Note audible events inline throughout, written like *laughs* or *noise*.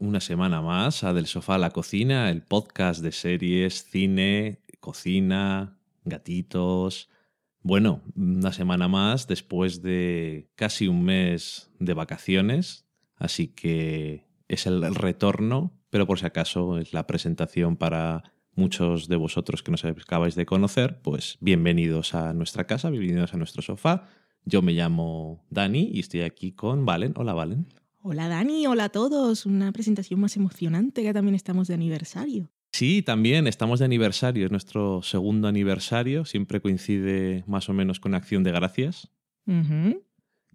una semana más a Del Sofá a la Cocina, el podcast de series, cine, cocina, gatitos. Bueno, una semana más después de casi un mes de vacaciones, así que es el retorno, pero por si acaso es la presentación para muchos de vosotros que nos acabáis de conocer, pues bienvenidos a nuestra casa, bienvenidos a nuestro sofá. Yo me llamo Dani y estoy aquí con Valen. Hola, Valen. Hola Dani, hola a todos. Una presentación más emocionante que también estamos de aniversario. Sí, también estamos de aniversario, es nuestro segundo aniversario, siempre coincide más o menos con Acción de Gracias.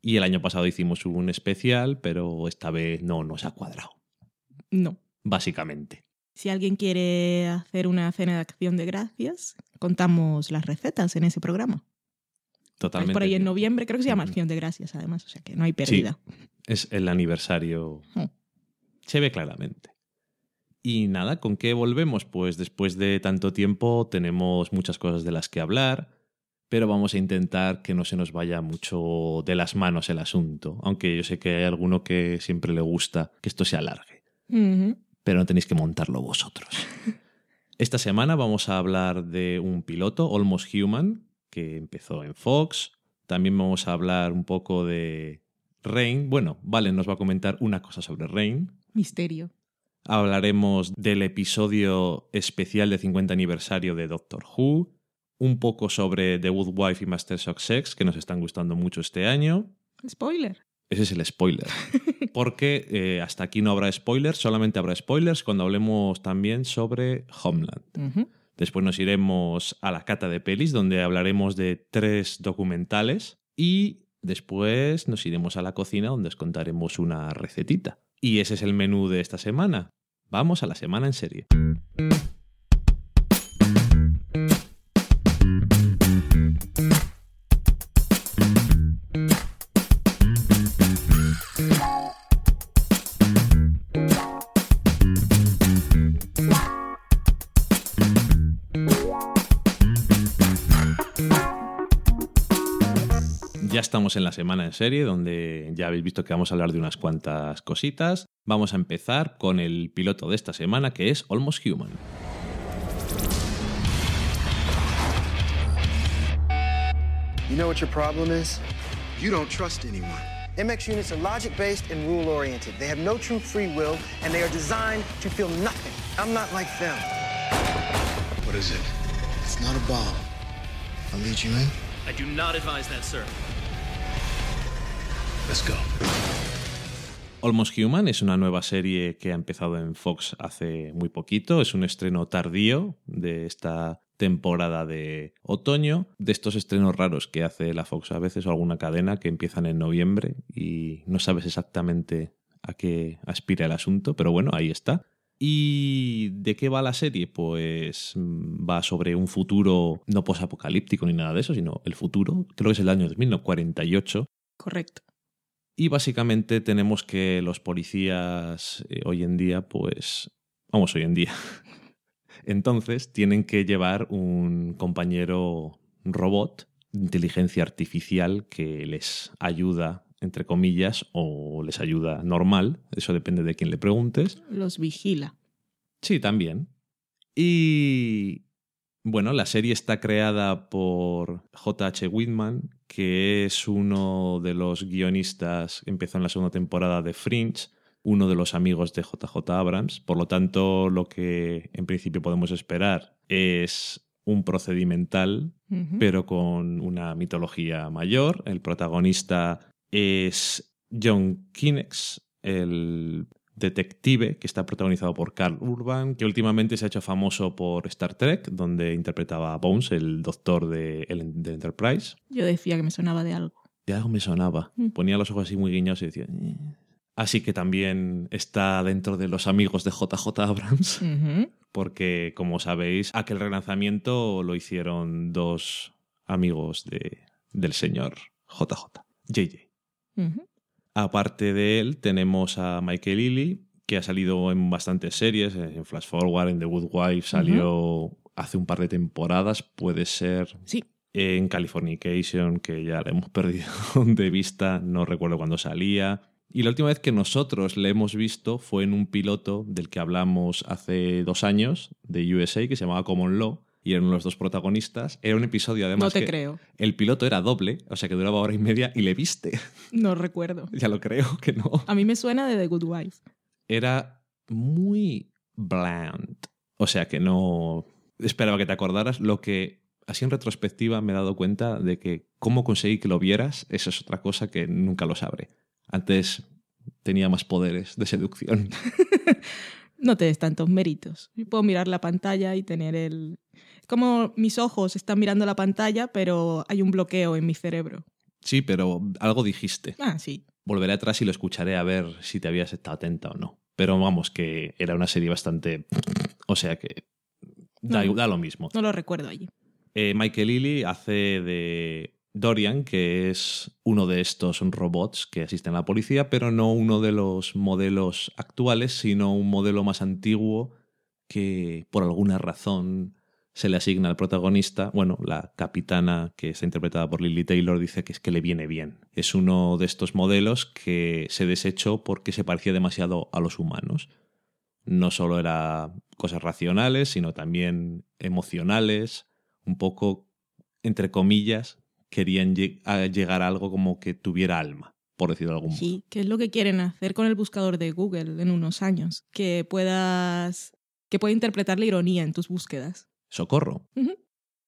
Y el año pasado hicimos un especial, pero esta vez no nos ha cuadrado, No. básicamente. Si alguien quiere hacer una cena de acción de gracias, contamos las recetas en ese programa. Es por ahí en noviembre, creo que se llama acción de gracias además, o sea que no hay pérdida. Es el aniversario. Se ve claramente. Y nada, ¿con qué volvemos? Pues después de tanto tiempo tenemos muchas cosas de las que hablar, pero vamos a intentar que no se nos vaya mucho de las manos el asunto, aunque yo sé que hay alguno que siempre le gusta que esto se alargue, pero no tenéis que montarlo vosotros. *laughs* Esta semana vamos a hablar de un piloto, Almost Human, que empezó en Fox. También vamos a hablar un poco de Rain. Bueno, Valen nos va a comentar una cosa sobre Rain. Misterio. Hablaremos del episodio especial de 50 aniversario de Doctor Who. Un poco sobre The Good Wife y Masters of Sex, que nos están gustando mucho este año. Spoiler. Ese es el spoiler. *laughs* Porque eh, hasta aquí no habrá spoilers, solamente habrá spoilers cuando hablemos también sobre Homeland. Después nos iremos a la cata de pelis, donde hablaremos de tres documentales. Y después nos iremos a la cocina, donde os contaremos una recetita. Y ese es el menú de esta semana. Vamos a la semana en serie. Estamos en la semana en serie, donde ya habéis visto que vamos a hablar de unas cuantas cositas. Vamos a empezar con el piloto de esta semana, que es Almost Human. You know what your problem is? You don't trust anyone. MX units are logic based and rule oriented. They have no true free will, and they are designed to feel nothing. I'm not like them. What is it? It's not a bomb. I'll lead you in. I do not advise that, sir. Let's go. Almost Human es una nueva serie que ha empezado en Fox hace muy poquito. Es un estreno tardío de esta temporada de otoño. De estos estrenos raros que hace la Fox a veces o alguna cadena que empiezan en noviembre y no sabes exactamente a qué aspira el asunto, pero bueno, ahí está. ¿Y de qué va la serie? Pues mm, va sobre un futuro no posapocalíptico ni nada de eso, sino el futuro, creo que es el año 2048, Correcto. Y básicamente tenemos que los policías eh, hoy en día, pues, vamos, hoy en día, *laughs* entonces tienen que llevar un compañero robot de inteligencia artificial que les ayuda, entre comillas, o les ayuda normal, eso depende de quién le preguntes. Los vigila. Sí, también. Y bueno, la serie está creada por J.H. Whitman, que es uno de los guionistas, empezó en la segunda temporada de Fringe, uno de los amigos de JJ Abrams. Por lo tanto, lo que en principio podemos esperar es un procedimental, pero con una mitología mayor. El protagonista es John Kinex, el detective que está protagonizado por Carl Urban, que últimamente se ha hecho famoso por Star Trek, donde interpretaba a Bones, el doctor de, Enterprise. Yo decía que me sonaba de algo. De algo me sonaba. Mm. Ponía los ojos así muy guiñados y decía... "Eh". Así que también está dentro de los amigos de JJ Abrams *laughs* porque como sabéis, aquel relanzamiento lo hicieron dos amigos de, del señor JJ, JJ. Aparte de él, tenemos a Michael Lilly, que ha salido en bastantes series, en Flash Forward, en The Good Wife, salió hace un par de temporadas, puede ser Sí. en Californication, que ya la hemos *laughs* perdido de vista, no recuerdo cuándo salía. Y la última vez que nosotros le hemos visto fue en un piloto del que hablamos hace dos años, de USA, que se llamaba Common Law, y eran los dos protagonistas. Era un episodio, además. No te que creo. El piloto era doble, o sea que duraba hora y media, y le viste. *laughs* No recuerdo. ya lo creo que no. A mí me suena de The Good Wife. Era muy bland. O sea que no esperaba que te acordaras. Lo que, así en retrospectiva, me he dado cuenta de que cómo conseguí que lo vieras, esa es otra cosa que nunca lo sabré. Antes tenía más poderes de seducción. *laughs* No te des tantos méritos. Yo puedo mirar la pantalla y tener el... Como mis ojos están mirando la pantalla, pero hay un bloqueo en mi cerebro. Sí, pero algo dijiste. Ah, sí. Volveré atrás y lo escucharé a ver si te habías estado atenta o no. Pero vamos, que era una serie bastante... O sea que da, No. da lo mismo. No lo recuerdo allí. Eh, Michael Lilly hace de Dorian, que es uno de estos robots que asisten a la policía, pero no uno de los modelos actuales, sino un modelo más antiguo que por alguna razón se le asigna al protagonista. Bueno, la capitana, que está interpretada por Lily Taylor, dice que es que le viene bien. Es uno de estos modelos que se desechó porque se parecía demasiado a los humanos. No solo era cosas racionales, sino también emocionales, un poco, entre comillas, querían lleg- a llegar a algo como que tuviera alma, por decirlo de algún modo. Sí, que es lo que quieren hacer con el buscador de Google en unos años. Que puedas... Que pueda interpretar la ironía en tus búsquedas. Socorro.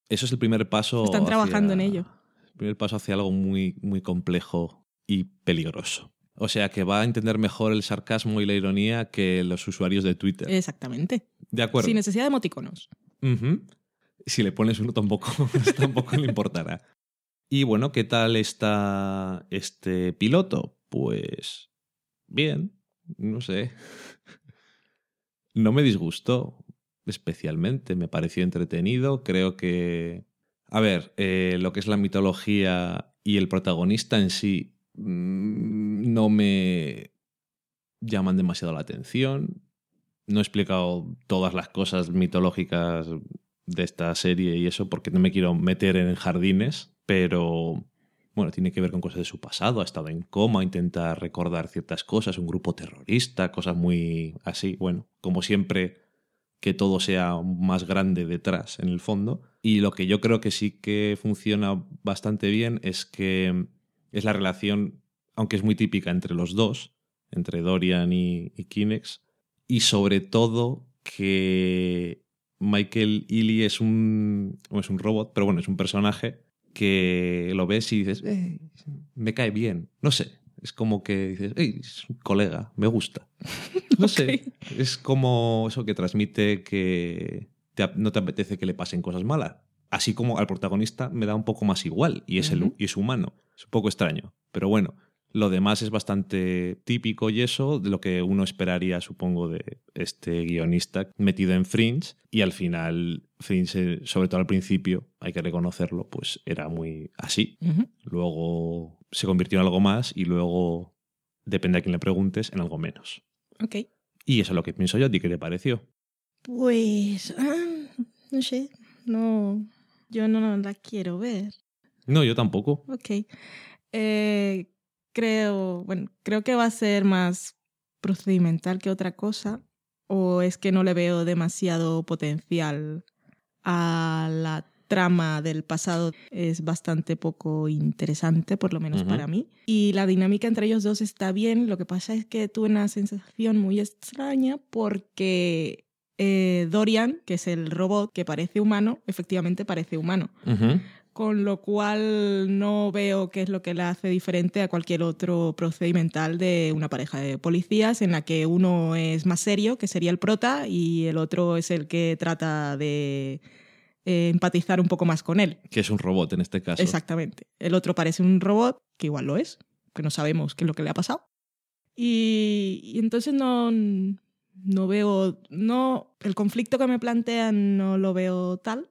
Eso es el primer paso. Están trabajando en ello. El primer paso hacia algo muy, muy complejo y peligroso. O sea que va a entender mejor el sarcasmo y la ironía que los usuarios de Twitter. Exactamente. de acuerdo. Sin necesidad de emoticonos. Si le pones uno tampoco, *laughs* tampoco le importará. Y bueno, ¿qué tal está este piloto? Pues bien, no sé. *laughs* No me disgustó especialmente, me pareció entretenido, creo que... A ver, eh, lo que es la mitología y el protagonista en sí mm, no me llaman demasiado la atención. No he explicado todas las cosas mitológicas de esta serie y eso porque no me quiero meter en jardines, pero bueno, tiene que ver con cosas de su pasado, ha estado en coma, intenta recordar ciertas cosas, un grupo terrorista, cosas muy así, bueno, como siempre que todo sea más grande detrás en el fondo. Y lo que yo creo que sí que funciona bastante bien es que es la relación, aunque es muy típica entre los dos, entre Dorian y, y Kinex, y sobre todo que Michael Ealy es un, es un robot, pero bueno, es un personaje que lo ves y dices, "Eh, me cae bien. No sé, es como que dices, "Ey, es un colega, me gusta. *laughs* No sé, es como eso que transmite que te no te apetece que le pasen cosas malas. Así como al protagonista me da un poco más igual y es, el, y es humano. Es un poco extraño, pero bueno. Lo demás es bastante típico y eso de lo que uno esperaría, supongo, de este guionista metido en Fringe. Y al final, Fringe, eh, sobre todo al principio, hay que reconocerlo, pues era muy así. Luego se convirtió en algo más y luego, depende a quién le preguntes, en algo menos. Ok. Y eso es lo que pienso yo. ¿A ti qué te pareció? Pues... ah, no sé. No... Yo no la quiero ver. No, yo tampoco. Ok. Eh, creo, bueno, creo que va a ser más procedimental que otra cosa. O es que no le veo demasiado potencial a la trama del pasado. Es bastante poco interesante, por lo menos para mí. Y la dinámica entre ellos dos está bien. Lo que pasa es que tuve una sensación muy extraña porque eh, Dorian, que es el robot que parece humano, efectivamente parece humano Ujú. Con lo cual no veo qué es lo que la hace diferente a cualquier otro procedimental de una pareja de policías en la que uno es más serio, que sería el prota, y el otro es el que trata de eh, empatizar un poco más con él. Que es un robot en este caso. Exactamente. El otro parece un robot, que igual lo es, que no sabemos qué es lo que le ha pasado. Y, y entonces no, no veo, no, el conflicto que me plantean no lo veo tal.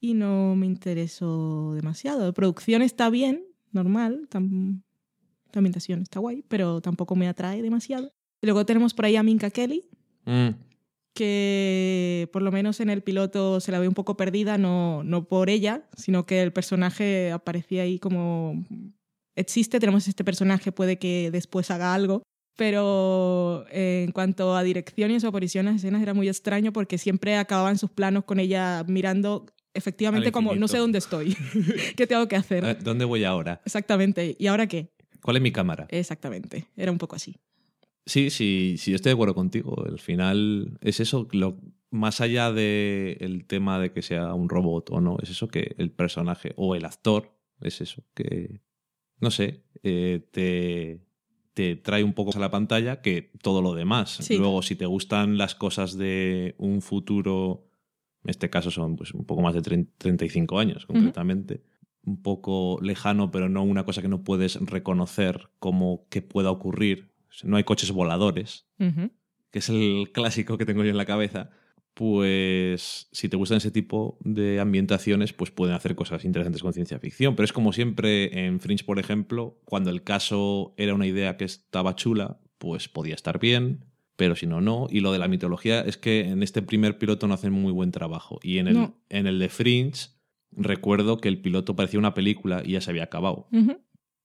Y no me interesó demasiado. La producción está bien, normal, tam- la ambientación está guay, pero tampoco me atrae demasiado. Y luego tenemos por ahí a Minka Kelly, Mm. que por lo menos en el piloto se la ve un poco perdida, no, no por ella, sino que el personaje aparecía ahí como existe, tenemos este personaje, puede que después haga algo, pero eh, en cuanto a dirección y su aparición en las escenas era muy extraño porque siempre acababan sus planos con ella mirando efectivamente como no sé dónde estoy, *laughs* qué tengo que hacer. Eh, ¿Dónde voy ahora? Exactamente. ¿Y ahora qué? ¿Cuál es mi cámara? Exactamente. Era un poco así. Sí, sí, sí, estoy de acuerdo contigo. Al final es eso, lo, más allá del tema de que sea un robot o no, es eso que el personaje o el actor, es eso, que, no sé, eh, te, te trae un poco a la pantalla que todo lo demás. Sí. Luego, si te gustan las cosas de un futuro, en este caso son pues, un poco más de 30 35 años concretamente, un poco lejano, pero no una cosa que no puedes reconocer como que pueda ocurrir. No hay coches voladores, que es el clásico que tengo yo en la cabeza, pues si te gustan ese tipo de ambientaciones, pues pueden hacer cosas interesantes con ciencia ficción. Pero es como siempre en Fringe, por ejemplo, cuando el caso era una idea que estaba chula, pues podía estar bien, pero si no, no. Y lo de la mitología es que en este primer piloto no hacen muy buen trabajo. Y en el, No. en el de Fringe, recuerdo que el piloto parecía una película y ya se había acabado.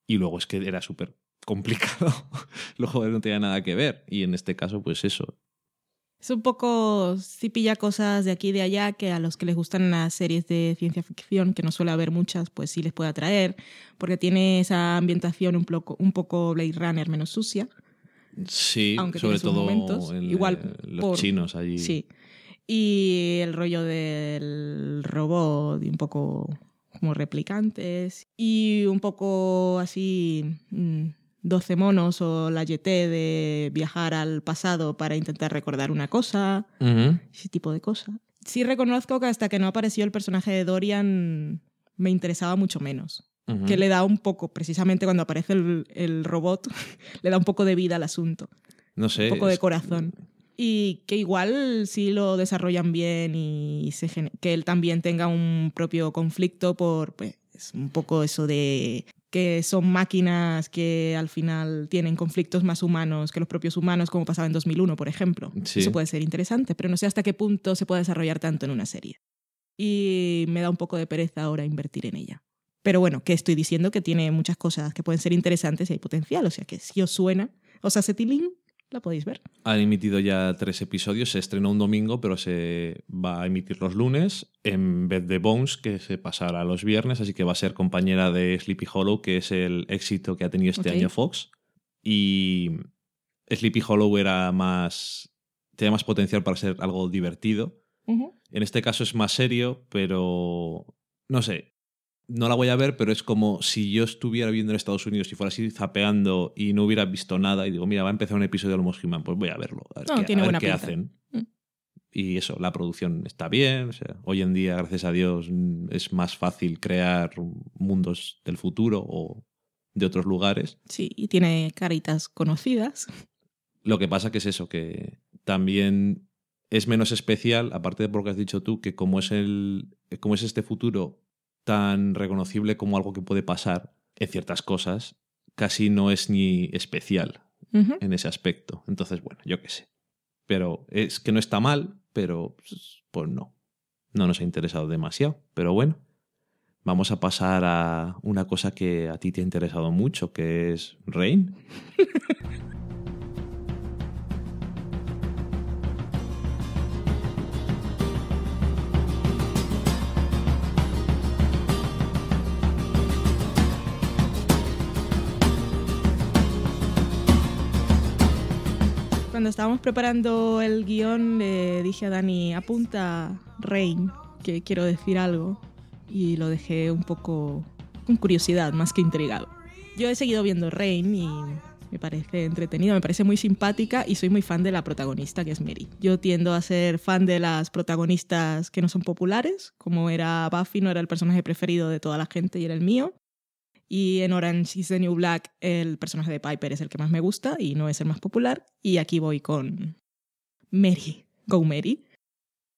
Y luego es que era súper complicado. *laughs* luego no tenía nada que ver. Y en este caso, pues eso. Es un poco, sí pilla cosas de aquí y de allá que a los que les gustan las series de ciencia ficción, que no suele haber muchas, pues sí les puede atraer, porque tiene esa ambientación un poco, un poco Blade Runner menos sucia. Sí, Aunque sobre tiene sus todo momentos, en, igual eh, los por- chinos allí. Sí. Y el rollo del robot, y un poco como replicantes, y un poco así, mm, 12 monos o la YT de viajar al pasado para intentar recordar una cosa, ese tipo de cosas. Sí reconozco que hasta que no apareció el personaje de Dorian me interesaba mucho menos. Que le da un poco, precisamente cuando aparece el, el robot, *laughs* le da un poco de vida al asunto No sé. un poco de es- corazón. Y que igual sí lo desarrollan bien y se que él también tenga un propio conflicto por pues, es un poco eso de que son máquinas que al final tienen conflictos más humanos que los propios humanos, como pasaba en 2001, por ejemplo. Sí. Eso puede ser interesante, pero no sé hasta qué punto se puede desarrollar tanto en una serie. Y me da un poco de pereza ahora invertir en ella. Pero bueno, que estoy diciendo que tiene muchas cosas que pueden ser interesantes y hay potencial, o sea que si os suena, os hace tilín, la podéis ver. Han emitido ya tres episodios. Se estrenó un domingo, pero se va a emitir los lunes en vez de Bones, que se pasará los viernes. Así que va a ser compañera de Sleepy Hollow, que es el éxito que ha tenido este año Fox. Y Sleepy Hollow era más. tenía más potencial para ser algo divertido. En este caso es más serio, pero no sé. No la voy a ver, pero es como si yo estuviera viviendo en Estados Unidos y fuera así zapeando y no hubiera visto nada y digo, mira, va a empezar un episodio de Lomos He-Man, pues voy a verlo. A ver No, qué, tiene a ver qué hacen. Mm. Y eso, la producción está bien. O sea, hoy en día, gracias a Dios, es más fácil crear mundos del futuro o de otros lugares. Sí, y tiene caritas conocidas. Lo que pasa que es eso, que también es menos especial, aparte de por lo que has dicho tú, que como es, el, como es este futuro tan reconocible como algo que puede pasar en ciertas cosas, casi no es ni especial en ese aspecto. Entonces, bueno, yo qué sé. Pero es que no está mal, pero pues, pues no. No nos ha interesado demasiado. Pero bueno, vamos a pasar a una cosa que a ti te ha interesado mucho, que es Rain. *laughs* Cuando estábamos preparando el guion, le dije a Dani, apunta Rain, que quiero decir algo. Y lo dejé un poco con curiosidad, más que intrigado. Yo he seguido viendo Rain y me parece entretenida, me parece muy simpática y soy muy fan de la protagonista, que es Mary. Yo tiendo a ser fan de las protagonistas que no son populares, como era Buffy, no era el personaje preferido de toda la gente y era el mío. Y en Orange is the New Black el personaje de Piper es el que más me gusta y no es el más popular. Y aquí voy con Mary, Go Mary.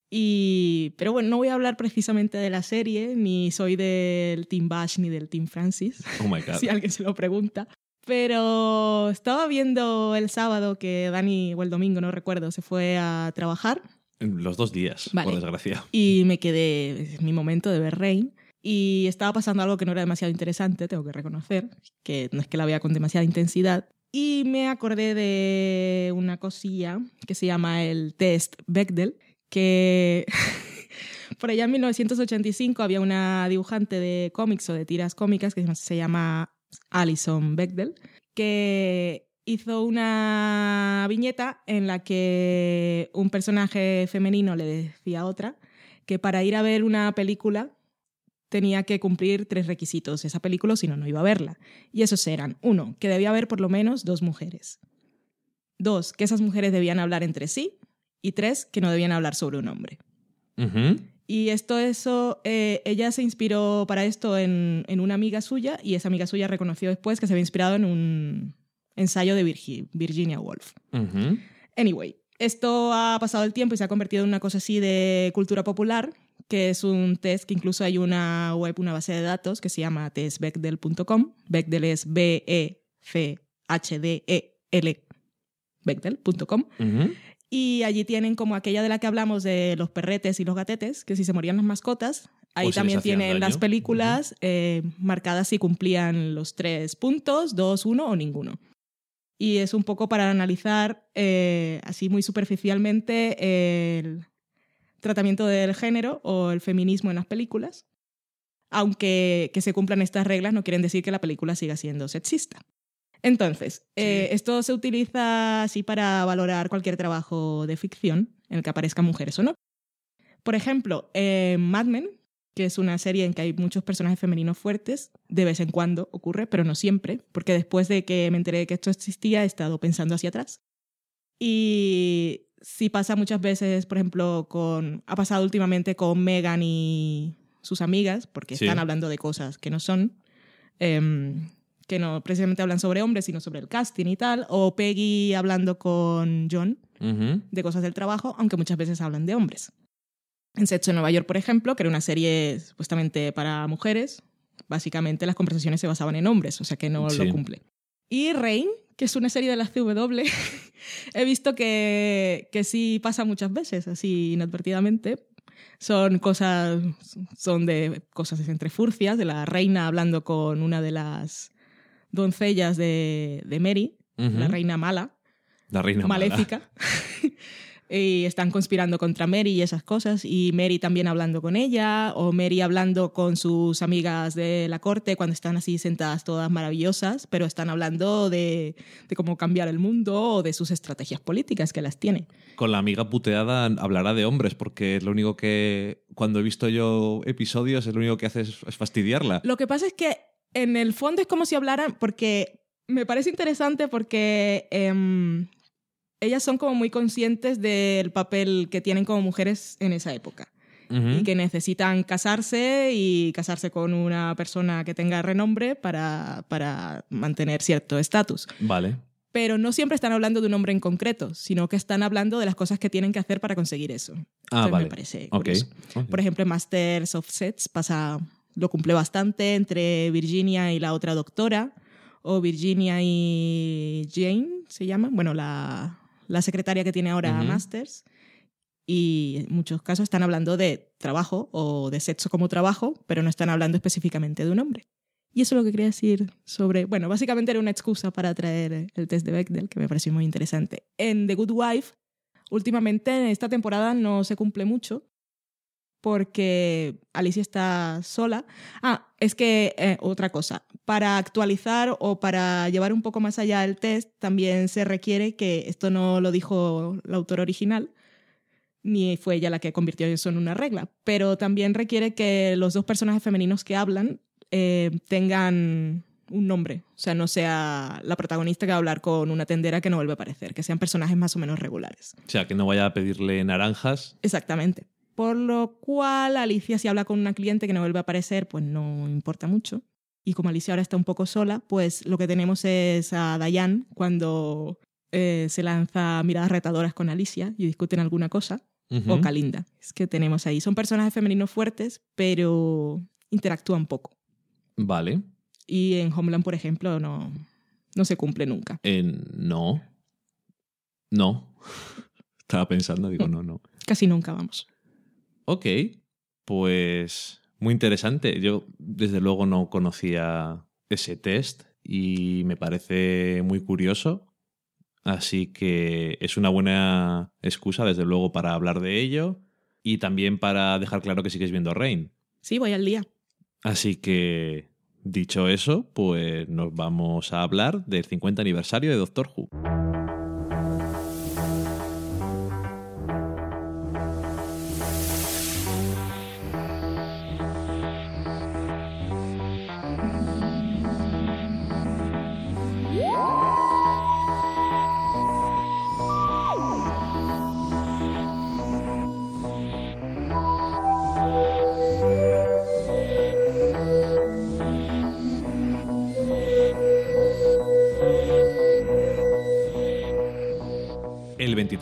Y, pero bueno, no voy a hablar precisamente de la serie, ni soy del Team Bash ni del Team Francis, Oh my god. *laughs* si alguien se lo pregunta. Pero estaba viendo el sábado que Dani, o el domingo, no recuerdo, se fue a trabajar Los dos días, Vale. por desgracia. y me quedé, es mi momento de ver Rain. Y estaba pasando algo que no era demasiado interesante, tengo que reconocer, que no es que la vea con demasiada intensidad. Y me acordé de una cosilla que se llama el test Bechdel, que *laughs* por allá en 1985 había una dibujante de cómics o de tiras cómicas que se llama Alison Bechdel, que hizo una viñeta en la que un personaje femenino le decía a otra que para ir a ver una película tenía que cumplir tres requisitos esa película, si no, no iba a verla. Y esos eran, uno, que debía haber por lo menos dos mujeres. Dos, que esas mujeres debían hablar entre sí. Y tres, que no debían hablar sobre un hombre. Y esto, eso, eh, ella se inspiró para esto en, en una amiga suya y esa amiga suya reconoció después que se había inspirado en un ensayo de Virgi- Virginia Woolf. Anyway, esto ha pasado el tiempo y se ha convertido en una cosa así de cultura popular, que es un test que incluso hay una web, una base de datos que se llama testbechdel.com. Bechdel es B-E-C-H-D-E-L. Bechdel.com. Y allí tienen como aquella de la que hablamos de los perretes y los gatetes, que si se morían las mascotas, ahí también tienen las películas eh, marcadas si cumplían los tres puntos, dos, uno o ninguno. Y es un poco para analizar eh, así muy superficialmente el tratamiento del género o el feminismo en las películas. Aunque que se cumplan estas reglas no quieren decir que la película siga siendo sexista. Entonces, eh, esto se utiliza así para valorar cualquier trabajo de ficción en el que aparezcan mujeres o no. Por ejemplo, en Mad Men, que es una serie en que hay muchos personajes femeninos fuertes, de vez en cuando ocurre, pero no siempre, porque después de que me enteré de que esto existía, he estado pensando hacia atrás. Y sí pasa muchas veces, por ejemplo, con ha pasado últimamente con Megan y sus amigas, porque Sí. están hablando de cosas que no son, em, que no precisamente hablan sobre hombres, sino sobre el casting y tal, o Peggy hablando con John de cosas del trabajo, aunque muchas veces hablan de hombres. En Sexo en Nueva York, por ejemplo, que era una serie supuestamente para mujeres, básicamente las conversaciones se basaban en hombres, o sea que no Sí. lo cumple. Y Rain, que es una serie de la CW, *laughs* he visto que, que sí pasa muchas veces, así inadvertidamente. Son cosas, son de cosas entre furcias, de la reina hablando con una de las doncellas de, de Mary, la reina mala, La reina mala. *laughs* *laughs* y están conspirando contra Mary y esas cosas. Y Mary también hablando con ella, o Mary hablando con sus amigas de la corte cuando están así sentadas todas maravillosas, pero están hablando de, de cómo cambiar el mundo o de sus estrategias políticas que las tiene. Con la amiga puteada hablará de hombres, porque es lo único que, cuando he visto yo episodios, es lo único que hace es, es fastidiarla. Lo que pasa es que en el fondo es como si hablaran, porque me parece interesante porque em, ellas son como muy conscientes del papel que tienen como mujeres en esa época. Y que necesitan casarse y casarse con una persona que tenga renombre para, para mantener cierto estatus. Vale. Pero no siempre están hablando de un hombre en concreto, sino que están hablando de las cosas que tienen que hacer para conseguir eso. Ah, Entonces vale. Me parece Ok. curioso. Ok. Por ejemplo, en Masters of Sets pasa, lo cumple bastante entre Virginia y la otra doctora, o Virginia y Jane, se llama, bueno, la, la secretaria que tiene ahora. Masters. Y en muchos casos están hablando de trabajo o de sexo como trabajo, pero no están hablando específicamente de un hombre. Y eso es lo que quería decir sobre, bueno, básicamente era una excusa para traer el test de Bechdel, que me pareció muy interesante. En The Good Wife, últimamente en esta temporada no se cumple mucho, porque Alicia está sola. Ah, es que eh, otra cosa, para actualizar o para llevar un poco más allá el test, también se requiere que esto no lo dijo la autora original, ni fue ella la que convirtió eso en una regla, pero también requiere que los dos personajes femeninos que hablan eh, tengan un nombre, o sea, no sea la protagonista que va a hablar con una tendera que no vuelve a aparecer, que sean personajes más o menos regulares. O sea, que no vaya a pedirle naranjas. Exactamente. Por lo cual, Alicia, si habla con una cliente que no vuelve a aparecer, pues no importa mucho. Y como Alicia ahora está un poco sola, pues lo que tenemos es a Diane cuando eh, se lanza miradas retadoras con Alicia y discuten alguna cosa, o Calinda. Es que tenemos ahí. Son personajes femeninos fuertes, pero interactúan poco. Vale. Y en Homeland, por ejemplo, no, no se cumple nunca. Eh, no. No. *laughs* Estaba pensando, digo, no, no. Casi nunca, vamos. Ok, pues Muy interesante. Yo, desde luego, no conocía ese test y me parece muy curioso. Así que es una buena excusa, desde luego, para hablar de ello y también para dejar claro que sigues viendo Rain. Sí, voy al día. Así que, dicho eso, pues nos vamos a hablar del 50 aniversario de Doctor Who.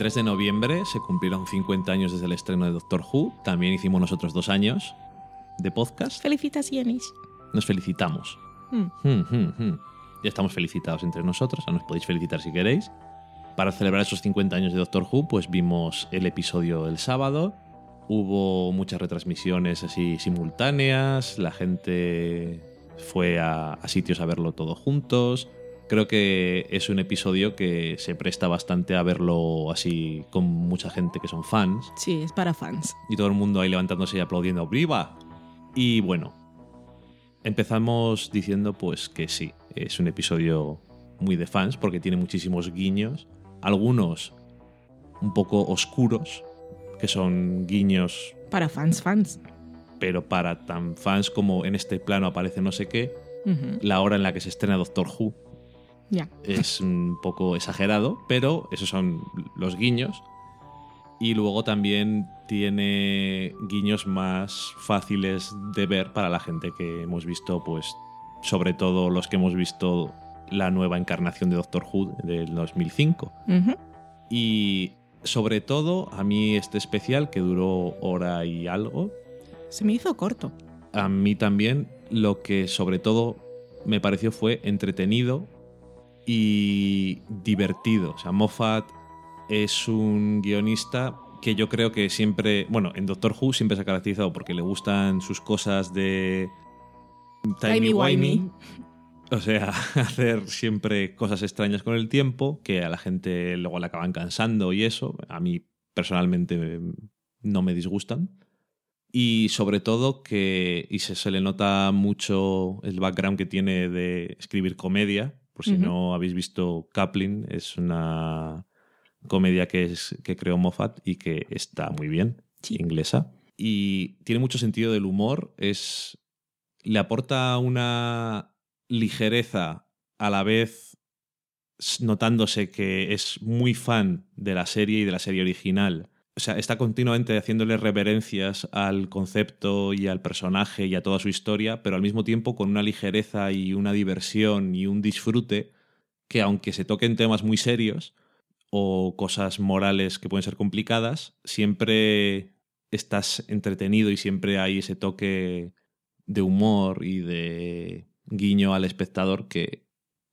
El 23 de noviembre se cumplieron 50 años desde el estreno de Doctor Who. También hicimos nosotros dos años de podcast. Felicitaciones. Nos felicitamos. Mm. Hmm, hmm, hmm. Ya estamos felicitados entre nosotros, nos podéis felicitar si queréis. Para celebrar esos 50 años de Doctor Who, pues vimos el episodio el sábado. Hubo muchas retransmisiones así simultáneas, la gente fue a, a sitios a verlo todo juntos. Creo que es un episodio que se presta bastante a verlo así con mucha gente que son fans Sí, es para fans. y todo el mundo ahí levantándose y aplaudiendo ¡Viva! Y bueno, empezamos diciendo pues que sí, es un episodio muy de fans porque tiene muchísimos guiños, algunos un poco oscuros, que son guiños, Para fans, fans. pero para tan fans como en este plano aparece no sé qué, la hora en la que se estrena Doctor Who Es un poco exagerado, pero esos son los guiños. Y luego también tiene guiños más fáciles de ver para la gente que hemos visto, pues, sobre todo los que hemos visto la nueva encarnación de Doctor Who del 2005. Ujú. Y sobre todo, a mí este especial, que duró hora y algo, Se me hizo corto. a mí también lo que sobre todo me pareció fue entretenido y divertido. O sea, Moffat es un guionista que yo creo que siempre, bueno, en Doctor Who siempre se ha caracterizado porque le gustan sus cosas de Timey-wimey. O sea, *laughs* hacer siempre cosas extrañas con el tiempo, que a la gente luego le acaban cansando y eso. A mí personalmente no me disgustan. Y sobre todo que, y se, se le nota mucho el background que tiene de escribir comedia. Por si no habéis visto Kaplan, es una comedia que, es, que creó Moffat y que está muy bien, Sí. inglesa. Y tiene mucho sentido del humor. Es, le aporta una ligereza a la vez notándose que es muy fan de la serie y de la serie original. O sea, está continuamente haciéndole reverencias al concepto y al personaje y a toda su historia, pero al mismo tiempo con una ligereza y una diversión y un disfrute que aunque se toquen temas muy serios o cosas morales que pueden ser complicadas, siempre estás entretenido y siempre hay ese toque de humor y de guiño al espectador que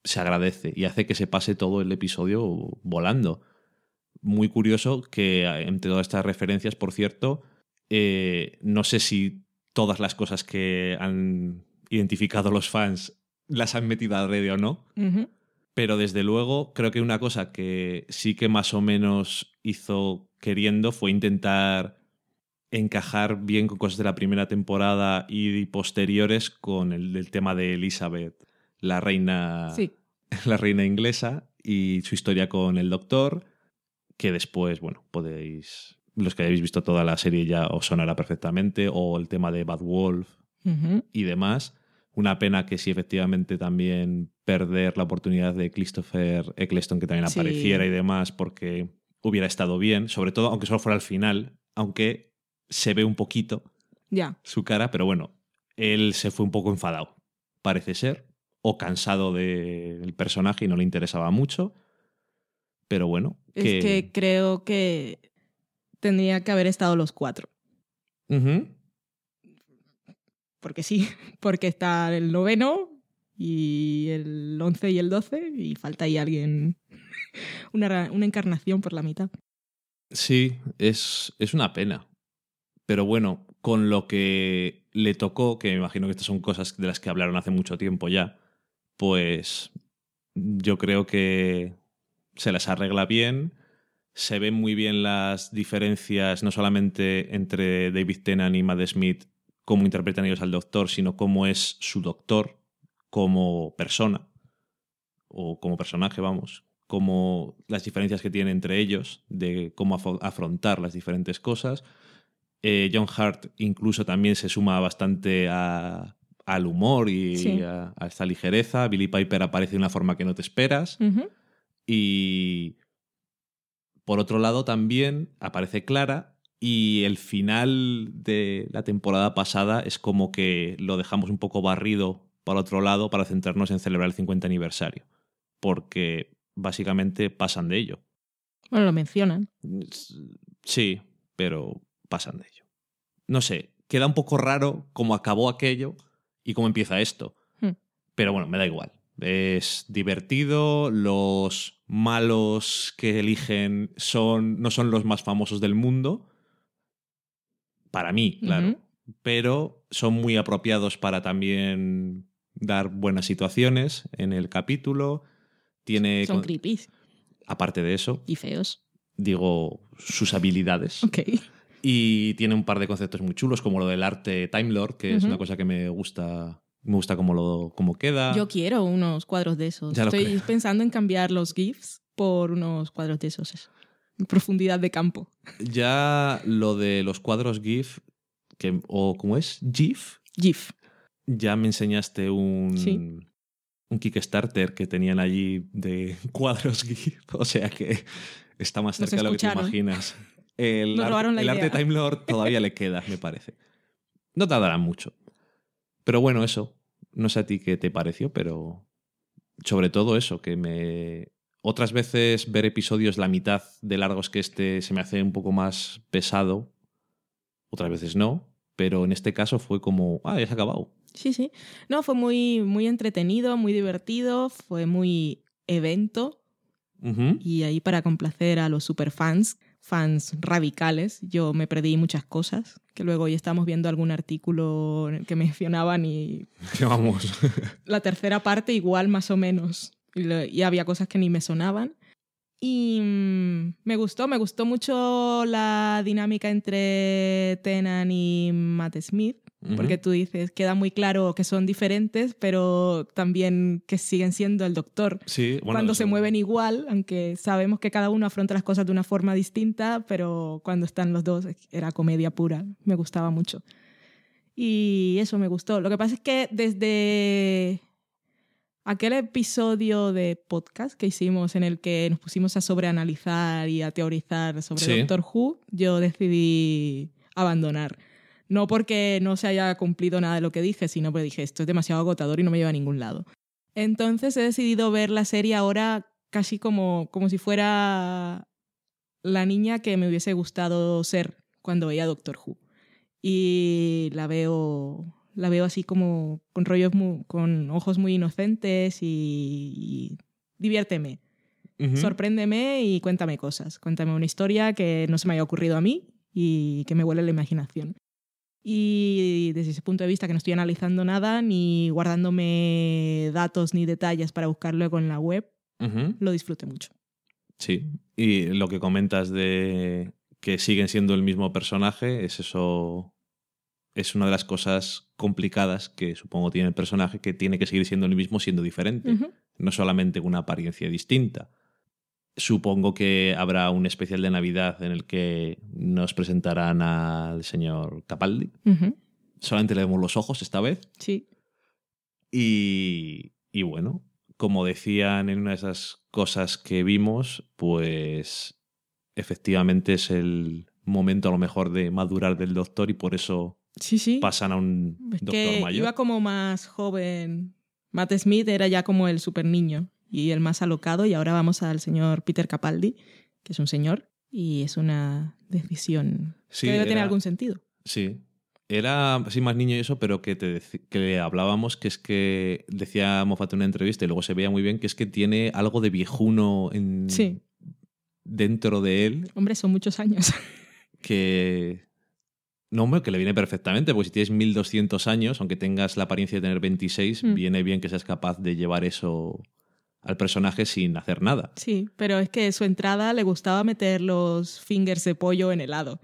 se agradece y hace que se pase todo el episodio volando. Muy curioso que entre todas estas referencias, por cierto, eh, no sé si todas las cosas que han identificado los fans las han metido a red o no, pero desde luego creo que una cosa que sí que más o menos hizo queriendo fue intentar encajar bien con cosas de la primera temporada y posteriores con el, el tema de Elizabeth, la reina, Sí. *laughs* la reina inglesa y su historia con el doctor, que después, bueno, podéis, los que hayáis visto toda la serie ya os sonará perfectamente, o el tema de Bad Wolf, y demás. Una pena que sí, efectivamente, también perder la oportunidad de Christopher Eccleston que también Sí. apareciera y demás, porque hubiera estado bien, sobre todo aunque solo fuera al final, aunque se ve un poquito su cara, pero bueno, él se fue un poco enfadado, parece ser, o cansado del personaje y no le interesaba mucho, pero bueno. Es que creo que tendría que haber estado los cuatro. Porque sí, *laughs* porque está el noveno y el once y el doce y falta ahí alguien, *laughs* una, una encarnación por la mitad. Sí, es, es una pena. Pero bueno, con lo que le tocó, que me imagino que estas son cosas de las que hablaron hace mucho tiempo ya, pues yo creo que se las arregla bien. Se ven muy bien las diferencias, no solamente entre David Tennant y Matt Smith, cómo interpretan ellos al doctor, sino cómo es su doctor como persona, o como personaje, vamos, como las diferencias que tiene entre ellos, de cómo afrontar las diferentes cosas. Eh, John Hart incluso también se suma bastante a- al humor y Sí. a, a esta ligereza. Billy Piper aparece de una forma que no te esperas. Y por otro lado también aparece Clara y el final de la temporada pasada es como que lo dejamos un poco barrido para otro lado para centrarnos en celebrar el 50 aniversario. Porque básicamente pasan de ello. Bueno, lo mencionan. Sí, pero pasan de ello. No sé, queda un poco raro cómo acabó aquello y cómo empieza esto. Hmm. Pero bueno, me da igual. Es divertido, los malos que eligen son, no son los más famosos del mundo. Para mí, claro. Pero son muy apropiados para también dar buenas situaciones en el capítulo. Tiene, Son con- creepy aparte de eso, y feos. digo, sus habilidades. Ok. Y tiene un par de conceptos muy chulos, como lo del arte Time Lord, que es una cosa que me gusta. Me gusta cómo, lo, cómo queda. Yo quiero unos cuadros de esos. Ya Estoy pensando en cambiar los GIFs por unos cuadros de esos. eso. Profundidad de campo. Ya lo de los cuadros GIF, que, o ¿cómo es? GIF. GIF. Ya me enseñaste un, Sí. un Kickstarter que tenían allí de *laughs* cuadros GIF. O sea que está más cerca de lo que te imaginas. *laughs* El, Nos robaron la el arte. Time Lord todavía le queda, me parece. No tardará mucho. Pero bueno, eso. No sé a ti qué te pareció, pero sobre todo eso, que me... Otras veces ver episodios la mitad de largos que este se me hace un poco más pesado, otras veces no, pero en este caso fue como, ah, ya se ha acabado. Sí, sí. No, fue muy, muy entretenido, muy divertido, fue muy evento. Y ahí para complacer a los superfans, fans radicales, yo me perdí muchas cosas, que luego hoy estamos viendo algún artículo en el que mencionaban y *laughs* vamos. *laughs* la tercera parte igual más o menos. Y había cosas que ni me sonaban. Y mm, me gustó, me gustó mucho la dinámica entre Tenan y Matt Smith, porque tú dices, queda muy claro que son diferentes, pero también que siguen siendo el doctor. Sí, bueno, cuando se mueven igual, aunque sabemos que cada uno afronta las cosas de una forma distinta, pero cuando están los dos era comedia pura, me gustaba mucho. Y eso me gustó. Lo que pasa es que desde aquel episodio de podcast que hicimos en el que nos pusimos a sobreanalizar y a teorizar sobre Sí. Doctor Who, yo decidí abandonar. No porque no se haya cumplido nada de lo que dije, sino porque dije, esto es demasiado agotador y no me lleva a ningún lado. Entonces he decidido ver la serie ahora casi como, como si fuera la niña que me hubiese gustado ser cuando veía Doctor Who. Y la veo, la veo así como con rollos, mu- con ojos muy inocentes y, y diviérteme. Ujú. Sorpréndeme y cuéntame cosas. Cuéntame una historia que no se me haya ocurrido a mí y que me huele la imaginación. Y desde ese punto de vista que no estoy analizando nada ni guardándome datos ni detalles para buscar luego en la web, lo disfruté mucho. Sí, y lo que comentas de que siguen siendo el mismo personaje, es eso, es una de las cosas complicadas que supongo tiene el personaje, que tiene que seguir siendo el mismo siendo diferente, no solamente con una apariencia distinta. Supongo que habrá un especial de Navidad en el que nos presentarán al señor Capaldi. Solamente le vemos los ojos esta vez. Sí. Y, y bueno, como decían en una de esas cosas que vimos, pues efectivamente es el momento a lo mejor de madurar del doctor y por eso Sí, sí. pasan a un Es doctor que mayor. iba como más joven. Matt Smith era ya como el super niño y el más alocado y ahora vamos al señor Peter Capaldi, que es un señor y es una decisión Sí, que debe tener algún sentido. Sí. Era así más niño y eso, pero que, te que le hablábamos que es que decía Moffat en una entrevista y luego se veía muy bien que es que tiene algo de viejuno en, Sí. dentro de él Hombre, son muchos años. *laughs* que No, hombre, que le viene perfectamente, porque si tienes 1200 años, aunque tengas la apariencia de tener 26, Mm. viene bien que seas capaz de llevar eso al personaje sin hacer nada. Sí, pero es que su entrada le gustaba meter los fingers de pollo en helado.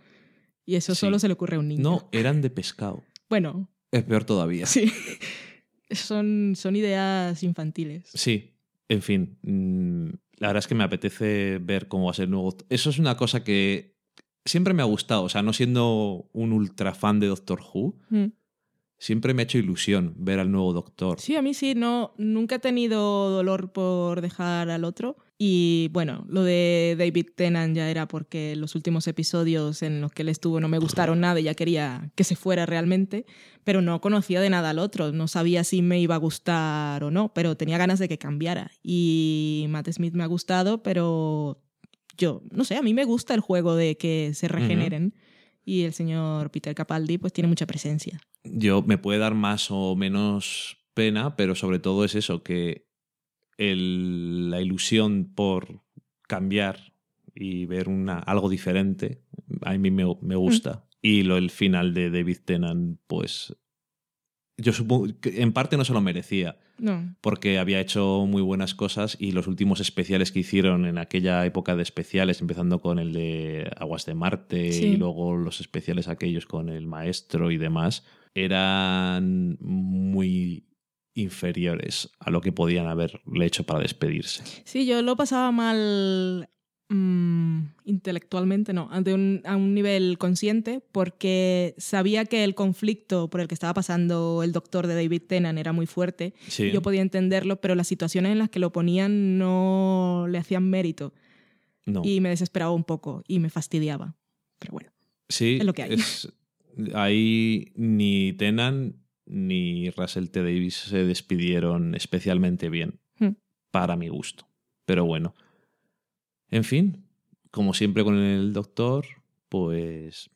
Y eso Sí. solo se le ocurre a un niño. No, eran de pescado. Bueno, Es peor todavía. sí. *laughs* son, son ideas infantiles. Sí, en fin. mm, La verdad es que me apetece ver cómo va a ser el nuevo. Eso es una cosa que siempre me ha gustado. O sea, no siendo un ultra fan de Doctor Who, Mm. Siempre me ha hecho ilusión ver al nuevo Doctor. Sí, a mí sí, no, nunca he tenido dolor por dejar al otro. Y bueno, lo de David Tennant ya era porque los últimos episodios en los que él estuvo no me gustaron *laughs* nada y ya quería que se fuera realmente, pero no conocía de nada al otro, no sabía si me iba a gustar o no, pero tenía ganas de que cambiara. Y Matt Smith me ha gustado, pero yo, no sé, a mí me gusta el juego de que se regeneren. Y el señor Peter Capaldi pues tiene mucha presencia. Yo me puede dar más o menos pena, pero sobre todo es eso, que el- la ilusión por cambiar y ver una, algo diferente, a mí me, me gusta. Y lo, el final de David Tennant, pues yo supongo que en parte no se lo merecía, No, porque había hecho muy buenas cosas y los últimos especiales que hicieron en aquella época de especiales, empezando con el de Aguas de Marte Sí. y luego los especiales aquellos con el maestro y demás, eran muy inferiores a lo que podían haberle hecho para despedirse. Sí, yo lo pasaba mal mm, intelectualmente, no, un- a un nivel consciente, porque sabía que el conflicto por el que estaba pasando el doctor de David Tennant era muy fuerte. Sí. Yo podía entenderlo, pero las situaciones en las que lo ponían no le hacían mérito No. y me desesperaba un poco y me fastidiaba. Pero bueno, Sí, Es lo que hay. es- ahí ni Tenan ni Russell T. Davis se despidieron especialmente bien, Hmm. para mi gusto. Pero bueno. En fin, como siempre con el Doctor, pues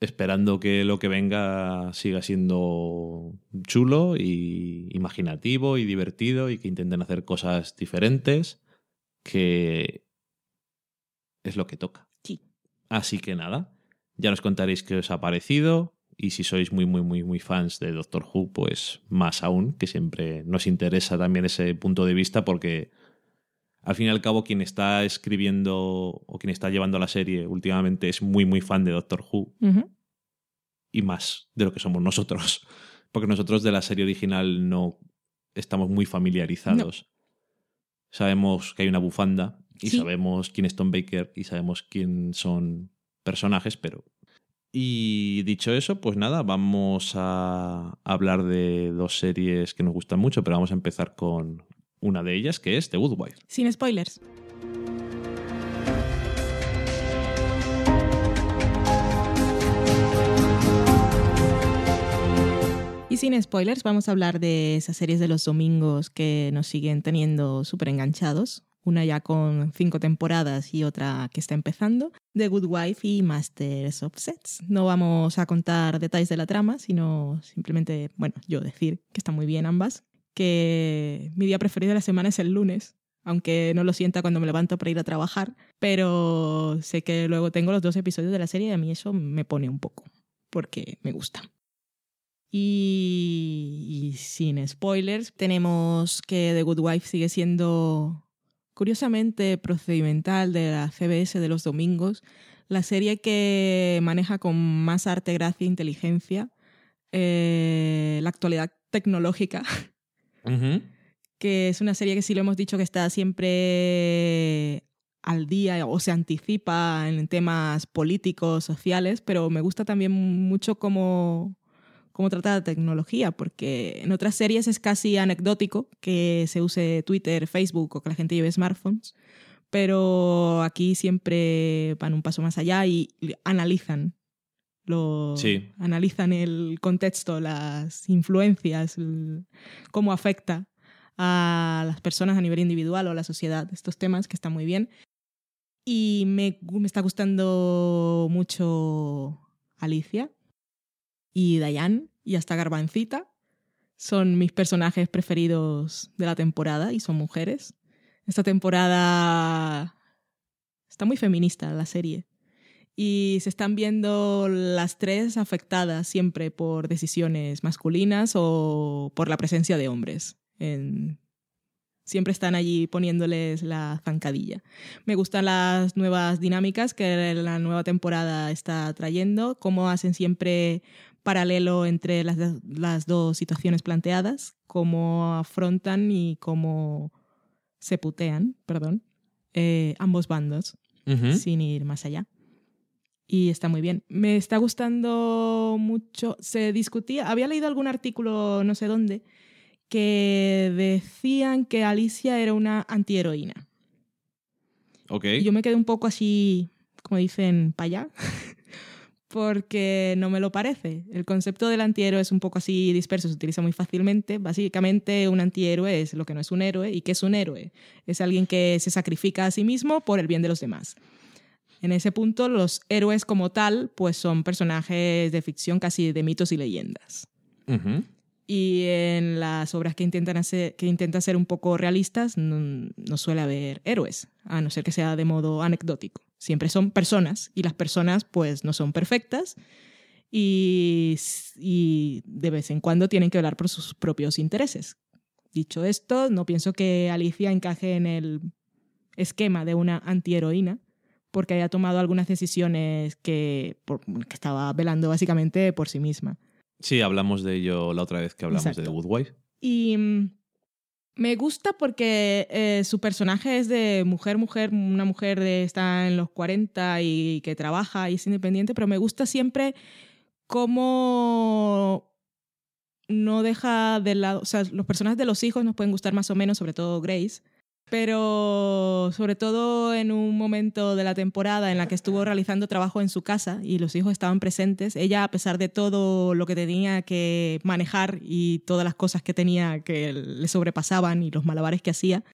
esperando que lo que venga siga siendo chulo y imaginativo y divertido y que intenten hacer cosas diferentes, que es lo que toca. sí. Así que nada, ya nos contaréis qué os ha parecido y si sois muy, muy, muy, muy fans de Doctor Who, pues más aún, que siempre nos interesa también ese punto de vista porque al fin y al cabo quien está escribiendo o quien está llevando la serie últimamente es muy, muy fan de Doctor Who y más de lo que somos nosotros. *laughs* Porque nosotros de la serie original no estamos muy familiarizados. Sabemos que hay una bufanda y Sí. sabemos quién es Tom Baker y sabemos quién son personajes, pero... Y dicho eso, pues nada, vamos a hablar de dos series que nos gustan mucho, pero vamos a empezar con una de ellas, que es The Good Wife. Sin spoilers. Y sin spoilers, vamos a hablar de esas series de los domingos que nos siguen teniendo súper enganchados. Una ya con cinco temporadas y otra que está empezando. The Good Wife y Masters of Sets. No vamos a contar detalles de la trama, sino simplemente, bueno, yo decir que están muy bien ambas. Que mi día preferido de la semana es el lunes, aunque no lo sienta cuando me levanto para ir a trabajar, pero sé que luego tengo los dos episodios de la serie y a mí eso me pone un poco, porque me gusta. Y, sin spoilers, tenemos que The Good Wife sigue siendo curiosamente procedimental de la CBS de los domingos, la serie que maneja con más arte, gracia e inteligencia eh, la actualidad tecnológica *laughs* que es una serie que sí lo hemos dicho que está siempre al día o se anticipa en temas políticos, sociales, pero me gusta también mucho cómo, cómo trata la tecnología, porque en otras series es casi anecdótico que se use Twitter, Facebook o que la gente lleve smartphones, pero aquí siempre van un paso más allá y analizan lo Sí. analizan el contexto, las influencias, el- cómo afecta a las personas a nivel individual o a la sociedad, estos temas que están muy bien. Y me, me está gustando mucho Alicia y Diane y hasta Garbancita. Son mis personajes preferidos de la temporada y son mujeres. Esta temporada está muy feminista la serie. Y se están viendo las tres afectadas siempre por decisiones masculinas o por la presencia de hombres. En... Siempre están allí poniéndoles la zancadilla. Me gustan las nuevas dinámicas que la nueva temporada está trayendo, cómo hacen siempre paralelo entre las, las dos situaciones planteadas, cómo afrontan y cómo se putean, perdón, eh, ambos bandos, sin ir más allá. Y está muy bien. Me está gustando mucho. Se discutía, había leído algún artículo, no sé dónde, que decían que Alicia era una antiheroína. Ok. Y yo me quedé un poco así, como dicen, para allá, *laughs* porque no me lo parece. El concepto del antihéroe es un poco así disperso, se utiliza muy fácilmente. Básicamente, un antihéroe es lo que no es un héroe. ¿Y qué es un héroe? Es alguien que se sacrifica a sí mismo por el bien de los demás. En ese punto, los héroes como tal, pues son personajes de ficción casi de mitos y leyendas. Y en las obras que intentan, hacer, que intentan ser un poco realistas, no, no suele haber héroes, a no ser que sea de modo anecdótico. Siempre son personas y las personas pues no son perfectas y, y de vez en cuando tienen que velar por sus propios intereses. Dicho esto, no pienso que Alicia encaje en el esquema de una antiheroína porque haya tomado algunas decisiones que, por- que estaba velando básicamente por sí misma. Sí, hablamos de ello la otra vez que hablamos de The Exacto. Good Wife. Y mm, me gusta porque eh, su personaje es de mujer, mujer, una mujer de, está en los 40 y que trabaja y es independiente, pero me gusta siempre cómo no deja de lado, o sea, los personajes de los hijos nos pueden gustar más o menos, sobre todo Grace, pero sobre todo en un momento de la temporada en la que estuvo realizando trabajo en su casa y los hijos estaban presentes, ella a pesar de todo lo que tenía que manejar y todas las cosas que tenía que le sobrepasaban y los malabares que hacía,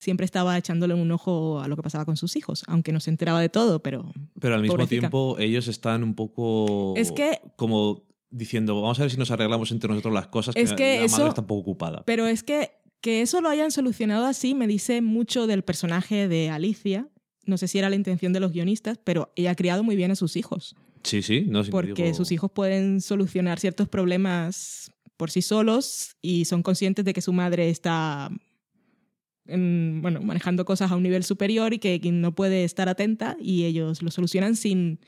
siempre estaba echándole un ojo a lo que pasaba con sus hijos, aunque no se enteraba de todo, pero Pero al mismo Pobrecita. tiempo ellos están un poco Es que- como diciendo, vamos a ver si nos arreglamos entre nosotros las cosas, Es que la eso- madre está un poco ocupada. Pero es que que eso lo hayan solucionado así me dice mucho del personaje de Alicia. No sé si era la intención de los guionistas, pero ella ha criado muy bien a sus hijos. Sí, sí, no Porque sus hijos pueden solucionar ciertos problemas por sí solos y son conscientes de que su madre está en- bueno, manejando cosas a un nivel superior y que no puede estar atenta y ellos lo solucionan sin,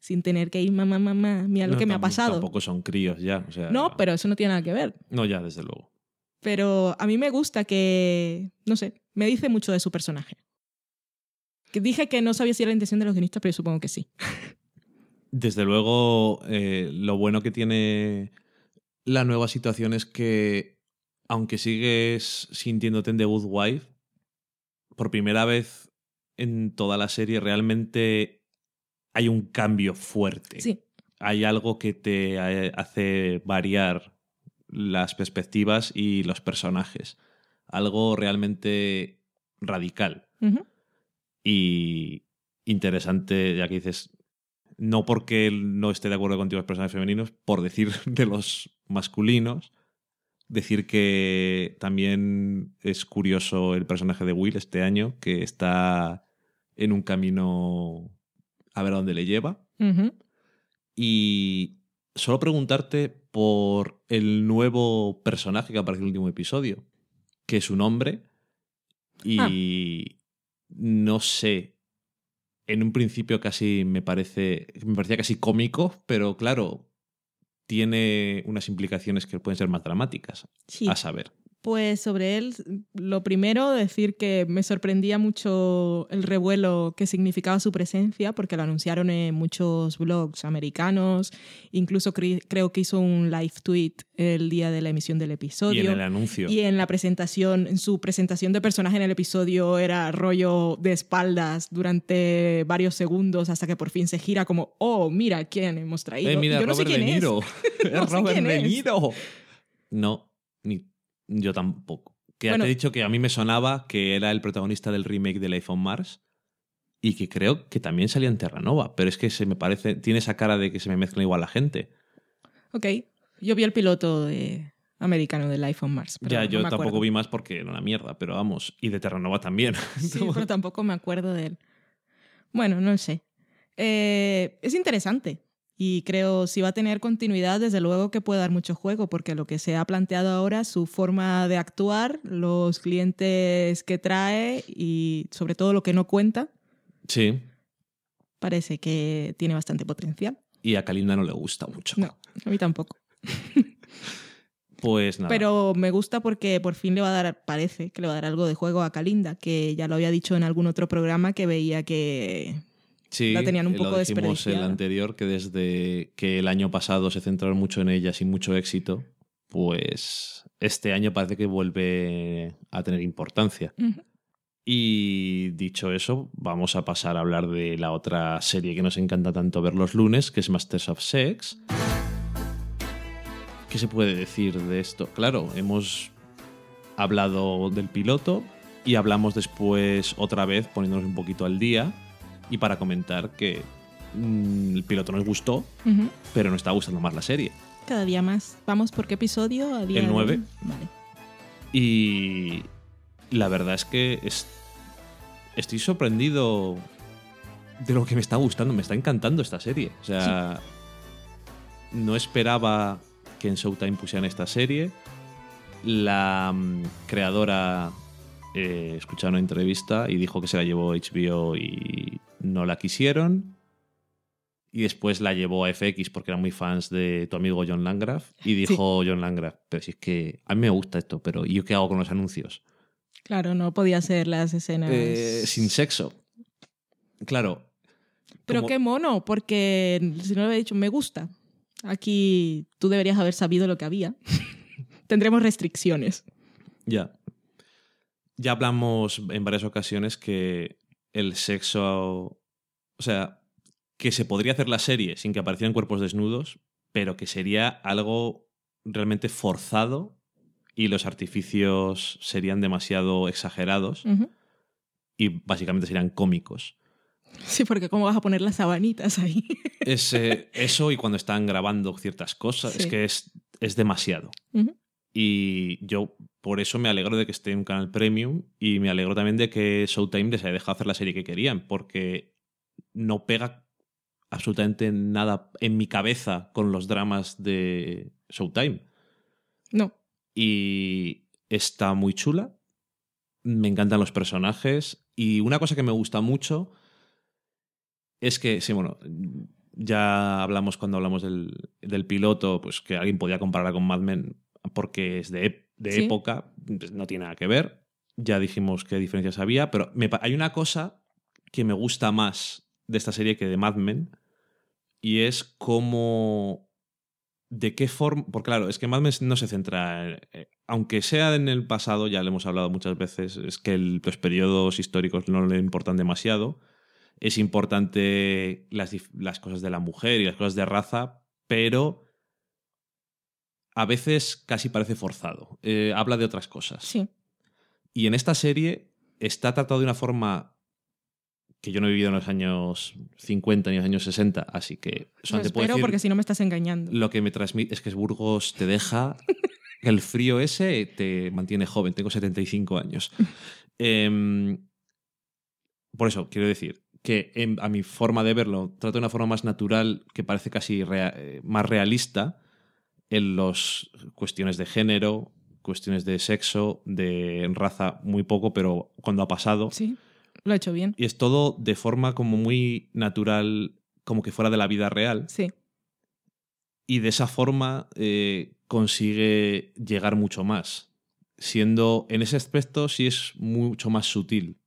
sin tener que ir, mamá, mamá, mira lo que me ha pasado. Tampoco son críos ya. o sea- No, pero eso no tiene nada que ver. No, ya, desde luego. Pero a mí me gusta que, no sé, me dice mucho de su personaje. Que dije que no sabía si era la intención de los guionistas, pero yo supongo que sí. Desde luego, eh, lo bueno que tiene la nueva situación es que, aunque sigues sintiéndote en The Good Wife, por primera vez en toda la serie realmente hay un cambio fuerte. Sí, Hay algo que te eh, hace variar las perspectivas y los personajes. Algo realmente radical y interesante, ya que dices, no porque no esté de acuerdo contigo los personajes femeninos, por decir *laughs* de los masculinos, decir que también es curioso el personaje de Will este año, que está en un camino a ver a dónde le lleva. Y solo preguntarte por el nuevo personaje que aparece en el último episodio, que es su nombre. Y no sé. En un principio casi me parece. Me parecía casi cómico, pero claro, tiene unas implicaciones que pueden ser más dramáticas. Sí. A saber. Pues sobre él, lo primero, decir que me sorprendía mucho el revuelo que significaba su presencia, porque lo anunciaron en muchos blogs americanos, incluso cre- creo que hizo un live tweet el día de la emisión del Y episodio. en el anuncio. Y en la presentación, en su presentación de personaje en el episodio era rollo de espaldas durante varios segundos hasta que por fin se gira como, oh, mira quién hemos traído. Eh, mira, Yo no sé quién es. No sé Robert quién es. No, ni yo tampoco. Que Bueno. te he dicho que a mí me sonaba que era el protagonista del remake del iPhone Mars y que creo que también salía en Terranova, pero es que se me parece, tiene esa cara de que se me mezcla igual la gente. Ok, yo vi el piloto de americano del iPhone Mars. pero ya, no yo me tampoco vi más porque era una mierda, pero vamos, y de Terranova también. *laughs* Sí, pero tampoco me acuerdo de él. Bueno, no sé. Eh, es interesante y creo si va a tener continuidad, desde luego que puede dar mucho juego, porque lo que se ha planteado ahora, su forma de actuar, los clientes que trae y sobre todo lo que no cuenta, Sí. parece que tiene bastante potencial. Y a Kalinda no le gusta mucho. No, a mí tampoco. *laughs* Pues nada. Pero me gusta porque por fin le va a dar, parece que le va a dar algo de juego a Kalinda, que ya lo había dicho en algún otro programa que veía que sí, la tenían un eh, poco lo dijimos el anterior, que desde que el año pasado se centraron mucho en ella sin mucho éxito, pues este año parece que vuelve a tener importancia. Y dicho eso, vamos a pasar a hablar de la otra serie que nos encanta tanto ver los lunes, que es Masters of Sex. ¿Qué se puede decir de esto? Claro, hemos hablado del piloto y hablamos después otra vez poniéndonos un poquito al día y para comentar que mm, el piloto nos gustó, pero nos está gustando más la serie. Cada día más. ¿Vamos por qué episodio? A día El de- nueve. Vale. Y la verdad es que es- estoy sorprendido de lo que me está gustando. Me está encantando esta serie. O sea, no esperaba que en Showtime pusieran esta serie. La mm, creadora eh, escuchó una entrevista y dijo que se la llevó HBO y no la quisieron. Y después la llevó a FX porque eran muy fans de tu amigo John Landgraf. Y dijo John Landgraf, pero si es que a mí me gusta esto, pero ¿y yo qué hago con los anuncios? Claro, no podía ser las escenas. Eh, sin sexo. Claro. Pero como- qué mono, porque si no le había dicho, me gusta. Aquí tú deberías haber sabido lo que había. *laughs* Tendremos restricciones. Ya. Ya hablamos en varias ocasiones que el sexo. O sea, que se podría hacer la serie sin que aparecieran cuerpos desnudos, pero que sería algo realmente forzado y los artificios serían demasiado exagerados y básicamente serían cómicos. Sí, porque ¿cómo vas a poner las sabanitas ahí? *laughs* Es, eh, eso y cuando están grabando ciertas cosas, es que es, es demasiado. Y yo por eso me alegro de que esté en un canal premium y me alegro también de que Showtime les haya dejado hacer la serie que querían, porque no pega absolutamente nada en mi cabeza con los dramas de Showtime. No. Y está muy chula. Me encantan los personajes. Y una cosa que me gusta mucho es que, sí, bueno, ya hablamos cuando hablamos del, del piloto, pues que alguien podía compararla con Mad Men porque es de, de Sí. época, pues, no tiene nada que ver. Ya dijimos qué diferencias había, pero me hay una cosa que me gusta más de esta serie que de Mad Men y es cómo de qué forma. Porque claro, es que Mad Men no se centra. en- eh, aunque sea en el pasado, ya le hemos hablado muchas veces, es que el- los periodos históricos no le importan demasiado. Es importante las, las cosas de la mujer y las cosas de raza, pero a veces casi parece forzado. Eh, habla de otras cosas. Sí. Y en esta serie está tratado de una forma que yo no he vivido en los años 50 ni en los años 60, así que solamente puedo espero decir porque si no me estás engañando. lo que me transmite es que Burgos te deja el frío ese te mantiene joven. Tengo 75 años. *laughs* Em, por eso quiero decir que a mi forma de verlo trata de una forma más natural que parece casi rea- eh, más realista en las cuestiones de género, cuestiones de sexo, de raza, muy poco, pero cuando ha pasado. Sí, lo he hecho bien. Y es todo de forma como muy natural, como que fuera de la vida real Sí. y de esa forma eh, consigue llegar mucho más. Siendo en ese aspecto sí es mucho más sutil.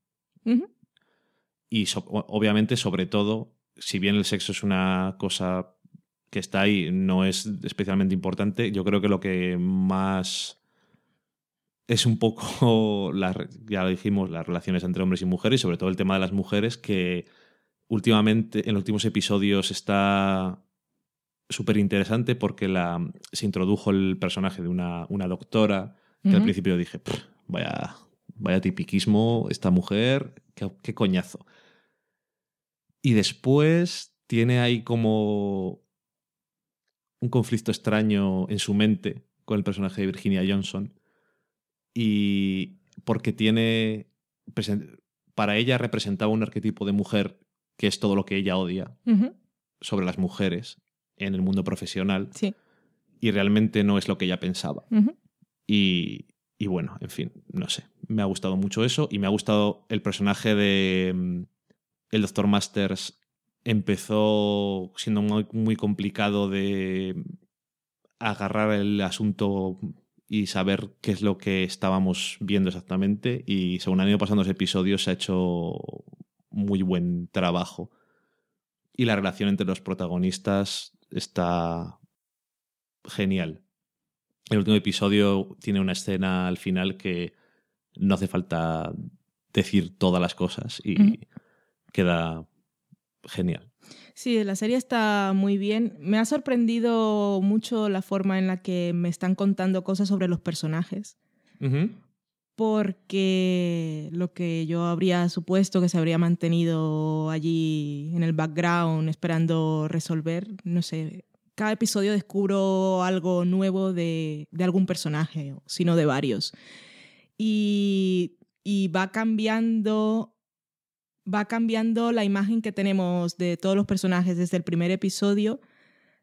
Y so- obviamente, sobre todo, si bien el sexo es una cosa que está ahí, no es especialmente importante, yo creo que lo que más es un poco, *laughs* la ya lo dijimos, las relaciones entre hombres y mujeres y sobre todo el tema de las mujeres que últimamente, en los últimos episodios está súper interesante porque la, se introdujo el personaje de una, una doctora que al principio dije, "Pff, vaya, vaya tipiquismo, esta mujer, qué, qué coñazo. Y después tiene ahí como un conflicto extraño en su mente con el personaje de Virginia Johnson. Y porque tiene. Para ella representaba un arquetipo de mujer que es todo lo que ella odia sobre las mujeres en el mundo profesional Sí. y realmente no es lo que ella pensaba. Y, y bueno, en fin, no sé. Me ha gustado mucho eso y me ha gustado el personaje de mm, el Dr. Masters. Empezó siendo muy, muy complicado de agarrar el asunto y saber qué es lo que estábamos viendo exactamente. Y según han ido pasando los episodios, se ha hecho muy buen trabajo. Y la relación entre los protagonistas está genial. El último episodio tiene una escena al final que no hace falta decir todas las cosas y queda genial. Sí, la serie está muy bien. Me ha sorprendido mucho la forma en la que me están contando cosas sobre los personajes. Porque lo que yo habría supuesto que se habría mantenido allí en el background esperando resolver, no sé, cada episodio descubro algo nuevo de, de algún personaje, sino de varios. Y, y va cambiando va cambiando la imagen que tenemos de todos los personajes desde el primer episodio.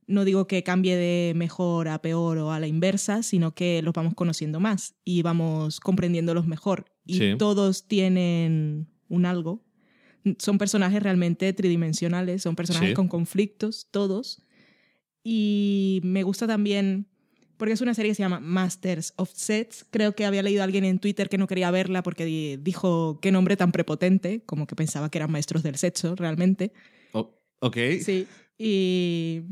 No digo que cambie de mejor a peor o a la inversa, sino que los vamos conociendo más y vamos comprendiéndolos mejor. Y Sí. todos tienen un algo. Son personajes realmente tridimensionales, son personajes Sí. con conflictos, todos. Y me gusta también, porque es una serie que se llama Masters of Sets. Creo que había leído a alguien en Twitter que no quería verla porque di- dijo qué nombre tan prepotente, como que pensaba que eran maestros del sexo realmente. Oh, ok. Sí. Y,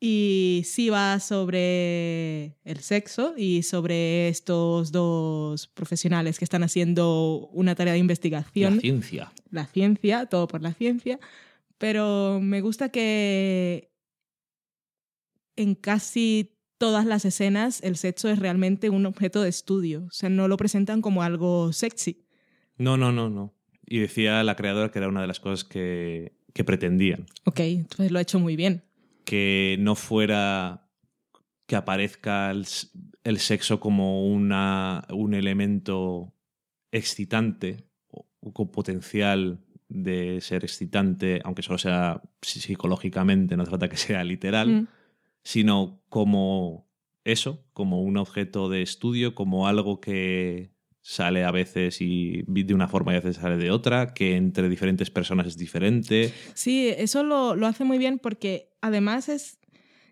y sí va sobre el sexo y sobre estos dos profesionales que están haciendo una tarea de investigación La ciencia. la ciencia, todo por la ciencia, pero me gusta que en casi todas las escenas el sexo es realmente un objeto de estudio, o sea, no lo presentan como algo sexy. No, no, no, no. Y decía la creadora que era una de las cosas que, que pretendían. Ok, entonces lo ha hecho muy bien. Que no fuera que aparezca el, el sexo como una, un elemento excitante o con potencial de ser excitante, aunque solo sea psicológicamente, no trata que sea literal. Mm, sino como eso, como un objeto de estudio, como algo que sale a veces y de una forma y a veces sale de otra, que entre diferentes personas es diferente. Sí, eso lo, lo hace muy bien porque además es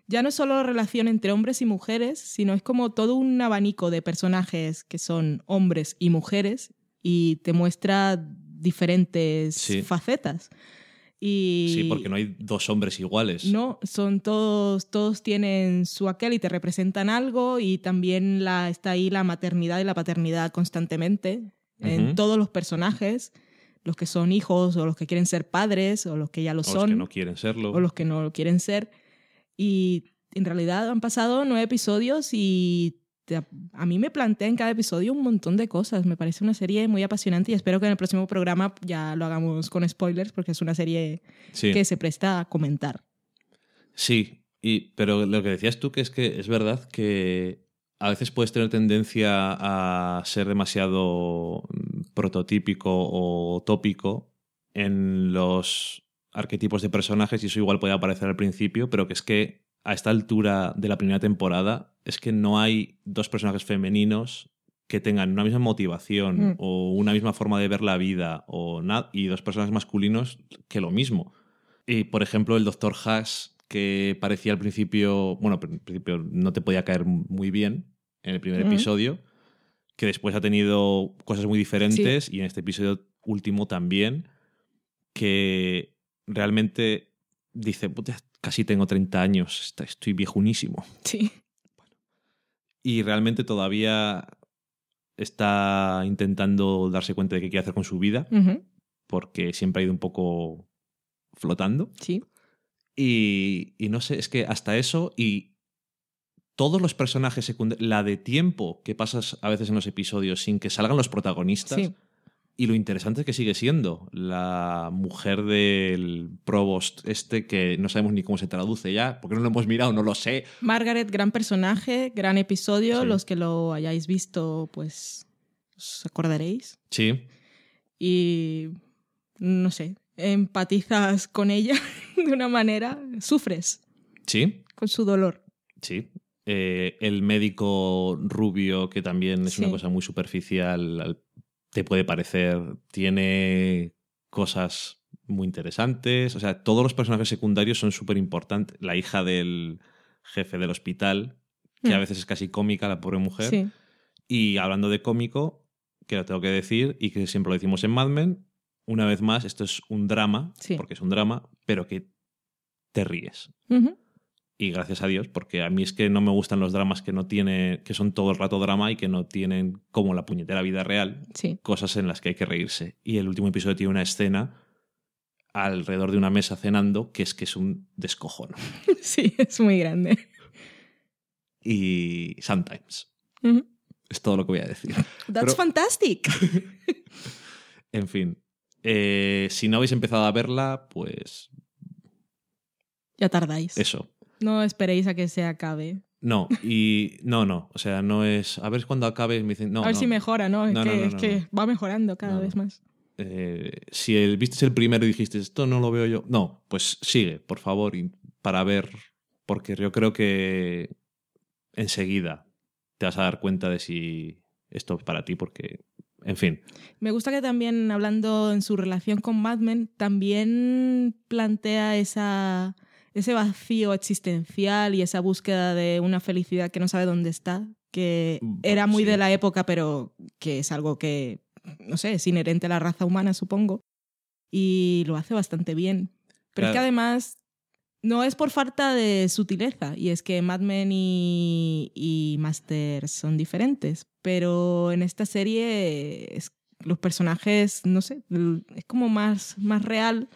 ya no es solo relación entre hombres y mujeres, sino es como todo un abanico de personajes que son hombres y mujeres y te muestra diferentes Sí. facetas. Y Sí, porque no hay dos hombres iguales. No, son todos, todos tienen su aquel y te representan algo y también la, está ahí la maternidad y la paternidad constantemente en todos los personajes, los que son hijos o los que quieren ser padres o los que ya lo o los son que no quieren serlo. o los que no lo quieren ser. Y en realidad han pasado nueve episodios y a mí me plantea en cada episodio un montón de cosas. Me parece una serie muy apasionante y espero que en el próximo programa ya lo hagamos con spoilers porque es una serie Sí, que se presta a comentar. sí. Y, pero lo que decías tú que es que es verdad que a veces puedes tener tendencia a ser demasiado mm, prototípico o tópico en los arquetipos de personajes y eso igual puede aparecer al principio, pero que es que a esta altura de la primera temporada es que no hay dos personajes femeninos que tengan una misma motivación Mm. o una misma forma de ver la vida o nada y dos personajes masculinos que lo mismo. Y por ejemplo el Dr. Haas que parecía al principio, bueno, al principio no te podía caer muy bien en el primer Ujú. episodio, que después ha tenido cosas muy diferentes y en este episodio último también, que realmente dice, "Puta, casi tengo 30 años, estoy viejunísimo. Sí. Y realmente todavía está intentando darse cuenta de qué quiere hacer con su vida, porque siempre ha ido un poco flotando. Sí. Y, y no sé, es que hasta eso y todos los personajes secundarios, la de tiempo que pasas a veces en los episodios sin que salgan los protagonistas, Sí. Y lo interesante es que sigue siendo la mujer del provost este que no sabemos ni cómo se traduce ya, porque no lo hemos mirado, no lo sé. Margaret, gran personaje, gran episodio. Sí. Los que lo hayáis visto, pues os acordaréis. Sí, Y no sé, empatizas con ella *laughs* de una manera, sufres Sí, con su dolor. sí. Eh, el médico rubio, que también es una cosa muy superficial, al- te puede parecer, tiene cosas muy interesantes. O sea, todos los personajes secundarios son súper importantes. La hija del jefe del hospital, que a Mm. veces es casi cómica, la pobre mujer. Sí. Y hablando de cómico, que lo tengo que decir y que siempre lo decimos en Mad Men, una vez más, esto es un drama, Sí. porque es un drama, pero que te ríes. Y gracias a Dios, porque a mí es que no me gustan los dramas que no tiene, que son todo el rato drama y que no tienen como la puñetera vida real, Sí. cosas en las que hay que reírse. Y el último episodio tiene una escena alrededor de una mesa cenando que es que es un descojono. *laughs* Sí, es muy grande. Y sometimes. Es todo lo que voy a decir. That's Pero- fantastic. *laughs* En fin. eh, si no habéis empezado a verla, pues ya tardáis. eso. No esperéis a que se acabe. No, y no, no. O sea, no es. A ver cuando acabe. Me dicen, no. a ver no. si mejora, ¿no? Es No, que, es va mejorando cada vez más. eh, si el, viste el primero y dijiste esto no lo veo yo, no, pues sigue, por favor, y para ver, porque yo creo que enseguida te vas a dar cuenta de si esto es para ti, porque, en fin, Me gusta que también, hablando en su relación con Mad Men, también plantea esa, ese vacío existencial y esa búsqueda de una felicidad que no sabe dónde está, que Mm, era muy sí. de la época, pero que es algo que, no sé, es inherente a la raza humana, supongo. Y lo hace bastante bien. Pero es que además no es por falta de sutileza, y es que Mad Men y, y Masters son diferentes, pero en esta serie es- los personajes, no sé, es como más, más real.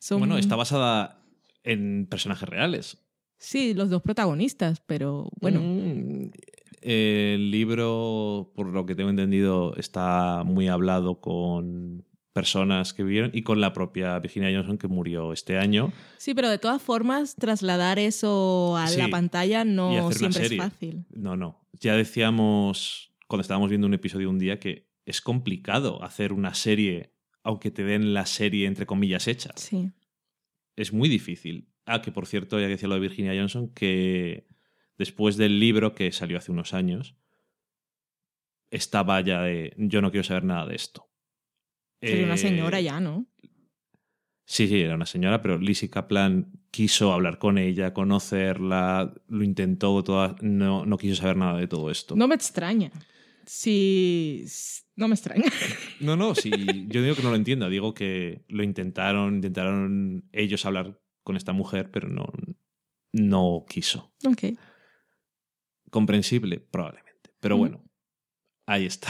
Son, bueno, está basada en personajes reales. Sí, los dos protagonistas, pero bueno, Mm, el libro, por lo que tengo entendido, está muy hablado con personas que vivieron y con la propia Virginia Johnson que murió este año. sí, pero de todas formas trasladar eso a Sí, la pantalla no siempre es fácil. No, no. Ya decíamos cuando estábamos viendo un episodio un día que es complicado hacer una serie, aunque te den la serie entre comillas hecha. Sí. Es muy difícil. Ah, que por cierto, ya que decía lo de Virginia Johnson, que después del libro que salió hace unos años, estaba ya de yo no quiero saber nada de esto. Sería una Eh, señora ya, ¿no? Sí, sí, era una señora, pero Lizzie Kaplan quiso hablar con ella, conocerla, lo intentó, toda, no, no quiso saber nada de todo esto. No me extraña. Sí, s- no me extraña. *laughs* No, no, sí, yo digo que no lo entiendo, digo que lo intentaron, intentaron ellos hablar con esta mujer, pero no, no quiso. ok. Comprensible, probablemente. Pero bueno, ahí está.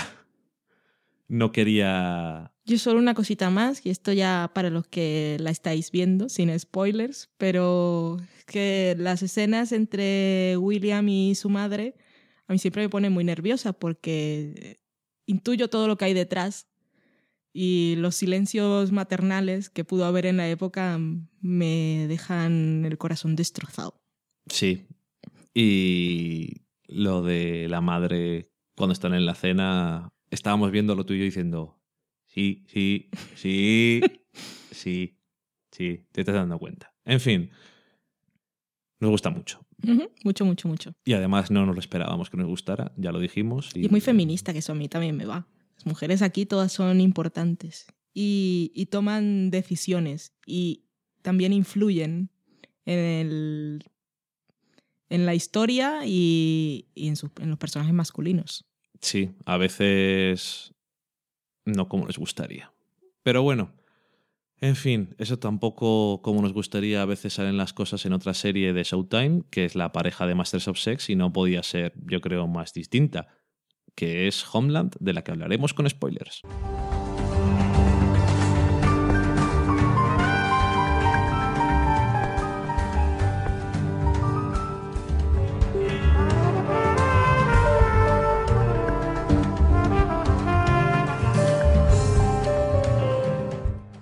No quería... Yo solo una cosita más, y esto ya para los que la estáis viendo, sin spoilers, pero que las escenas entre William y su madre a mí siempre me ponen muy nerviosa porque intuyo todo lo que hay detrás y los silencios maternales que pudo haber en la época me dejan el corazón destrozado. Sí. Y lo de la madre cuando están en la cena, estábamos viendo lo tuyo diciendo, sí, sí, sí, *laughs* sí, sí, te estás dando cuenta. En fin, nos gusta mucho. Mucho, mucho, mucho. Y además no nos lo esperábamos que nos gustara, ya lo dijimos. Y es muy feminista, que eso a mí también me va. Las mujeres aquí todas son importantes y, y toman decisiones y también influyen en, el, en la historia y, y en, en los personajes masculinos. Sí, a veces no como les gustaría. Pero bueno, en fin, eso tampoco como nos gustaría. A veces salen las cosas en otra serie de Showtime, que es la pareja de Masters of Sex, y no podía ser, yo creo, más distinta, que es Homeland, de la que hablaremos con spoilers.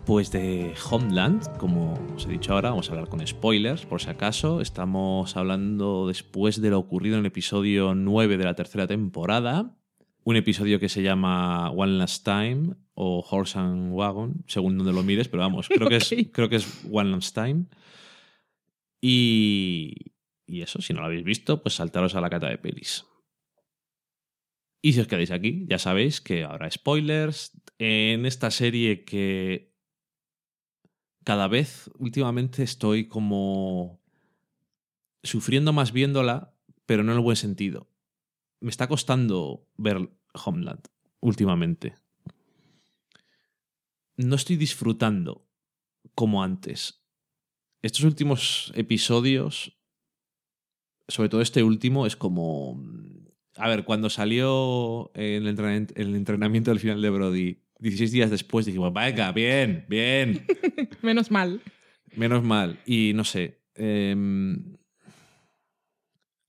Pues de Homeland, como os he dicho ahora, vamos a hablar con spoilers, por si acaso. Estamos hablando después de lo ocurrido en el episodio 9 de la tercera temporada. Un episodio que se llama One Last Time o Horse and Wagon, según donde lo mires, pero vamos, creo que, es, *laughs* creo que es One Last Time. Y, y eso, si no lo habéis visto, pues saltaros a la cata de pelis. Y si os quedáis aquí, ya sabéis que habrá spoilers en esta serie que cada vez últimamente estoy como sufriendo más viéndola, pero no en el buen sentido. Me está costando ver Homeland últimamente. No estoy disfrutando como antes. Estos últimos episodios, sobre todo este último, es como... A ver, cuando salió el, entrenamiento, el entrenamiento del final de Brody, 16 días después dijimos, venga, bien, bien. *laughs* Menos mal. Menos mal. Y no sé. em,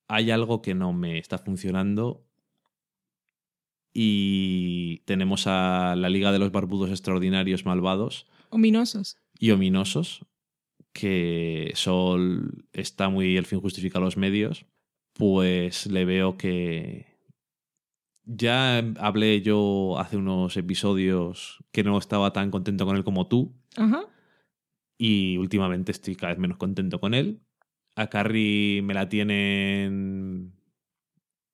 hay algo que no me está funcionando. Y tenemos a la Liga de los Barbudos Extraordinarios Malvados Ominosos. y Ominosos. Que Sol está muy el fin justifica los medios. Pues le veo que. Ya hablé yo hace unos episodios que no estaba tan contento con él como tú Ajá. y últimamente estoy cada vez menos contento con él. A Carrie me la tienen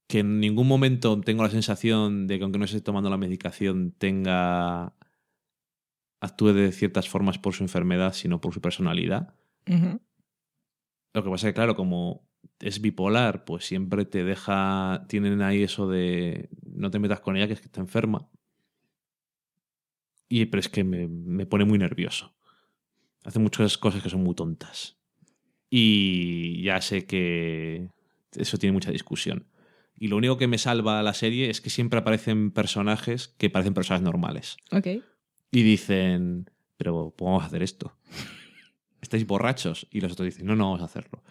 que en ningún momento tengo la sensación de que aunque no esté tomando la medicación tenga actúe de ciertas formas por su enfermedad, sino por su personalidad. Lo que pasa es que, claro, como es bipolar, pues siempre te deja. Tienen ahí eso de. No te metas con ella, que es que está enferma. Y, pero es que me, me pone muy nervioso. Hace muchas cosas que son muy tontas. Y ya sé que eso tiene mucha discusión. Y lo único que me salva a la serie es que siempre aparecen personajes que parecen personas normales. Y dicen, pero ¿cómo vamos a hacer esto? *laughs* ¿Estáis borrachos? Y los otros dicen, no, no vamos a hacerlo.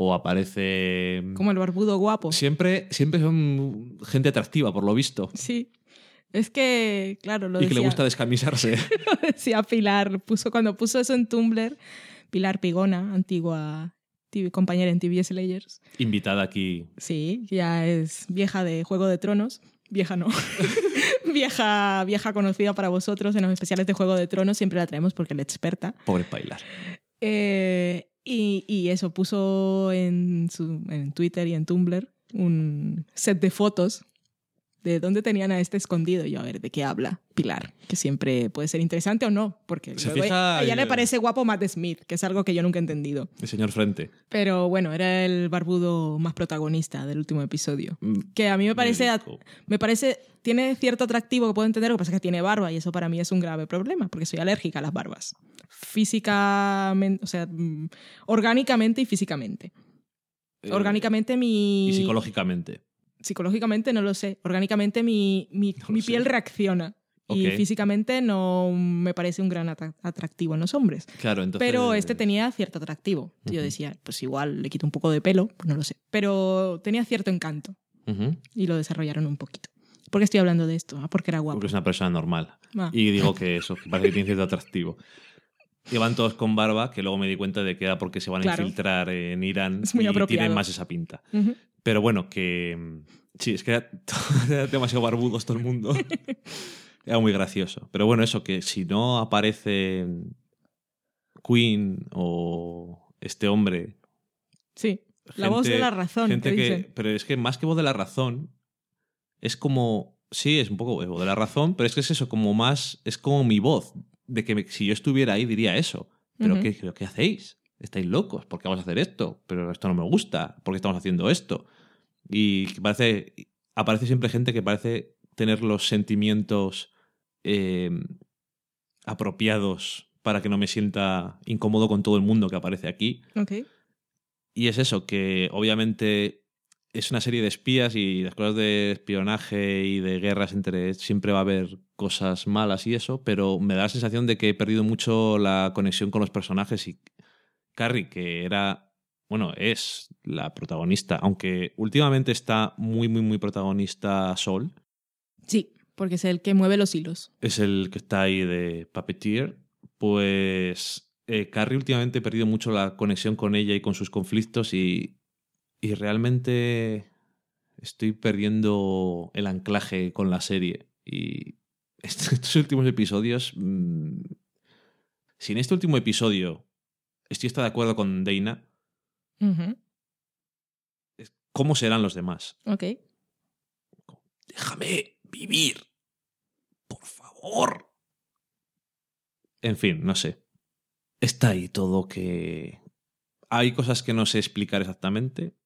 O aparece... Como el barbudo guapo. Siempre, siempre son gente atractiva, por lo visto. Sí. Es que, claro, lo y que le gusta descamisarse. *laughs* lo decía Pilar. Puso, cuando puso eso en Tumblr, Pilar Pigona, antigua TV compañera en TV Slayers. Invitada aquí. Sí, ya es vieja de Juego de Tronos. Vieja no. *laughs* vieja, vieja conocida para vosotros en los especiales de Juego de Tronos. Siempre la traemos porque es la experta. Pobre Pailar. Eh, y, y eso, puso en, su, en Twitter y en Tumblr un set de fotos de dónde tenían a este escondido. Y yo, a ver, ¿de qué habla Pilar? Que siempre puede ser interesante o no, porque Se luego fija a ella el- le parece guapo Matt Smith, que es algo que yo nunca he entendido. El señor Frente. Pero bueno, era el barbudo más protagonista del último episodio. Mm, Que a mí me parece, médico. me parece, tiene cierto atractivo que puedo entender, lo que pasa es que tiene barba y eso para mí es un grave problema, porque soy alérgica a las barbas. Físicamente, o sea, mm, orgánicamente y físicamente. Eh, orgánicamente mi... Y psicológicamente. Psicológicamente no lo sé. Orgánicamente mi, mi, No mi sé. piel reacciona. Y Ok. físicamente no me parece un gran atra- atractivo en los hombres. Claro, entonces. Pero este tenía cierto atractivo. Yo Ujú. decía, pues igual le quito un poco de pelo, pues no lo sé. Pero tenía cierto encanto Ujú, y lo desarrollaron un poquito. ¿Por qué estoy hablando de esto? Ah, porque era guapo. Porque es una persona normal. Ah. Y digo que eso, que parece que tiene cierto atractivo. Y van todos con barba, que luego me di cuenta de que era porque se van a Claro. infiltrar en Irán Es muy y apropiado. tienen más esa pinta. Ujú. Pero bueno, que. mm, Sí, es que era, *laughs* era demasiado barbudos todo el mundo. *laughs* Era muy gracioso. Pero bueno, eso, que si no aparece Queen o este hombre. Sí. La voz de la razón, gente que dicen. Pero es que más que voz de la razón, es como. Sí, es un poco voz de la razón, pero es que es eso, como más. Es como mi voz. De que me- si yo estuviera ahí diría eso. ¿Pero Ujú. qué, pero qué hacéis? ¿Estáis locos? ¿Por qué vamos a hacer esto? Pero esto no me gusta. ¿Por qué estamos haciendo esto? Y que parece. Aparece siempre gente que parece tener los sentimientos eh, apropiados para que no me sienta incómodo con todo el mundo que aparece aquí. Y es eso, que obviamente es una serie de espías y las cosas de espionaje y de guerras entre siempre va a haber cosas malas y eso, pero me da la sensación de que he perdido mucho la conexión con los personajes y Carrie, que era, bueno, es la protagonista, aunque últimamente está muy, muy, muy protagonista Sol, Sí, porque es el que mueve los hilos. es el que está ahí de Puppeteer, pues eh, Carrie últimamente he perdido mucho la conexión con ella y con sus conflictos y, y realmente estoy perdiendo el anclaje con la serie y *laughs* est- estos últimos episodios. mm, si en este último episodio estoy está de acuerdo con Dana, ¿cómo serán los demás? Ok. Déjame vivir. Por favor. En fin, no sé. Está ahí todo que... Hay cosas que no sé explicar exactamente.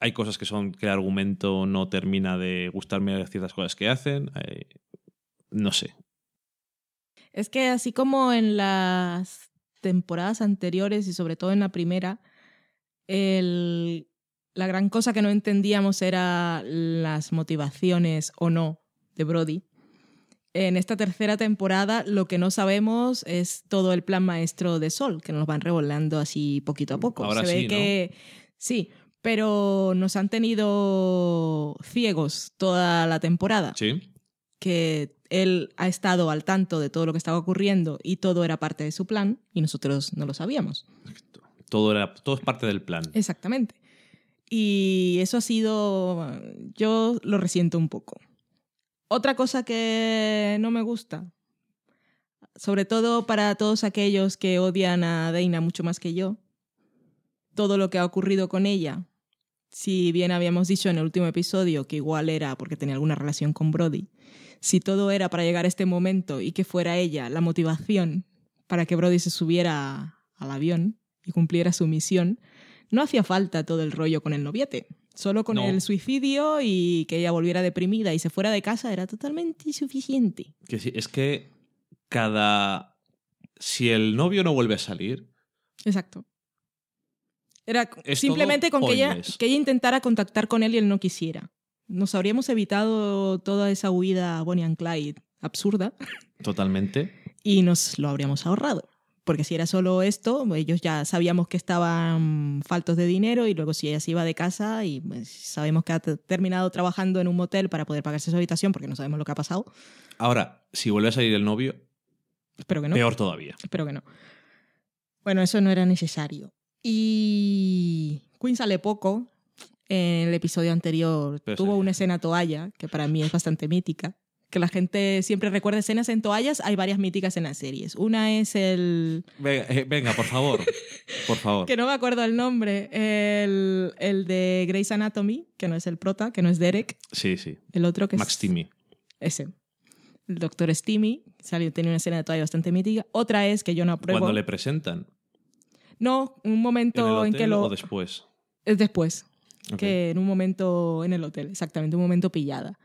Hay cosas que son que el argumento no termina de gustarme ciertas cosas que hacen. Eh, no sé. Es que así como en las temporadas anteriores y sobre todo en la primera, el- la gran cosa que no entendíamos era las motivaciones o no de Brody. En esta tercera temporada lo que no sabemos es todo el plan maestro de Sol, que nos van revolando así poquito a poco. Ahora Se ve sí, ¿no? que sí, pero nos han tenido ciegos toda la temporada Sí. que él ha estado al tanto de todo lo que estaba ocurriendo y todo era parte de su plan y nosotros no lo sabíamos. Todo, era, todo es parte del plan. Exactamente. Y eso ha sido, yo lo resiento un poco. Otra cosa que no me gusta, sobre todo para todos aquellos que odian a Deina mucho más que yo, todo lo que ha ocurrido con ella, si bien habíamos dicho en el último episodio que igual era porque tenía alguna relación con Brody, si todo era para llegar a este momento y que fuera ella la motivación para que Brody se subiera al avión y cumpliera su misión, no hacía falta todo el rollo con el noviete. Solo con No. el suicidio y que ella volviera deprimida y se fuera de casa era totalmente suficiente. Que sí, es que cada... Si el novio no vuelve a salir, Exacto. Era Es simplemente con que ella, que ella intentara contactar con él y él no quisiera. Nos habríamos evitado toda esa huida Bonnie and Clyde absurda totalmente. y nos lo habríamos ahorrado. Porque si era solo esto, ellos ya sabíamos que estaban faltos de dinero y luego si ella se iba de casa y pues, sabemos que ha terminado trabajando en un motel para poder pagarse su habitación porque no sabemos lo que ha pasado. Ahora, si vuelve a salir el novio, Espero que no. peor todavía. Espero que no. Bueno, eso no era necesario. Y Queen sale poco. En el episodio anterior Pero tuvo sí. una escena toalla, que para mí es bastante mítica. Que la gente siempre recuerda escenas en toallas. Hay varias míticas en las series. Una es el... Venga, eh, venga, por favor. Por favor. *laughs* que no me acuerdo el nombre. El, el de Grey's Anatomy, que no es el prota, que no es Derek. Sí, sí. El otro que Max es... Timmy. Ese. El doctor Steamy. Salió, tenía una escena de toalla bastante mítica. Otra es que yo no apruebo... Cuando le presentan. No, un ¿En el momento en, que lo... o después? Es después, que en un momento en el hotel, exactamente, un momento pillada.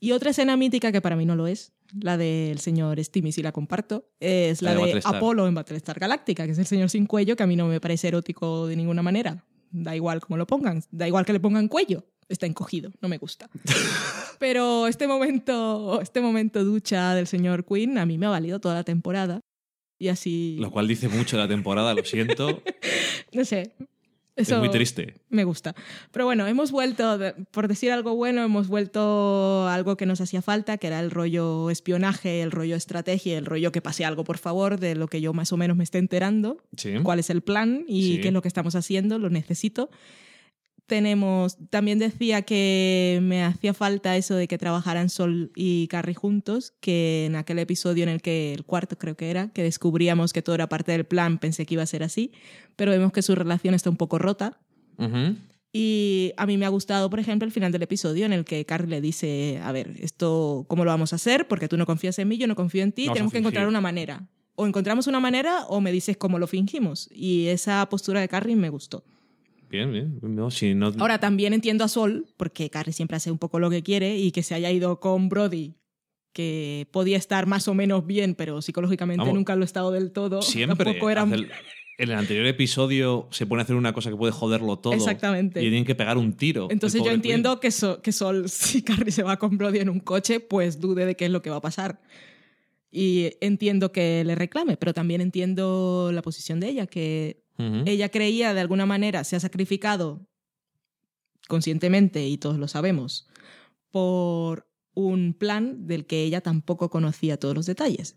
Y otra escena mítica que para mí no lo es, la del señor Steamy, si la comparto, es la, La de. Apolo en Battlestar Galáctica, que es el señor sin cuello, que a mí no me parece erótico de ninguna manera. Da igual cómo lo pongan, da igual que le pongan cuello, está encogido, no me gusta. *laughs* Pero este momento, este momento ducha del señor Queen a mí me ha valido toda la temporada. Y así, Lo cual dice mucho de la temporada, lo siento. *laughs* no sé. Eso Es muy triste. me gusta. Pero bueno, hemos vuelto, por decir algo bueno, hemos vuelto a algo que nos hacía falta, que era el rollo espionaje, el rollo estrategia, el rollo que pase algo, por favor, de lo que yo más o menos me esté enterando, Sí. cuál es el plan y Sí. qué es lo que estamos haciendo, lo necesito. Tenemos, también decía que me hacía falta eso de que trabajaran Sol y Carrie juntos, que en aquel episodio en el que, el cuarto creo que era, que descubríamos que todo era parte del plan, pensé que iba a ser así, pero vemos que su relación está un poco rota, y a mí me ha gustado, por ejemplo, el final del episodio en el que Carrie le dice, a ver, esto, ¿cómo lo vamos a hacer? Porque tú no confías en mí, yo no confío en ti, tenemos que encontrar una manera. O encontramos una manera o me dices cómo lo fingimos. Y esa postura de Carrie me gustó. Bien, bien. No, si no... Ahora también entiendo a Sol, porque Carrie siempre hace un poco lo que quiere y que se haya ido con Brody, que podía estar más o menos bien, pero psicológicamente Vamos, nunca lo ha estado del todo. Siempre. Tampoco era... en el anterior episodio se pone a hacer una cosa que puede joderlo todo. Exactamente. Y tienen que pegar un tiro. Entonces yo entiendo que, So- que Sol, *laughs* si Carrie se va con Brody en un coche, pues dude de qué es lo que va a pasar. Y entiendo que le reclame, pero también entiendo la posición de ella, que Ella creía de alguna manera, se ha sacrificado conscientemente, y todos lo sabemos, por un plan del que ella tampoco conocía todos los detalles.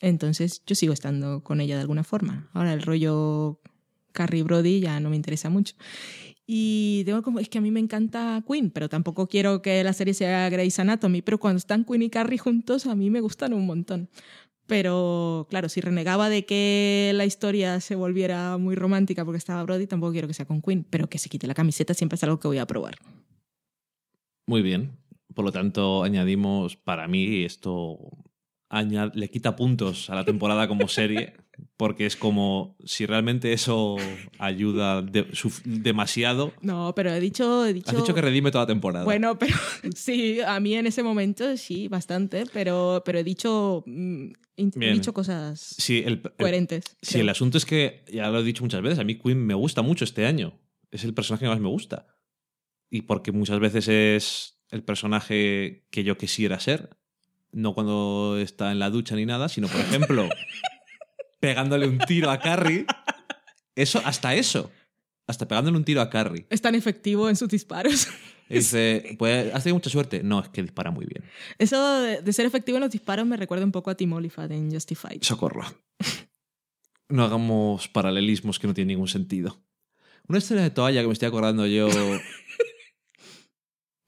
Entonces yo sigo estando con ella de alguna forma. Ahora el rollo Carrie Brody ya no me interesa mucho. Y tengo como, es que a mí me encanta Queen, pero tampoco quiero que la serie sea Grey's Anatomy, pero cuando están Queen y Carrie juntos a mí me gustan un montón. Pero claro, si renegaba de que la historia se volviera muy romántica porque estaba Brody, tampoco quiero que sea con Queen, pero que se quite la camiseta siempre es algo que voy a probar. Muy bien. Por lo tanto, añadimos, para mí, esto le quita puntos a la temporada como serie, *laughs* porque es como si realmente eso ayuda de- suf- demasiado. No, pero he dicho... He dicho Has dicho que redime toda la temporada. Bueno, *laughs* pero sí, a mí en ese momento sí, bastante, pero, pero he dicho, mm, he dicho cosas Sí, el, el- coherentes. sí, creo. el asunto es que, ya lo he dicho muchas veces, a mí Queen me gusta mucho este año. Es el personaje que más me gusta. Y porque muchas veces es el personaje que yo quisiera ser. No cuando está en la ducha ni nada, sino, por ejemplo, *laughs* pegándole un tiro a Carrie. *laughs* Eso, hasta eso. Hasta pegándole un tiro a Carrie. Es tan efectivo en sus disparos. Y *laughs* dice, pues, ¿has tenido mucha suerte? No, es que dispara muy bien. Eso de, de ser efectivo en los disparos me recuerda un poco a Tim Oliphant en Justified. Socorro. *laughs* No hagamos paralelismos que no tienen ningún sentido. Una escena de toalla que me estoy acordando yo.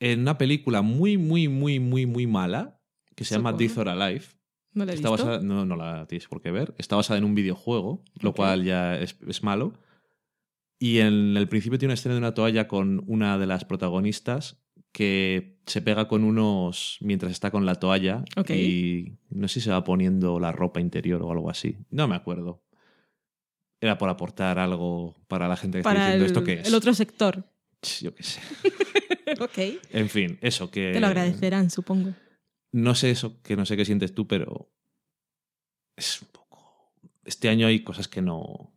en una película muy, muy, muy, muy, muy mala que se llama. Death or Alive. ¿No lo he Está visto? basada, no, no la tienes por qué ver. Está basada en un videojuego, lo cual ya es, es malo. Y en el principio tiene una escena de una toalla con una de las protagonistas que se pega con unos mientras está con la toalla y no sé si se va poniendo la ropa interior o algo así. No me acuerdo. Era por aportar algo para la gente que está diciendo el, esto que es. el otro sector. Yo qué sé. *laughs* ok. En fin, eso que. Te lo agradecerán, supongo. No sé eso, que no sé qué sientes tú, pero es un poco. Este año hay cosas que no,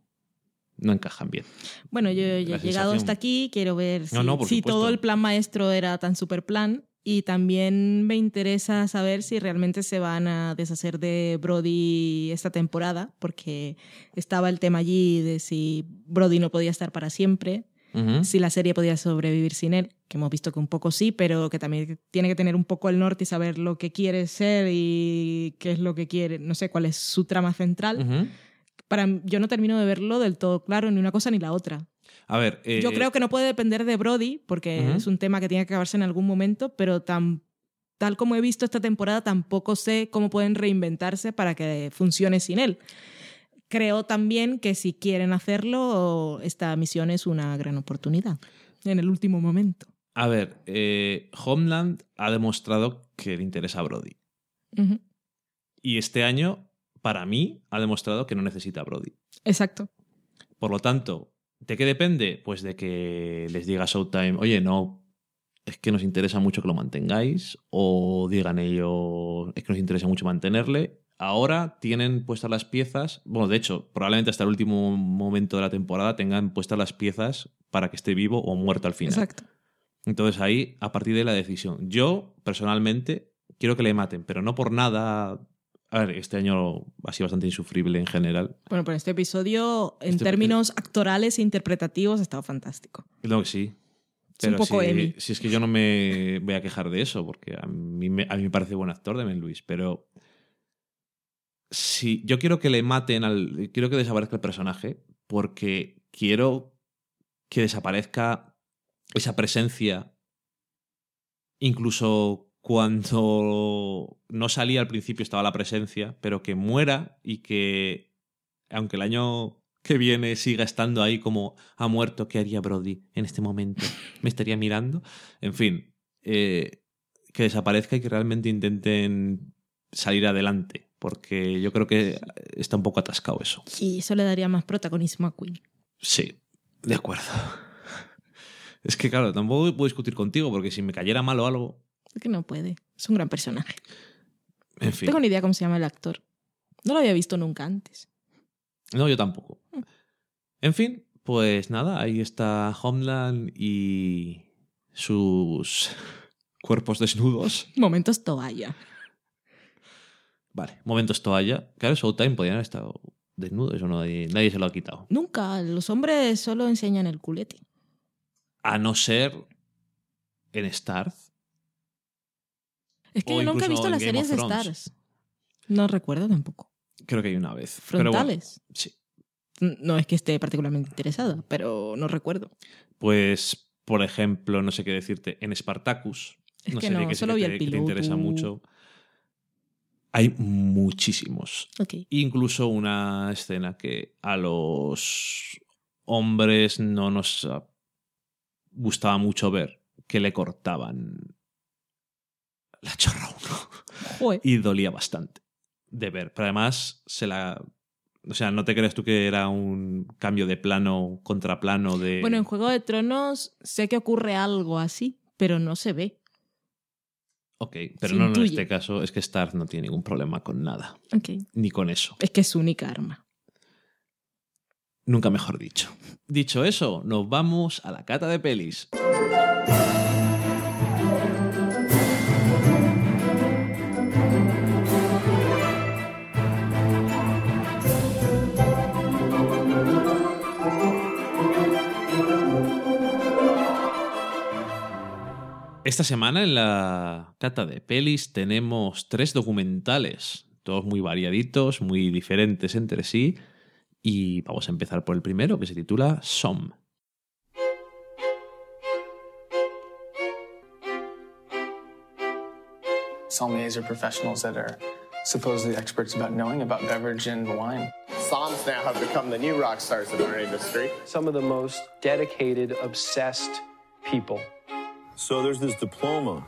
no encajan bien. Bueno, yo ya he La llegado sensación- hasta aquí, quiero ver si, No, no, por si supuesto. todo el plan maestro era tan super plan y también me interesa saber si realmente se van a deshacer de Brody esta temporada, porque estaba el tema allí de si Brody no podía estar para siempre, Si la serie podía sobrevivir sin él, que hemos visto que un poco sí, pero que también tiene que tener un poco el norte y saber lo que quiere ser y qué es lo que quiere, no sé cuál es su trama central. Para yo no termino de verlo del todo claro ni una cosa ni la otra. A ver. eh, Yo creo que no puede depender de Brody, porque es un tema que tiene que acabarse en algún momento, pero tan, tal como he visto esta temporada, tampoco sé cómo pueden reinventarse para que funcione sin él. Creo también que si quieren hacerlo, esta misión es una gran oportunidad en el último momento. A ver, eh, Homeland ha demostrado que le interesa a Brody. Y este año, para mí, ha demostrado que no necesita a Brody. Exacto. Por lo tanto, ¿de qué depende? Pues de que les diga Showtime, oye, no, es que nos interesa mucho que lo mantengáis, o digan ellos, es que nos interesa mucho mantenerle. Ahora tienen puestas las piezas, bueno, de hecho, probablemente hasta el último momento de la temporada tengan puestas las piezas para que esté vivo o muerto al final. Exacto. Entonces ahí, a partir de la decisión. Yo, personalmente, quiero que le maten, pero no por nada. A ver, este año ha sido bastante insufrible en general. Bueno, pero este episodio, en Este- términos actorales e interpretativos, ha estado fantástico. Que sí. Es un poco si, Emmy. si es que yo no me voy a quejar de eso, porque a mí me, a mí me parece buen actor Demian Luis, pero si yo quiero que le maten al. Quiero que desaparezca el personaje, porque quiero que desaparezca esa presencia, incluso cuando no salía al principio estaba la presencia, pero que muera y que, aunque el año que viene siga estando ahí como ha muerto, ¿qué haría Brody en este momento? ¿Me estaría mirando? En fin, eh, que desaparezca y que realmente intenten salir adelante, porque yo creo que está un poco atascado eso. Y eso le daría más protagonismo a Queen. Sí, de acuerdo. *laughs* Es que claro, tampoco puedo discutir contigo, porque si me cayera mal o algo, Es que no puede. Es un gran personaje. en fin. Tengo ni idea cómo se llama el actor. No lo había visto nunca antes. No, yo tampoco. En fin, pues nada, ahí está Homeland y sus cuerpos desnudos. Momentos toalla. Vale, momentos toalla. Claro, Showtime podían haber estado desnudos, eso nadie, nadie se lo ha quitado. Nunca. Los hombres solo enseñan el culete. A no ser en Starz. Es que O yo nunca he visto las Game series de. Stars. No recuerdo tampoco. Creo que hay una vez. Pero bueno, Frontales. sí. No es que esté particularmente interesada, pero no recuerdo. Pues, por ejemplo, no sé qué decirte, en Spartacus, Es no que sé de no, qué sí solo que vi te, el que te interesa mucho. Hay muchísimos. Incluso una escena que a los hombres no nos ah, gustaba mucho ver, que le cortaban la chorra a uno. Joder. Y dolía bastante de ver. Pero además se la... O sea, no te crees tú que era un cambio de plano, contraplano de... Bueno, en Juego de Tronos sé que ocurre algo así, pero no se ve. Ok, pero se no en este caso. Es que Stark no tiene ningún problema con nada. Ok. Ni con eso. Es que es su única arma. Nunca mejor dicho. Dicho eso, nos vamos a la cata de pelis. Esta semana en la cata de pelis tenemos tres documentales, todos muy variaditos, muy diferentes entre sí, y vamos a empezar por el primero que se titula Som. Sommeliers are professionals that are supposedly experts about knowing about beverage and wine. Psalms now have become the new rock stars in our industry. Some of the most dedicated, obsessed people. So there's this diploma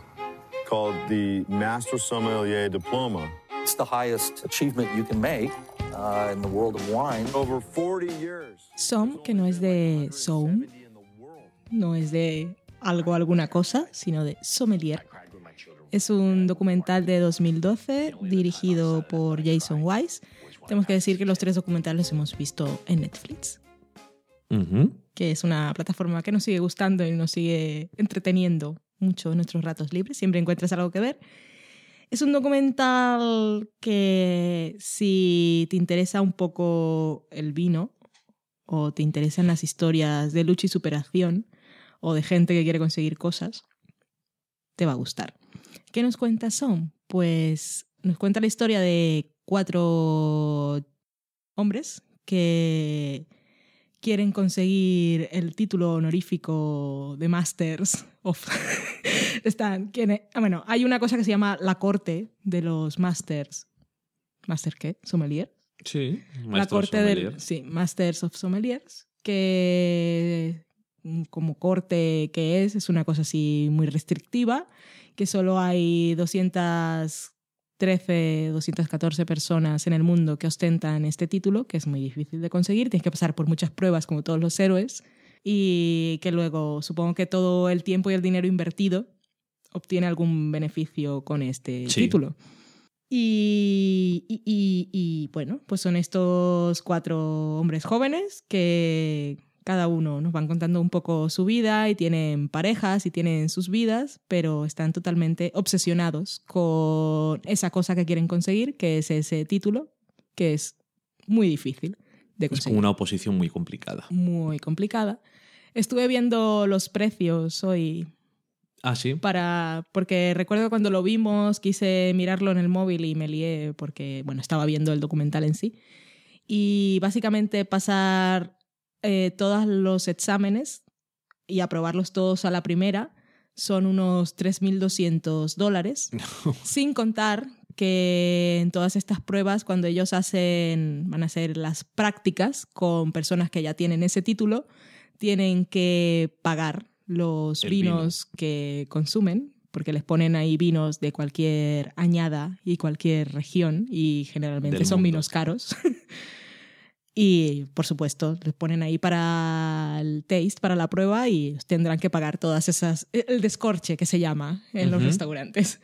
called the Master Sommelier Diploma. It's the highest achievement you can make uh, in the world of wine. Over 40 years. Som, que no es de Soum, no es de algo, alguna cosa, sino de sommelier. Es un documental de 2012 dirigido por Jason Wise. Tenemos que decir que los tres documentales los hemos visto en Netflix, Ujú. Que es una plataforma que nos sigue gustando y nos sigue entreteniendo mucho en nuestros ratos libres. Siempre encuentras algo que ver. Es un documental que si te interesa un poco el vino o te interesan las historias de lucha y superación o de gente que quiere conseguir cosas, te va a gustar. ¿Qué nos cuenta Som? Pues nos cuenta la historia de cuatro hombres que quieren conseguir el título honorífico de Masters of... *laughs* Están, ah, bueno, hay una cosa que se llama la corte de los Masters. ¿Master qué? ¿Sommelier? Sí. la corte del sí, Masters of Sommeliers, que mm, como corte que es, es una cosa así muy restrictiva, que solo hay 213, 214 personas en el mundo que ostentan este título, que es muy difícil de conseguir, tienes que pasar por muchas pruebas como todos los héroes, y que luego supongo que todo el tiempo y el dinero invertido obtiene algún beneficio con este Sí. título. Y, y- y- y, bueno, pues son estos cuatro hombres jóvenes que cada uno nos van contando un poco su vida y tienen parejas y tienen sus vidas, pero están totalmente obsesionados con esa cosa que quieren conseguir, que es ese título, que es muy difícil de Es conseguir como una oposición muy complicada. muy complicada. Estuve viendo los precios hoy Ah, sí. para porque recuerdo cuando lo vimos quise mirarlo en el móvil y me lié porque bueno estaba viendo el documental en sí y básicamente pasar eh, todos los exámenes y aprobarlos todos a la primera son unos 3.200 dólares *laughs* *laughs* sin contar que en todas estas pruebas cuando ellos hacen van a hacer las prácticas con personas que ya tienen ese título tienen que pagar los El vinos que consumen, porque les ponen ahí vinos de cualquier añada y cualquier región, y generalmente Del son mundo. vinos caros. *laughs* y, por supuesto, les ponen ahí para el taste, para la prueba, y tendrán que pagar todas esas, el descorche que se llama en los restaurantes.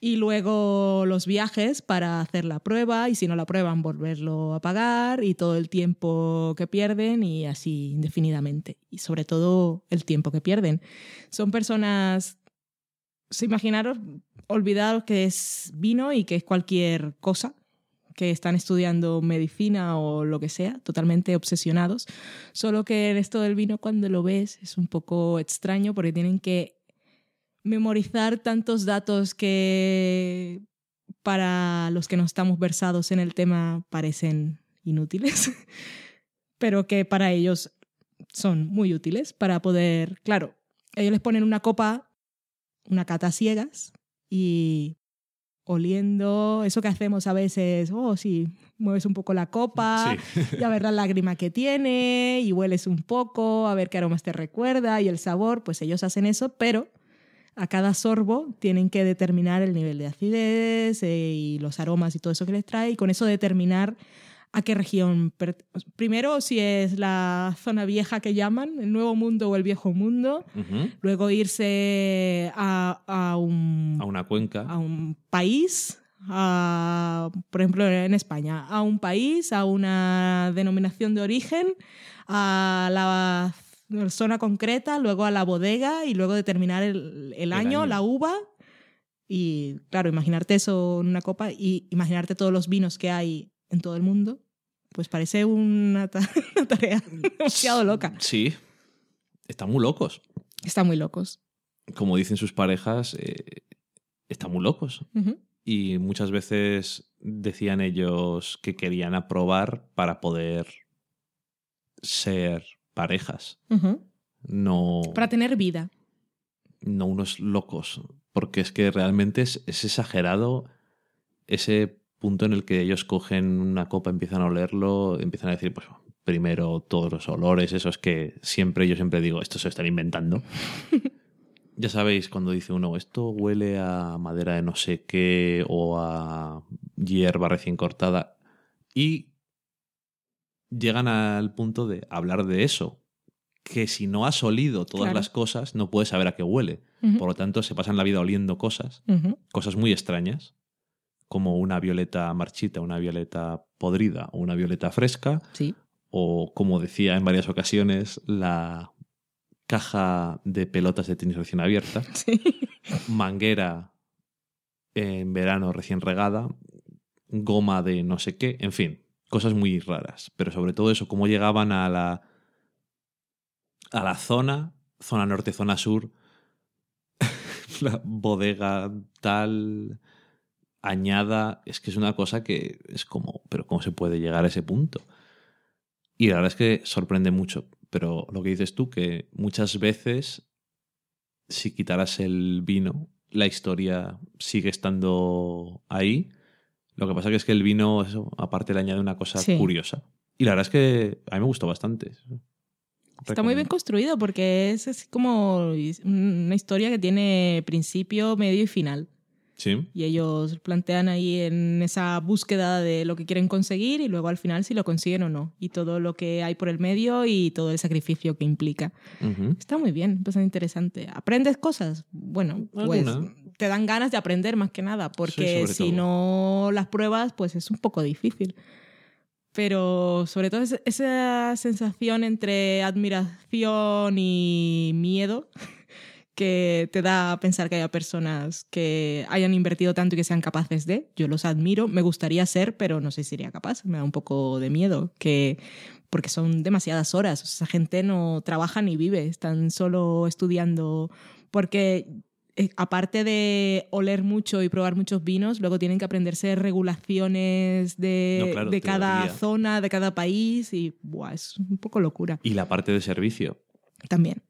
Y luego los viajes para hacer la prueba y si no la prueban volverlo a pagar y todo el tiempo que pierden y así indefinidamente. Y sobre todo el tiempo que pierden. Son personas, se imaginaros, olvidaros que es vino y que es cualquier cosa, que están estudiando medicina o lo que sea, totalmente obsesionados. Solo que en esto del vino cuando lo ves es un poco extraño porque tienen que memorizar tantos datos que para los que no estamos versados en el tema parecen inútiles. *laughs* pero que para ellos son muy útiles para poder, claro, ellos les ponen una copa, una cata ciegas y oliendo, eso que hacemos a veces, oh sí, mueves un poco la copa y a ver la lágrima que tiene y hueles un poco, a ver qué aromas te recuerda y el sabor, pues ellos hacen eso, pero a cada sorbo tienen que determinar el nivel de acidez eh, y los aromas y todo eso que les trae y con eso determinar a qué región. Primero, si es la zona vieja que llaman, el nuevo mundo o el viejo mundo. Luego irse a, a, un, a una cuenca. A un país. A, por ejemplo, en España, a un país, a una denominación de origen, a la zona concreta, luego a la bodega y luego determinar el, el, año, la uva. Y claro, imaginarte eso en una copa y imaginarte todos los vinos que hay en todo el mundo, pues parece *laughs* una, tarea demasiado loca. Sí, están muy locos. Están muy locos. Como dicen sus parejas, eh, están muy locos. Y muchas veces decían ellos que querían aprobar para poder ser parejas. No. Para tener vida. No unos locos. Porque es que realmente es, es exagerado ese punto en el que ellos cogen una copa, empiezan a olerlo, empiezan a decir, pues primero todos los olores, eso es que siempre, yo siempre digo, esto se están inventando. *laughs* ya sabéis, cuando dice uno, esto huele a madera de no sé qué o a hierba recién cortada. Y llegan al punto de hablar de eso, que si no has olido todas las cosas, no puedes saber a qué huele. Por lo tanto, se pasan la vida oliendo cosas, cosas muy extrañas como una violeta marchita, una violeta podrida o una violeta fresca. Sí. O, como decía en varias ocasiones, la caja de pelotas de tenis recién abierta. *laughs* Sí. Manguera en verano recién regada. Goma de no sé qué. En fin, cosas muy raras. Pero sobre todo eso, cómo llegaban a la. a la zona, zona norte, zona sur. *laughs* la bodega tal añada, es que es una cosa que es como, pero ¿cómo se puede llegar a ese punto? Y la verdad es que sorprende mucho, pero lo que dices tú, que muchas veces si quitaras el vino, la historia sigue estando ahí. Lo que pasa que es que el vino, eso, aparte le añade una cosa curiosa. Y la verdad es que a mí me gustó bastante. Está muy bien construido porque es, es como una historia que tiene principio, medio y final. Y ellos plantean ahí en esa búsqueda de lo que quieren conseguir y luego al final si lo consiguen o no. Y todo lo que hay por el medio y todo el sacrificio que implica. Está muy bien, bastante interesante. ¿Aprendes cosas? Bueno, pues te dan ganas de aprender más que nada, porque si no las pruebas, pues es un poco difícil. Pero sobre todo esa sensación entre admiración y miedo que te da a pensar que haya personas que hayan invertido tanto y que sean capaces de. Yo los admiro, me gustaría ser, pero no sé si sería capaz. Me da un poco de miedo, que porque son demasiadas horas. esa gente no trabaja ni vive, están solo estudiando. Porque eh, aparte de oler mucho y probar muchos vinos, luego tienen que aprenderse regulaciones de, de cada zona, de cada país y buah, es un poco locura. Y la parte de servicio. También.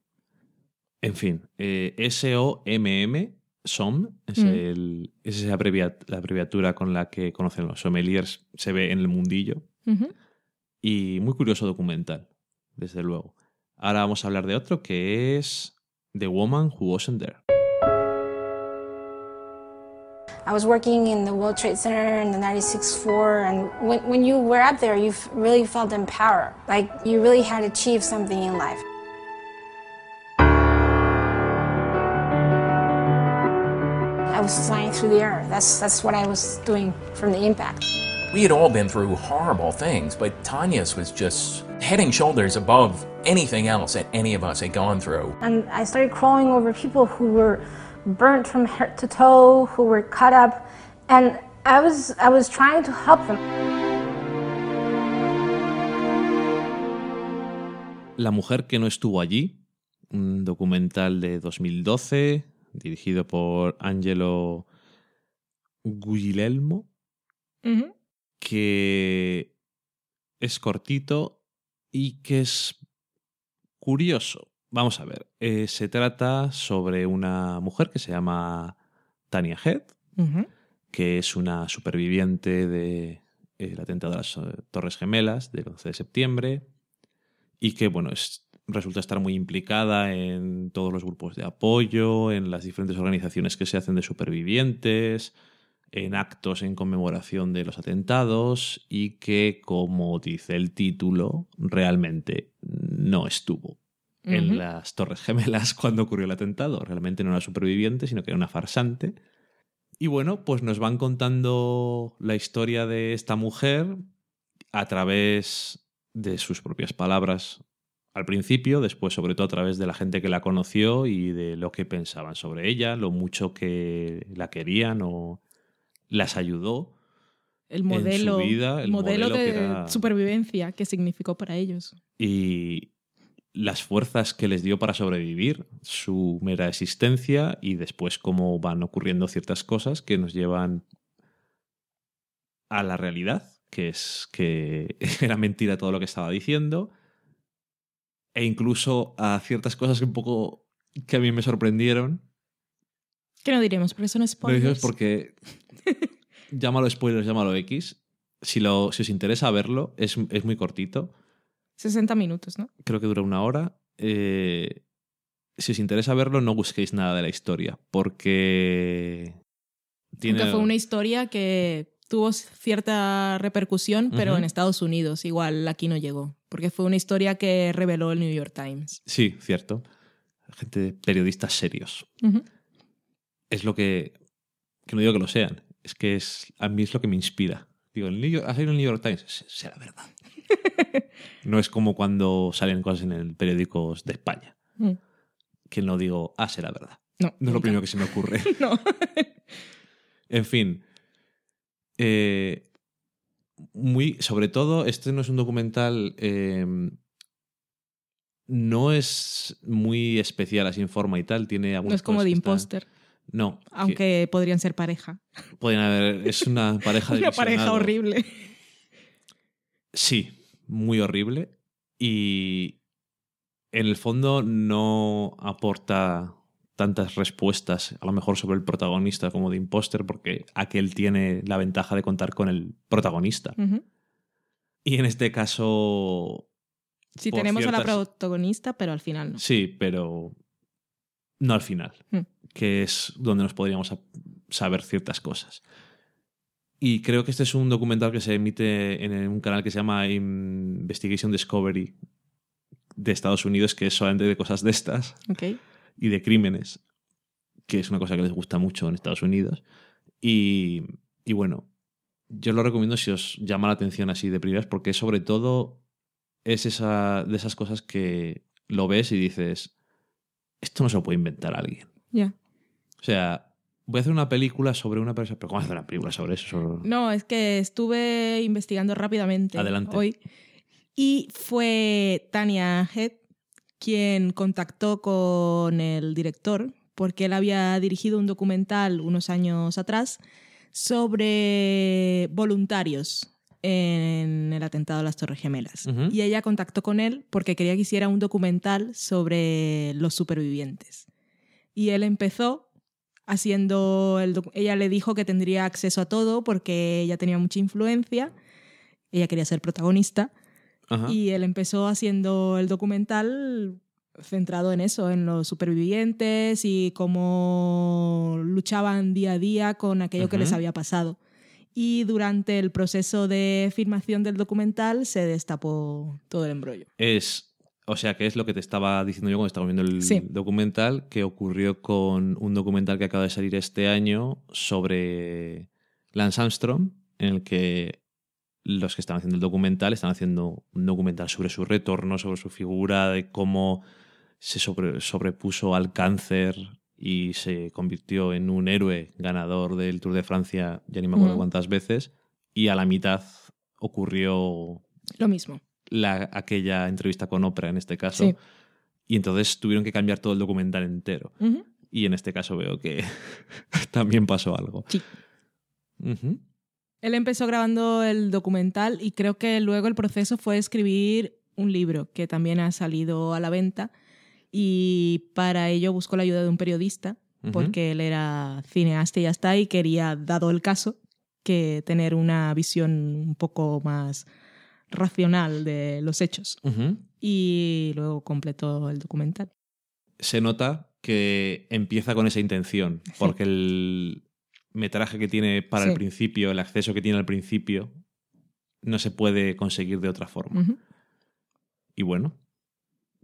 En fin, eh, S-O-M-M, SOM, es, mm. el, es esa la abreviatura con la que conocen los sommeliers, se ve en el mundillo. Y muy curioso documental, desde luego. Ahora vamos a hablar de otro que es The Woman Who Wasn't There. I was working in the World Trade Center in the 96th floor, and when, when you were up there, you really felt empowered. Like you really had achieved something in life. I was flying through the air. That's, that's what I was doing from the impact. We had all been through horrible things, but Tanya's was just head and shoulders above anything else that any of us had gone through. And I started crawling over people who were burnt from head to toe, who were cut up, and I was, I was trying to help them. La mujer que no estuvo allí, un documental de 2012 dirigido por Angelo Guilelmo, que es cortito, y que es curioso. Vamos a ver, eh, se trata sobre una mujer que se llama Tania Head, que es una superviviente del atentado a las eh, Torres Gemelas del 11 de septiembre y que, bueno, es- resulta estar muy implicada en todos los grupos de apoyo, en las diferentes organizaciones que se hacen de supervivientes, en actos en conmemoración de los atentados y que, como dice el título, realmente no estuvo en las Torres Gemelas *laughs* cuando ocurrió el atentado. Realmente no era superviviente, sino que era una farsante. Y bueno, pues nos van contando la historia de esta mujer a través de sus propias palabras al principio, después sobre todo a través de la gente que la conoció y de lo que pensaban sobre ella, lo mucho que la querían o las ayudó. El en su modelo, vida, el modelo, modelo de que era- supervivencia que significó para ellos. y las fuerzas que les dio para sobrevivir, su mera existencia y después cómo van ocurriendo ciertas cosas que nos llevan a la realidad, que es que *laughs* era mentira todo lo que estaba diciendo, e incluso a ciertas cosas que un poco que a mí me sorprendieron. ¿Qué no diremos? Pero eso no es Lo decimos spoilers. porque *laughs* llámalo spoilers, llámalo X. Si, lo, si os interesa verlo, es, es muy cortito. 60 minutos, ¿no? creo que dura una hora. Eh, si os interesa verlo, no busquéis nada de la historia, porque tiene... Aunque fue una historia que tuvo cierta repercusión, pero en Estados Unidos igual aquí no llegó, porque fue una historia que reveló el New York Times. Sí, cierto. Gente, periodistas serios. Es lo que... Que no digo que lo sean, es que es, a mí es lo que me inspira. Digo, el New York, ha salido el New York Times, Se- será verdad. *laughs* no es como cuando salen cosas en el periódicos de España, Mm. que no digo, ah, será verdad. No, No es lo primero que se me ocurre. *laughs* No. En fin. eh, muy, sobre todo, este no es un documental. eh, no es muy especial así en forma y tal. Tiene No es como de están- imposter, No. que aunque podrían ser pareja. podrían haber. Es una *laughs* pareja de Una pareja horrible. Sí, muy horrible. Y en el fondo no aporta tantas respuestas, a lo mejor sobre el protagonista como de imposter, porque aquel tiene la ventaja de contar con el protagonista. Y en este caso. Sí, tenemos a la protagonista, pero al final no. Sí, pero no al final, Mm. que es donde nos podríamos saber ciertas cosas. Y creo que este es un documental que se emite en un canal que se llama Investigation Discovery de Estados Unidos, que es solamente de cosas de estas Ok. Y de crímenes, que es una cosa que les gusta mucho en Estados Unidos. Y, y bueno, yo lo recomiendo si os llama la atención así de primeras, porque sobre todo es esa, de esas cosas que lo ves y dices, esto no se lo puede inventar alguien. Ya. O sea, voy a hacer una película sobre una persona, pero ¿cómo hacer una película sobre eso? Sobre- No, es que estuve investigando rápidamente Adelante. hoy y fue Tania Head quien contactó con el director porque él había dirigido un documental unos años atrás sobre voluntarios en el atentado a las Torres Gemelas. Y ella contactó con él porque quería que hiciera un documental sobre los supervivientes. Y él empezó haciendo el ella le dijo que tendría acceso a todo porque ella tenía mucha influencia. Ella quería ser protagonista Ajá. y él empezó haciendo el documental centrado en eso, en los supervivientes y cómo luchaban día a día con aquello que les había pasado. Y durante el proceso de filmación del documental se destapó todo el embrollo. Es, o sea, que es lo que te estaba diciendo yo cuando estaba viendo el Sí. documental, que ocurrió con un documental que acaba de salir este año sobre Lance Armstrong, en el que los que están haciendo el documental están haciendo un documental sobre su retorno, sobre su figura, de cómo se sobre- sobrepuso al cáncer y se convirtió en un héroe ganador del Tour de Francia, ya ni me acuerdo Mm. cuántas veces, y a la mitad ocurrió Lo mismo. la, aquella entrevista con Oprah en este caso. Sí. Y entonces tuvieron que cambiar todo el documental entero. Y en este caso veo que *laughs* también pasó algo. Sí. Él empezó grabando el documental y creo que luego el proceso fue escribir un libro que también ha salido a la venta y para ello buscó la ayuda de un periodista porque él era cineasta y ya está y quería, dado el caso, que tener una visión un poco más racional de los hechos. Y luego completó el documental. Se nota que empieza con esa intención, porque el metraje que tiene para el principio, el acceso que tiene al principio, no se puede conseguir de otra forma. Y bueno,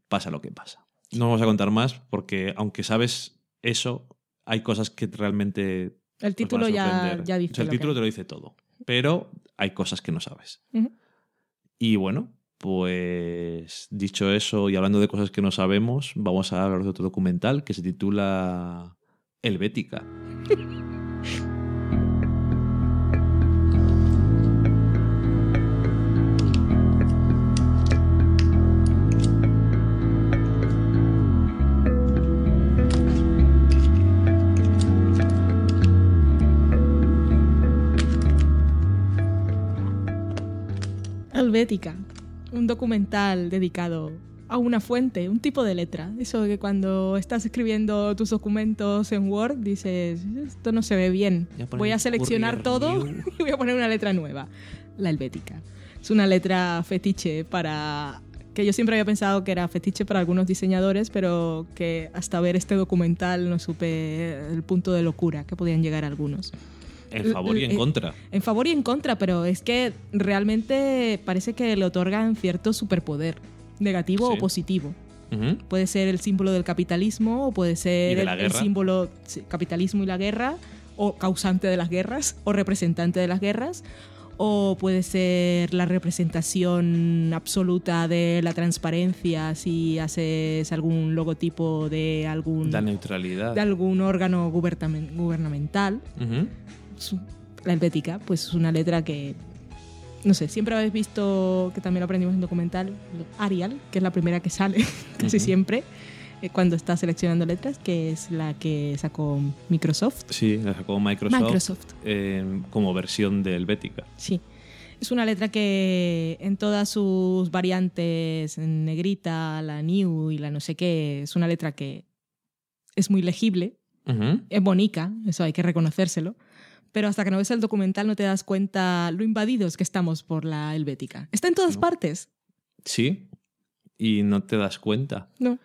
pasa lo que pasa. No vamos a contar más porque aunque sabes eso, hay cosas que realmente... El título ya, ya O dice. sea, el que- título te lo dice todo, pero hay cosas que no sabes. Y bueno, pues dicho eso y hablando de cosas que no sabemos, vamos a hablar de otro documental que se titula Helvética. Helvética, un documental dedicado a una fuente, un tipo de letra. Eso de que cuando estás escribiendo tus documentos en Word dices, esto no se ve bien. Voy a poner Voy a seleccionar todo *laughs* y voy a poner una letra nueva. La helvética. Es una letra fetiche para que yo siempre había pensado que era fetiche para algunos diseñadores, pero que hasta ver este documental no supe el punto de locura que podían llegar algunos. En favor y en Eh, contra. En favor y en contra, pero es que realmente parece que le otorgan cierto superpoder, negativo Sí. o positivo. Puede ser el símbolo del capitalismo o puede ser el, símbolo sí, capitalismo y la guerra o causante de las guerras o representante de las guerras o puede ser la representación absoluta de la transparencia si haces algún logotipo de algún La neutralidad. de algún órgano gubernamen- gubernamental la helvética, pues es una letra que, no sé, siempre habéis visto, que también lo aprendimos en documental, Arial, que es la primera que sale *laughs* casi siempre eh, cuando está seleccionando letras, que es la que sacó Microsoft. Sí, la sacó Microsoft, Microsoft. eh, como versión de Helvética. Sí. Es una letra que en todas sus variantes, en negrita, la new y la no sé qué, es una letra que es muy legible, es bonita, eso hay que reconocérselo. Pero hasta que no ves el documental no te das cuenta lo invadidos que estamos por la helvética. Está en todas No. partes. Sí, y no te das cuenta. No.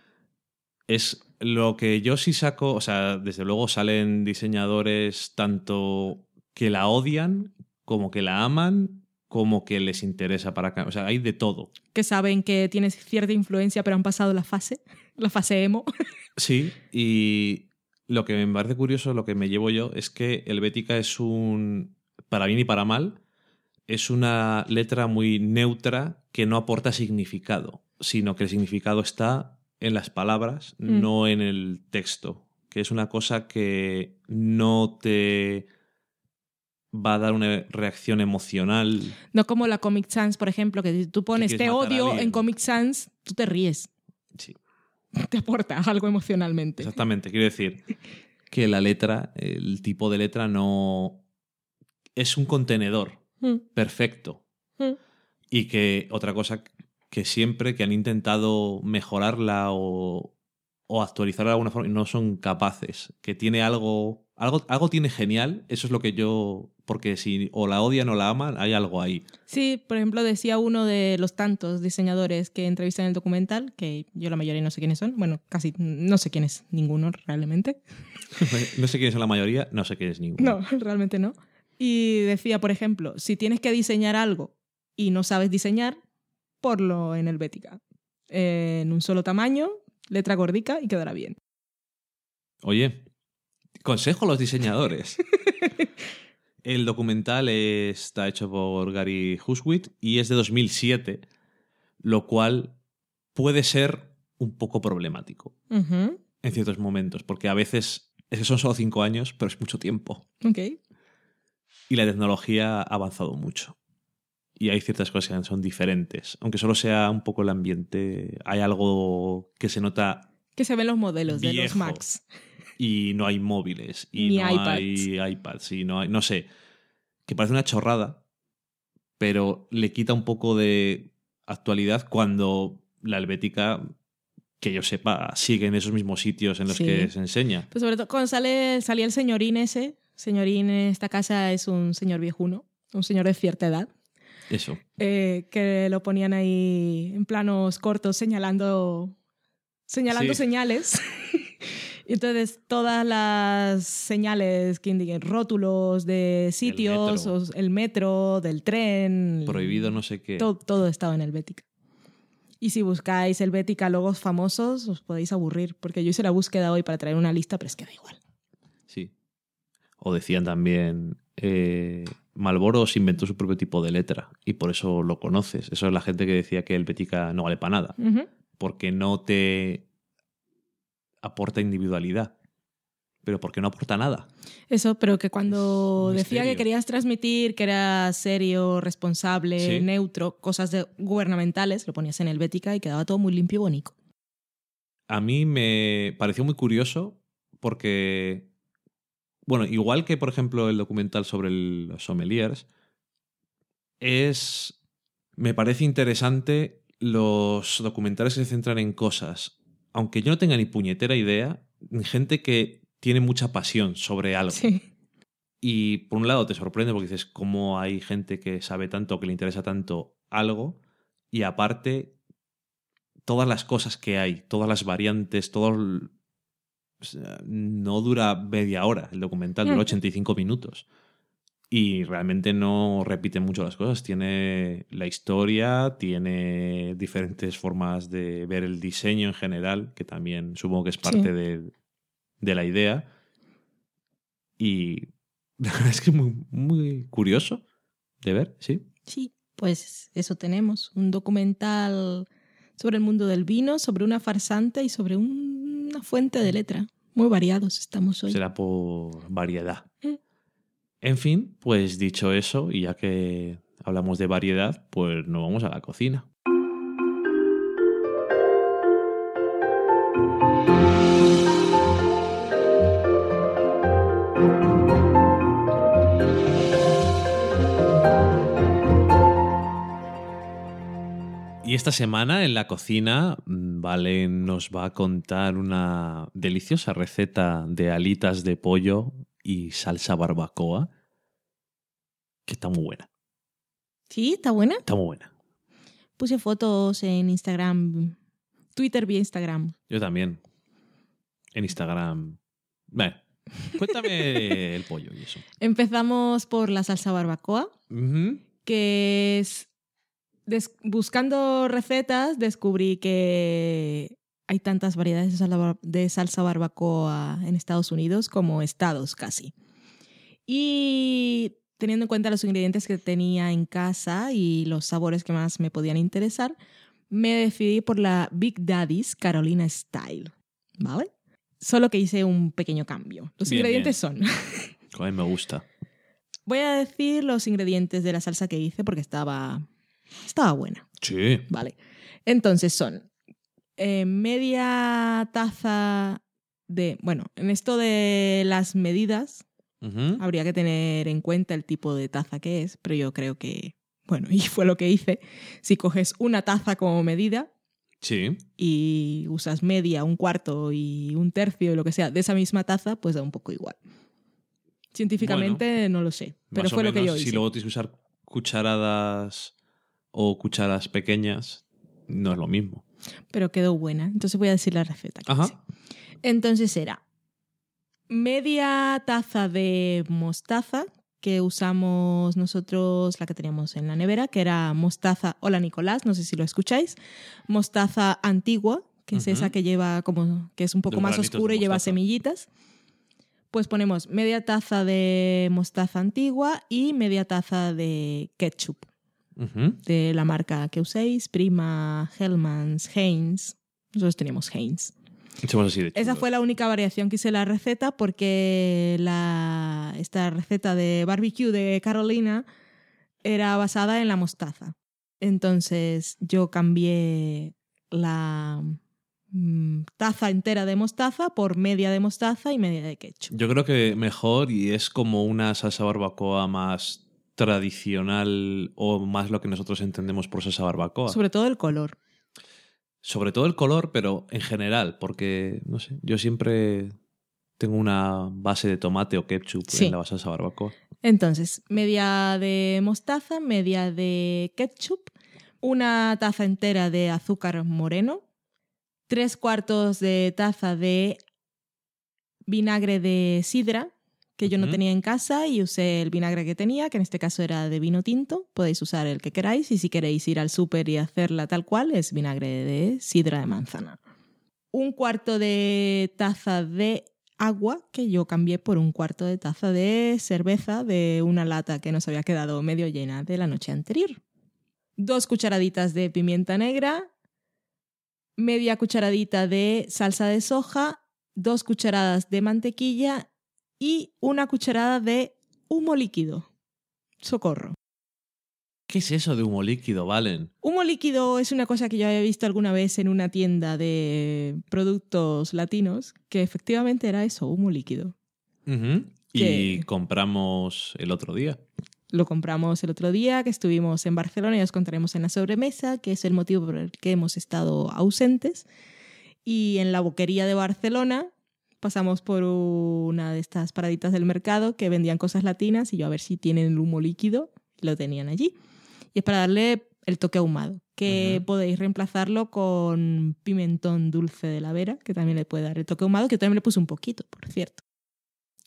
Es lo que yo sí saco, o sea, desde luego salen diseñadores tanto que la odian, como que la aman, como que les interesa para... ca- O sea, hay de todo. Que saben que tienes cierta influencia, pero han pasado la fase, *laughs* la fase emo. Sí, y lo que me parece curioso, lo que me llevo yo, es que Helvética es un, para bien y para mal, es una letra muy neutra que no aporta significado, sino que el significado está en las palabras, Mm. no en el texto, que es una cosa que no te va a dar una reacción emocional. No como la Comic Sans, por ejemplo, que si tú pones te odio en Comic Sans, tú te ríes. Sí. *laughs* Te aporta algo emocionalmente. Exactamente, quiero decir *laughs* que la letra, el tipo de letra no es un contenedor Mm, perfecto mm. y que otra cosa que siempre que han intentado mejorarla o, o actualizarla de alguna forma y no son capaces, que tiene algo, algo, algo tiene genial, eso es lo que yo, porque si o la odian o la aman, hay algo ahí. Sí, por ejemplo, decía uno de los tantos diseñadores que entrevistan en el documental, que yo la mayoría no sé quiénes son, bueno, casi no sé quién es ninguno realmente. *laughs* no sé quién es la mayoría, no sé quién es ninguno. No, *laughs* realmente no. Y decía, por ejemplo, si tienes que diseñar algo y no sabes diseñar, ponlo en Helvética. En un solo tamaño, letra gordica y quedará bien. Oye, consejo a los diseñadores. *laughs* El documental está hecho por Gary Huswit y es de 2007, lo cual puede ser un poco problemático en ciertos momentos, porque a veces es que son solo cinco años, pero es mucho tiempo. Ok. Y la tecnología ha avanzado mucho. Y hay ciertas cosas que son diferentes. Aunque solo sea un poco el ambiente, hay algo que se nota Que se ven los modelos de los. Macs. y no hay móviles y Ni no iPads. hay iPads y no hay, no sé, que parece una chorrada, pero le quita un poco de actualidad cuando la helvética, que yo sepa, sigue en esos mismos sitios en los Sí. que se enseña. Pues sobre todo cuando sale, salía el señorín ese. Señorín en esta casa es un señor viejuno, un señor de cierta edad, Eso. eh, que lo ponían ahí en planos cortos señalando, señalando Sí. señales. *laughs* Y Entonces, todas las señales que indiquen rótulos de sitios, metro. o el metro, del tren. Prohibido no sé qué. Todo, todo estaba en Helvética. Y si buscáis Helvética logos famosos, os podéis aburrir, porque yo hice la búsqueda hoy para traer una lista, pero es que da igual. Sí. O decían también, eh, Malboro se inventó su propio tipo de letra y por eso lo conoces. Eso es la gente que decía que Helvética no vale para nada, Ujú. Porque no te aporta individualidad. Pero porque no aporta nada. Eso, pero que cuando decía que querías transmitir que era serio, responsable, Sí. neutro, cosas de- gubernamentales, lo ponías en Helvética y quedaba todo muy limpio y bonito. A mí me pareció muy curioso porque, bueno, igual que por ejemplo el documental sobre el- los sommeliers, es, me parece interesante los documentales que se centran en cosas, aunque yo no tenga ni puñetera idea, gente que tiene mucha pasión sobre algo. Sí. Y por un lado te sorprende porque dices cómo hay gente que sabe tanto, que le interesa tanto algo, y aparte todas las cosas que hay, todas las variantes, todo... el- o sea, no dura media hora el documental, dura Mm. 85 minutos. Y realmente no repite mucho las cosas. Tiene la historia, tiene diferentes formas de ver el diseño en general, que también supongo que es parte Sí. de, de la idea. Y *laughs* la verdad es que es muy, muy curioso de ver, sí. Sí, pues eso tenemos. Un documental sobre el mundo del vino, sobre una farsante y sobre un- una fuente de letra. Muy variados estamos hoy. Será por variedad. Mm. En fin, pues dicho eso, y ya que hablamos de variedad, pues nos vamos a la cocina. Y esta semana en la cocina, mm, Vale nos va a contar una deliciosa receta de alitas de pollo y salsa barbacoa, que está muy buena. Sí, está buena. Está muy buena. Puse fotos en Instagram, Twitter vía Instagram. Yo también. En Instagram. Bueno, cuéntame *laughs* el pollo y eso. Empezamos por la salsa barbacoa, que es... des- buscando recetas descubrí que hay tantas variedades de salsa, barbacoa en Estados Unidos como estados casi. Y teniendo en cuenta los ingredientes que tenía en casa y los sabores que más me podían interesar, me decidí por la Big Daddy's Carolina Style. ¿Vale? Solo que hice un pequeño cambio. Los Bien, ingredientes son... *laughs* A mí me gusta. Voy a decir los ingredientes de la salsa que hice porque estaba, estaba buena. Sí. Vale. Entonces son eh, media taza de... Bueno, en esto de las medidas habría que tener en cuenta el tipo de taza que es, pero yo creo que... Bueno, *laughs* y fue lo que hice. Si coges una taza como medida Sí. y usas media, un cuarto y un tercio y lo que sea de esa misma taza, pues da un poco igual. Científicamente no lo sé, pero fue lo que yo hice. Si luego tienes que usar cucharadas o cucharas pequeñas, no es lo mismo. Pero quedó buena. Entonces voy a decir la receta. que Ajá. hice. Entonces era media taza de mostaza que usamos nosotros, la que teníamos en la nevera, que era mostaza, hola Nicolás, no sé si lo escucháis, mostaza antigua, que es esa que lleva como, que es un poco Los más oscura y lleva semillitas. Pues ponemos media taza de mostaza antigua y media taza de ketchup De la marca que uséis, Prima, Hellmann's, Heinz. Nosotros teníamos Heinz. Somos así de Esa fue la única variación que hice la receta porque la, esta receta de barbecue de Carolina era basada en la mostaza. Entonces yo cambié la mm, taza entera de mostaza por media de mostaza y media de ketchup. Yo creo que mejor y es como una salsa barbacoa más tradicional o más lo que nosotros entendemos por salsa barbacoa. Sobre todo el color. Sobre todo el color, pero en general, porque, no sé, yo siempre tengo una base de tomate o ketchup Sí. en la salsa barbacoa. Entonces, media de mostaza, media de ketchup, una taza entera de azúcar moreno, tres cuartos de taza de vinagre de sidra, que yo no tenía en casa y usé el vinagre que tenía, que en este caso era de vino tinto. Podéis usar el que queráis y si queréis ir al súper y hacerla tal cual, es vinagre de sidra de manzana. Un cuarto de taza de agua que yo cambié por un cuarto de taza de cerveza de una lata que nos había quedado medio llena de la noche anterior. Dos cucharaditas de pimienta negra, media cucharadita de salsa de soja, dos cucharadas de mantequilla y una cucharada de humo líquido. Socorro. ¿Qué es eso de humo líquido, Valen? Humo líquido es una cosa que yo había visto alguna vez en una tienda de productos latinos, que efectivamente era eso, humo líquido. Y compramos el otro día. Lo compramos el otro día, que estuvimos en Barcelona y os contaremos en la sobremesa, que es el motivo por el que hemos estado ausentes. Y en la boquería de Barcelona pasamos por una de estas paraditas del mercado que vendían cosas latinas y yo a ver si tienen el humo líquido. Lo tenían allí. Y es para darle el toque ahumado, que podéis reemplazarlo con pimentón dulce de la Vera, que también le puede dar el toque ahumado, que también le puse un poquito, por cierto.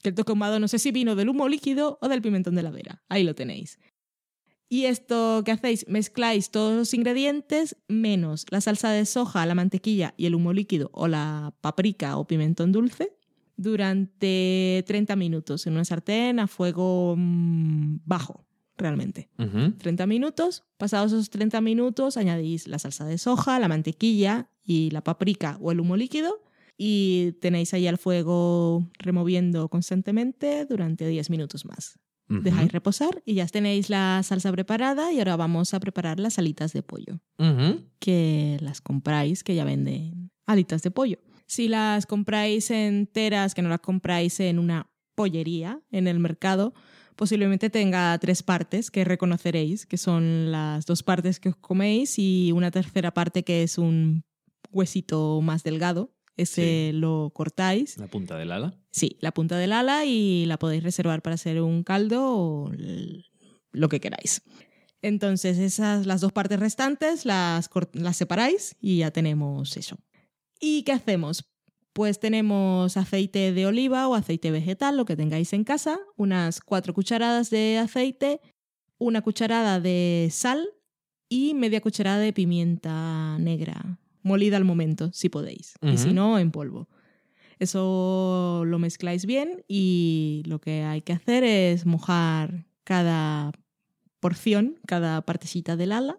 Que el toque ahumado no sé si vino del humo líquido o del pimentón de la Vera. Ahí lo tenéis. Y esto que hacéis, mezcláis todos los ingredientes menos la salsa de soja, la mantequilla y el humo líquido o la paprika o pimentón dulce durante 30 minutos en una sartén a fuego mm, bajo, realmente. Ujú. 30 minutos. Pasados esos 30 minutos añadís la salsa de soja, la mantequilla y la paprika o el humo líquido y tenéis ahí al fuego removiendo constantemente durante 10 minutos más. Dejáis reposar y ya tenéis la salsa preparada y ahora vamos a preparar las alitas de pollo que las compráis, que ya venden alitas de pollo. Si las compráis enteras, que no las compráis en una pollería en el mercado, posiblemente tenga tres partes que reconoceréis, que son las dos partes que os coméis y una tercera parte que es un huesito más delgado. Ese lo cortáis. La punta del ala. Sí, la punta del ala y la podéis reservar para hacer un caldo o lo que queráis. Entonces, esas las dos partes restantes las, las separáis y ya tenemos eso. ¿Y qué hacemos? Pues tenemos aceite de oliva o aceite vegetal, lo que tengáis en casa, unas cuatro cucharadas de aceite, una cucharada de sal y media cucharada de pimienta negra, molida al momento, si podéis. Y si no, en polvo. Eso lo mezcláis bien y lo que hay que hacer es mojar cada porción, cada partecita del ala,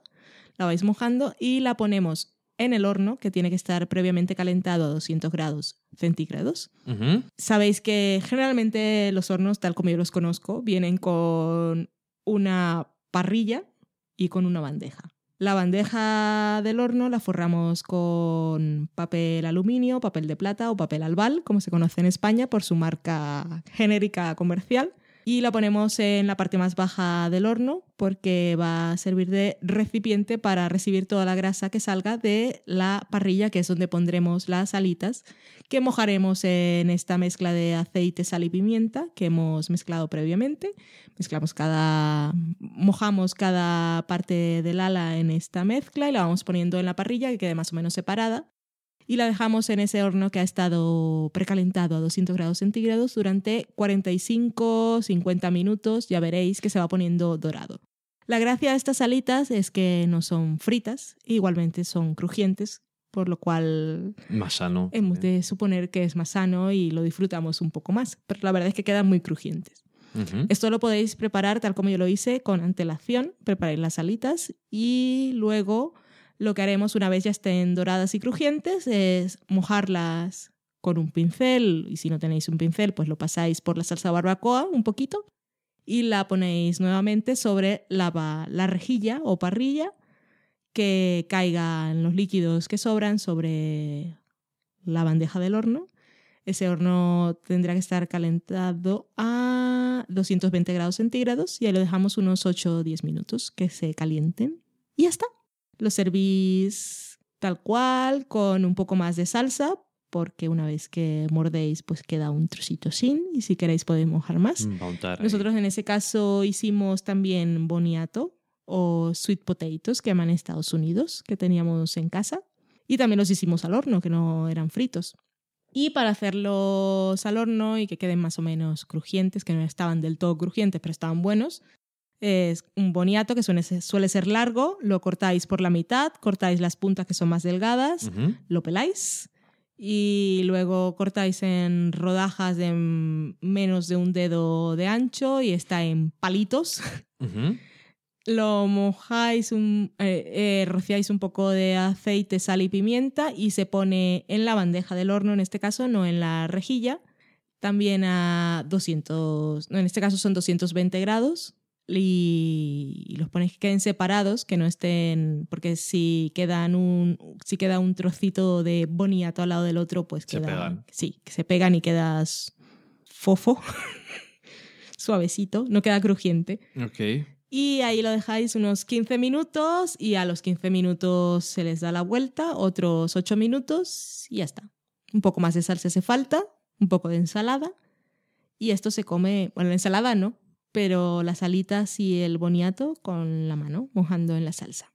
la vais mojando y la ponemos en el horno que tiene que estar previamente calentado a 200 grados centígrados. Sabéis que generalmente los hornos, tal como yo los conozco, vienen con una parrilla y con una bandeja. La bandeja del horno la forramos con papel aluminio, papel de plata o papel albal, como se conoce en España por su marca genérica comercial. Y la ponemos en la parte más baja del horno porque va a servir de recipiente para recibir toda la grasa que salga de la parrilla, que es donde pondremos las alitas, que mojaremos en esta mezcla de aceite, sal y pimienta que hemos mezclado previamente. Mezclamos cada. mojamos cada parte del ala en esta mezcla y la vamos poniendo en la parrilla que quede más o menos separada. Y la dejamos en ese horno que ha estado precalentado a 200 grados centígrados durante 45-50 minutos. Ya veréis que se va poniendo dorado. La gracia de estas alitas es que no son fritas, igualmente son crujientes, por lo cual Más sano. hemos de suponer que es más sano y lo disfrutamos un poco más. Pero la verdad es que quedan muy crujientes. Esto lo podéis preparar tal como yo lo hice, con antelación. Preparáis las alitas y luego lo que haremos una vez ya estén doradas y crujientes es mojarlas con un pincel y si no tenéis un pincel pues lo pasáis por la salsa barbacoa un poquito y la ponéis nuevamente sobre la, rejilla o parrilla que caigan los líquidos que sobran sobre la bandeja del horno. Ese horno tendrá que estar calentado a 220 grados centígrados y ahí lo dejamos unos 8 o 10 minutos que se calienten. Y ya está. Lo servís tal cual, con un poco más de salsa, porque una vez que mordéis, pues queda un trocito sin, y si queréis podéis mojar más. Mm. Nosotros en ese caso hicimos también boniato o sweet potatoes que llaman en Estados Unidos, que teníamos en casa. Y también los hicimos al horno, que no eran fritos. Y para hacerlos al horno y que queden más o menos crujientes, que no estaban del todo crujientes, pero estaban buenos, es un boniato que suele ser, suele ser largo, lo cortáis por la mitad, cortáis las puntas que son más delgadas, lo peláis y luego cortáis en rodajas de menos de un dedo de ancho y está en palitos. *laughs* Lo mojáis, un, eh, eh, rociáis un poco de aceite, sal y pimienta y se pone en la bandeja del horno, en este caso, no en la rejilla. También a 200, no, en este caso son 220 grados y, los ponéis que queden separados, que no estén, porque si quedan un, si queda un trocito de boniato al lado del otro, pues Se queda, pegan. sí, que se pegan y quedas fofo, *laughs* suavecito, no queda crujiente. Ok. Y ahí lo dejáis unos 15 minutos y a los 15 minutos se les da la vuelta, otros 8 minutos y ya está. Un poco más de salsa hace falta, un poco de ensalada y esto se come, bueno, la ensalada no, pero las alitas y el boniato con la mano, mojando en la salsa.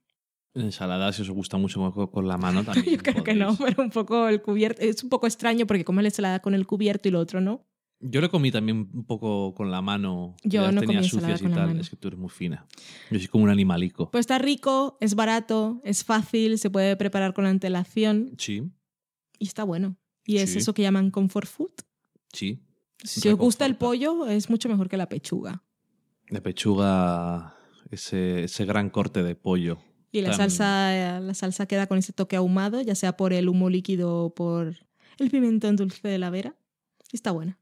Ensalada, si os gusta mucho con- la mano *laughs* también. Yo creo que no, pero un poco el cubierto, es un poco extraño porque comes la ensalada con el cubierto y lo otro no. Yo lo comí también un poco con la mano. Yo Las no tenía comí sucias y tal. Es que tú eres muy fina. Yo soy como un animalico. Pues está rico, es barato, es fácil, se puede preparar con antelación Sí, y está bueno. Y es Sí. eso que llaman comfort food. sí. Si os gusta el pollo, es mucho mejor que la pechuga. De pechuga, ese, ese gran corte de pollo. Y la Tan- salsa, la salsa queda con ese toque ahumado, ya sea por el humo líquido o por el pimentón dulce de la vera. Está buena.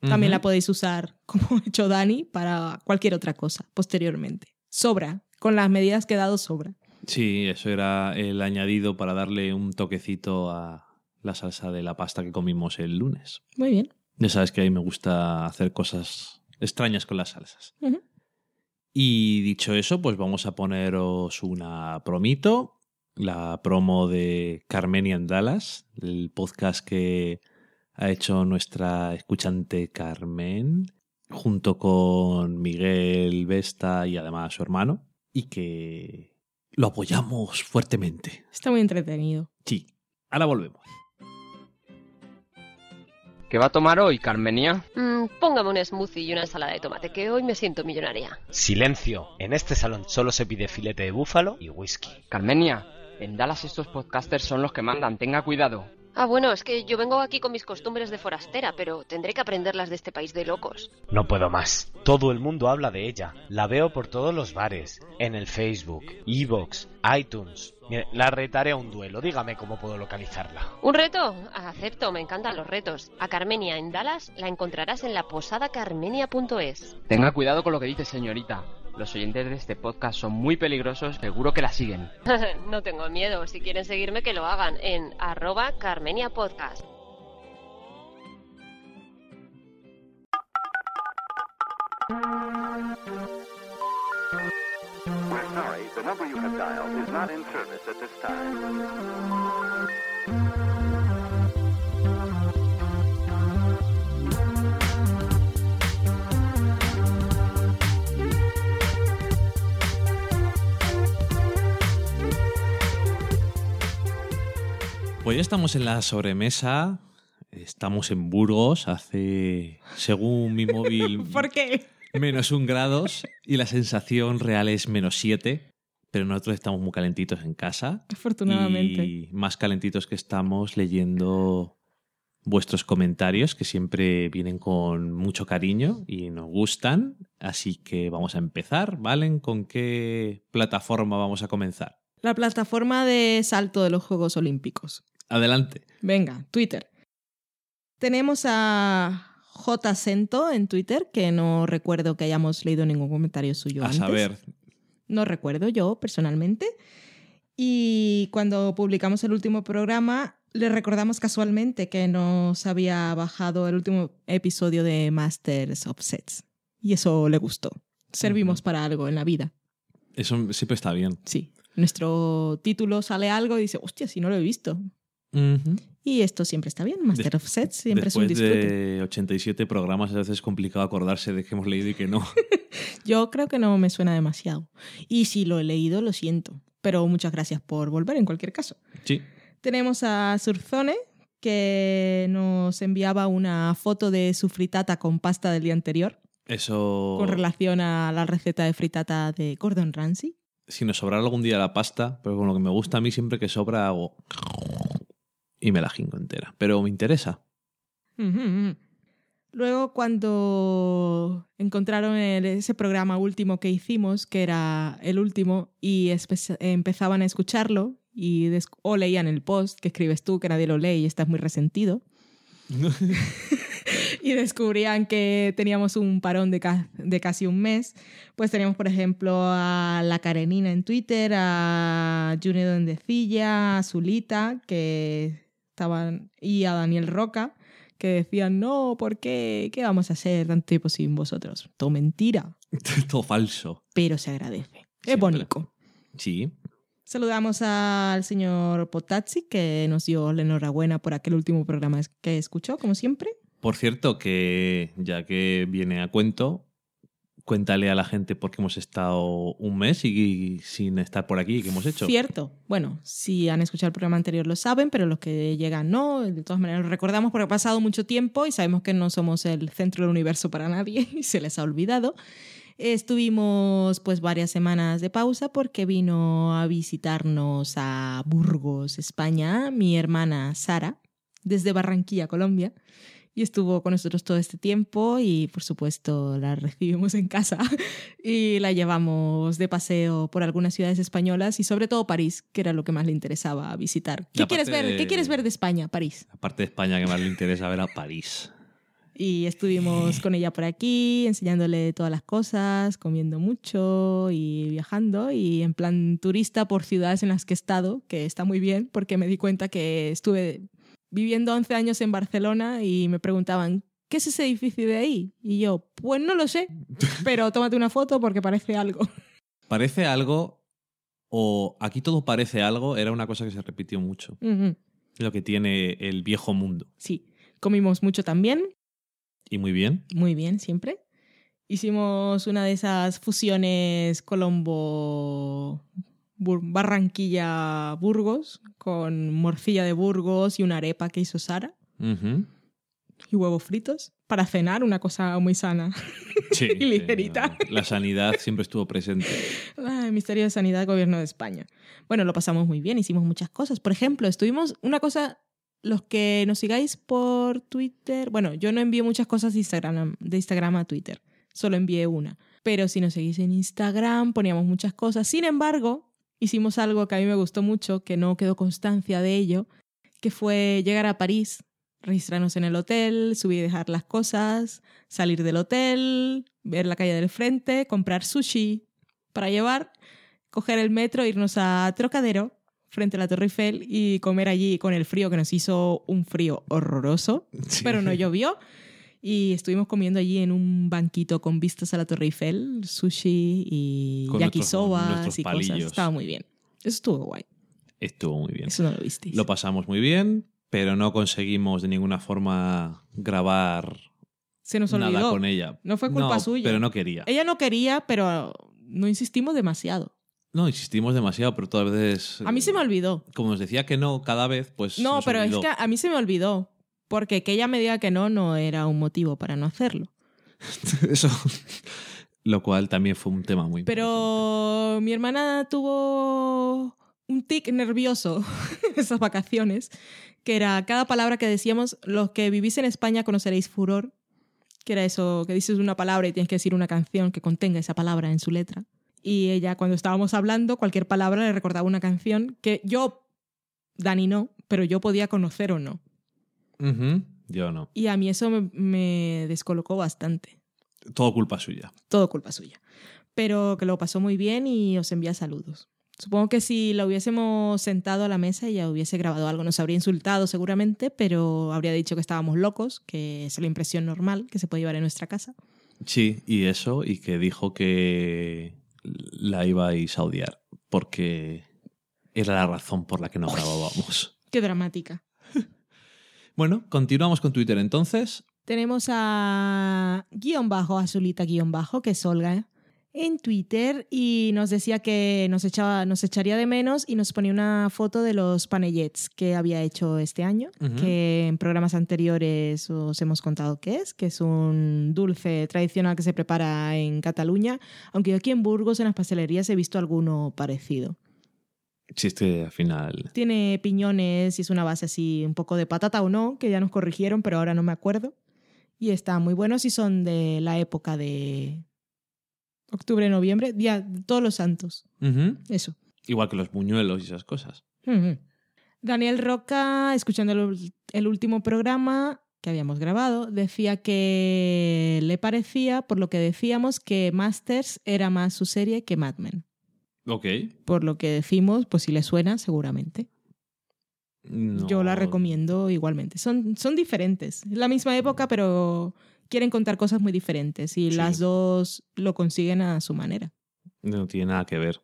También la podéis usar, *laughs* como ha hecho Dani, para cualquier otra cosa posteriormente. Sobra. Con las medidas que he dado, sobra. Sí, eso era el añadido para darle un toquecito a la salsa de la pasta que comimos el lunes. Muy bien. Ya sabes que a mí me gusta hacer cosas extrañas con las salsas. Y dicho eso, pues vamos a poneros una promito, la promo de Carmenian Dallas, el podcast que ha hecho nuestra escuchante Carmen, junto con Miguel Vesta y además su hermano, y que lo apoyamos fuertemente. Está muy entretenido. Sí, ahora volvemos. ¿Qué va a tomar hoy, Carmenia? Mm, póngame un smoothie y una ensalada de tomate, que hoy me siento millonaria. Silencio. En este salón solo se pide filete de búfalo y whisky. Carmenia, en Dallas estos podcasters son los que mandan, tenga cuidado. Ah, bueno, es que yo vengo aquí con mis costumbres de forastera, pero tendré que aprenderlas de este país de locos. No puedo más. Todo el mundo habla de ella. La veo por todos los bares, en el Facebook, Evox, iTunes. Mire, la retaré a un duelo. Dígame cómo puedo localizarla. ¿Un reto? Acepto, me encantan los retos. A Carmenia en Dallas la encontrarás en la posada carmenia.es. Tenga cuidado con lo que dice, señorita. Los oyentes de este podcast son muy peligrosos, seguro que la siguen. *laughs* no tengo miedo, si quieren seguirme que lo hagan en arroba Carmenia Podcast. We're sorry, the number you have dialed is not in service at this time. Pues ya estamos en la sobremesa. Estamos en Burgos. Hace, según mi móvil, *laughs* ¿Por qué? menos un grados y la sensación real es menos siete. Pero nosotros estamos muy calentitos en casa. Afortunadamente. Y más calentitos que estamos leyendo vuestros comentarios, que siempre vienen con mucho cariño y nos gustan. Así que vamos a empezar, ¿valen? ¿Con qué plataforma vamos a comenzar? La plataforma de salto de los Juegos Olímpicos. Adelante. Venga, Twitter. Tenemos a J. Cento en Twitter, que no recuerdo que hayamos leído ningún comentario suyo A antes. saber, No recuerdo yo personalmente. Y cuando publicamos el último programa, Le recordamos casualmente que nos había bajado el último episodio de Masters of Sets. Y eso le gustó. Servimos para algo en la vida. Eso siempre está bien. Sí. Nuestro título sale algo y dice, hostia, si no lo he visto. Y esto siempre está bien. Master of Sets siempre es un Después disfrute. de 87 programas, a veces es complicado acordarse de que hemos leído y que no. *laughs* Yo creo que no me suena demasiado. Y si lo he leído, lo siento. Pero muchas gracias por volver en cualquier caso. Sí. Tenemos a Surzone, que nos enviaba una foto de su fritata con pasta del día anterior, Eso. con relación a la receta de fritata de Gordon Ramsay. Si nos sobrara algún día la pasta, pero con lo que me gusta a mí siempre que sobra hago. Y me la jingo entera. Pero me interesa. Luego, cuando encontraron el- ese programa último que hicimos, que era el último, y empezaban a escucharlo, y o leían el post que escribes tú, que nadie lo lee y estás muy resentido, *laughs* *laughs* y descubrían que teníamos un parón de, ca- de casi un mes, pues teníamos, por ejemplo, a la Karenina en Twitter, a June Dondecilla, a Zulita, que estaban, y a Daniel Roca, que decían, no, ¿por qué? ¿Qué vamos a hacer tanto tiempo sin vosotros? Todo mentira, *laughs* Todo falso. pero se agradece. Es bonito. Sí. Saludamos al señor Potazzi, que nos dio la enhorabuena por aquel último programa que escuchó, como siempre. Por cierto, que ya que viene a cuento, cuéntale a la gente por qué hemos estado un mes y, sin estar por aquí, ¿qué hemos hecho? Cierto. Bueno, si han escuchado el programa anterior lo saben, pero los que llegan no. De todas maneras, lo recordamos porque ha pasado mucho tiempo y sabemos que no somos el centro del universo para nadie *laughs* y se les ha olvidado. Estuvimos pues varias semanas de pausa porque vino a visitarnos a Burgos, España, mi hermana Sara, desde Barranquilla, Colombia. Y estuvo con nosotros todo este tiempo y por supuesto la recibimos en casa *laughs* y la llevamos de paseo por algunas ciudades españolas y sobre todo París, que era lo que más le interesaba visitar. ¿Qué quieres ver? ¿Qué quieres ver de España? París. La parte de España que más le interesa ver a París. Y estuvimos con ella por aquí, enseñándole todas las cosas, comiendo mucho y viajando y en plan turista por ciudades en las que he estado, que está muy bien porque me di cuenta que estuve viviendo 11 años en Barcelona y me preguntaban, ¿qué es ese edificio de ahí? Y yo, pues no lo sé, *laughs* pero tómate una foto porque parece algo. Parece algo, o aquí todo parece algo, era una cosa que se repitió mucho. Lo que tiene el viejo mundo. Sí, comimos mucho también, Y muy bien. muy bien siempre. Hicimos una de esas fusiones Colombo Barranquilla Burgos con morcilla de Burgos y una arepa que hizo Sara y huevos fritos para cenar, una cosa muy sana *laughs* Sí, *laughs* y ligerita. sí, la sanidad siempre estuvo presente. Ay, Ministerio de Sanidad, Gobierno de España. Bueno, lo pasamos muy bien, hicimos muchas cosas. Por ejemplo, estuvimos una cosa, los que nos sigáis por Twitter, bueno, yo no envío muchas cosas de Instagram, de Instagram a Twitter, solo envié una. Pero si nos seguís en Instagram, poníamos muchas cosas. Sin embargo, hicimos algo que a mí me gustó mucho, que no quedó constancia de ello, que fue llegar a París, registrarnos en el hotel, subir y dejar las cosas, salir del hotel, ver la calle del frente, comprar sushi para llevar, coger el metro, irnos a Trocadero, frente a la Torre Eiffel, y comer allí con el frío que nos hizo un frío horroroso, pero no llovió. Y estuvimos comiendo allí en un banquito con vistas a la Torre Eiffel, sushi y Con nuestros y cosas. palillos. Estaba muy bien. Eso estuvo guay. Estuvo muy bien. Eso no lo visteis. Lo pasamos muy bien, pero no conseguimos de ninguna forma grabar Se nos olvidó. nada con ella. No fue culpa No, suya. Pero no quería. Ella no quería, pero no insistimos demasiado. No, insistimos demasiado, pero todas veces. A mí se me olvidó. Como nos decía que no cada vez, pues. No, pero es olvidó. que a mí se me olvidó. Porque que ella me diga que no no era un motivo para no hacerlo. *laughs* Eso. Lo cual también fue un tema muy. Pero mi hermana tuvo un tic nervioso *laughs* esas vacaciones, que era cada palabra que decíamos, los que vivís en España conoceréis furor, que era eso, que dices una palabra y tienes que decir una canción que contenga esa palabra en su letra. Y ella, cuando estábamos hablando, cualquier palabra le recordaba una canción que yo, Dani no, pero yo podía conocer o no. Yo no. Y a mí eso me, me descolocó bastante. Todo culpa suya. Todo culpa suya. Pero que lo pasó muy bien y os envía saludos. Supongo que si la hubiésemos sentado a la mesa ella hubiese grabado algo, nos habría insultado seguramente, pero habría dicho que estábamos locos, que es la impresión normal que se puede llevar en nuestra casa. Sí, y eso, y que dijo que la ibais a odiar, porque era la razón por la que no grabábamos. Qué dramática. Bueno, continuamos con Twitter entonces. Tenemos a guion bajo, azulita guion bajo, que es Olga, ¿eh? en Twitter y nos decía que nos, echaba, nos echaría de menos y nos ponía una foto de los panellets que había hecho este año, que en programas anteriores os hemos contado qué es, que es un dulce tradicional que se prepara en Cataluña, aunque yo aquí en Burgos en las pastelerías he visto alguno parecido. Si al final. Tiene piñones y es una base así un poco de patata o no, que ya nos corrigieron, pero ahora no me acuerdo. Y están muy buenos y son de la época de octubre, noviembre, día de todos los santos. Eso. Igual que los buñuelos y esas cosas. Daniel Roca, escuchando el, el último programa que habíamos grabado, decía que le parecía, por lo que decíamos, que Masters era más su serie que Mad Men. Ok. Por lo que decimos, pues si le suena, seguramente. No. Yo la recomiendo igualmente. Son, son diferentes. Es la misma época, pero quieren contar cosas muy diferentes y Sí. las dos lo consiguen a su manera. No tiene nada que ver.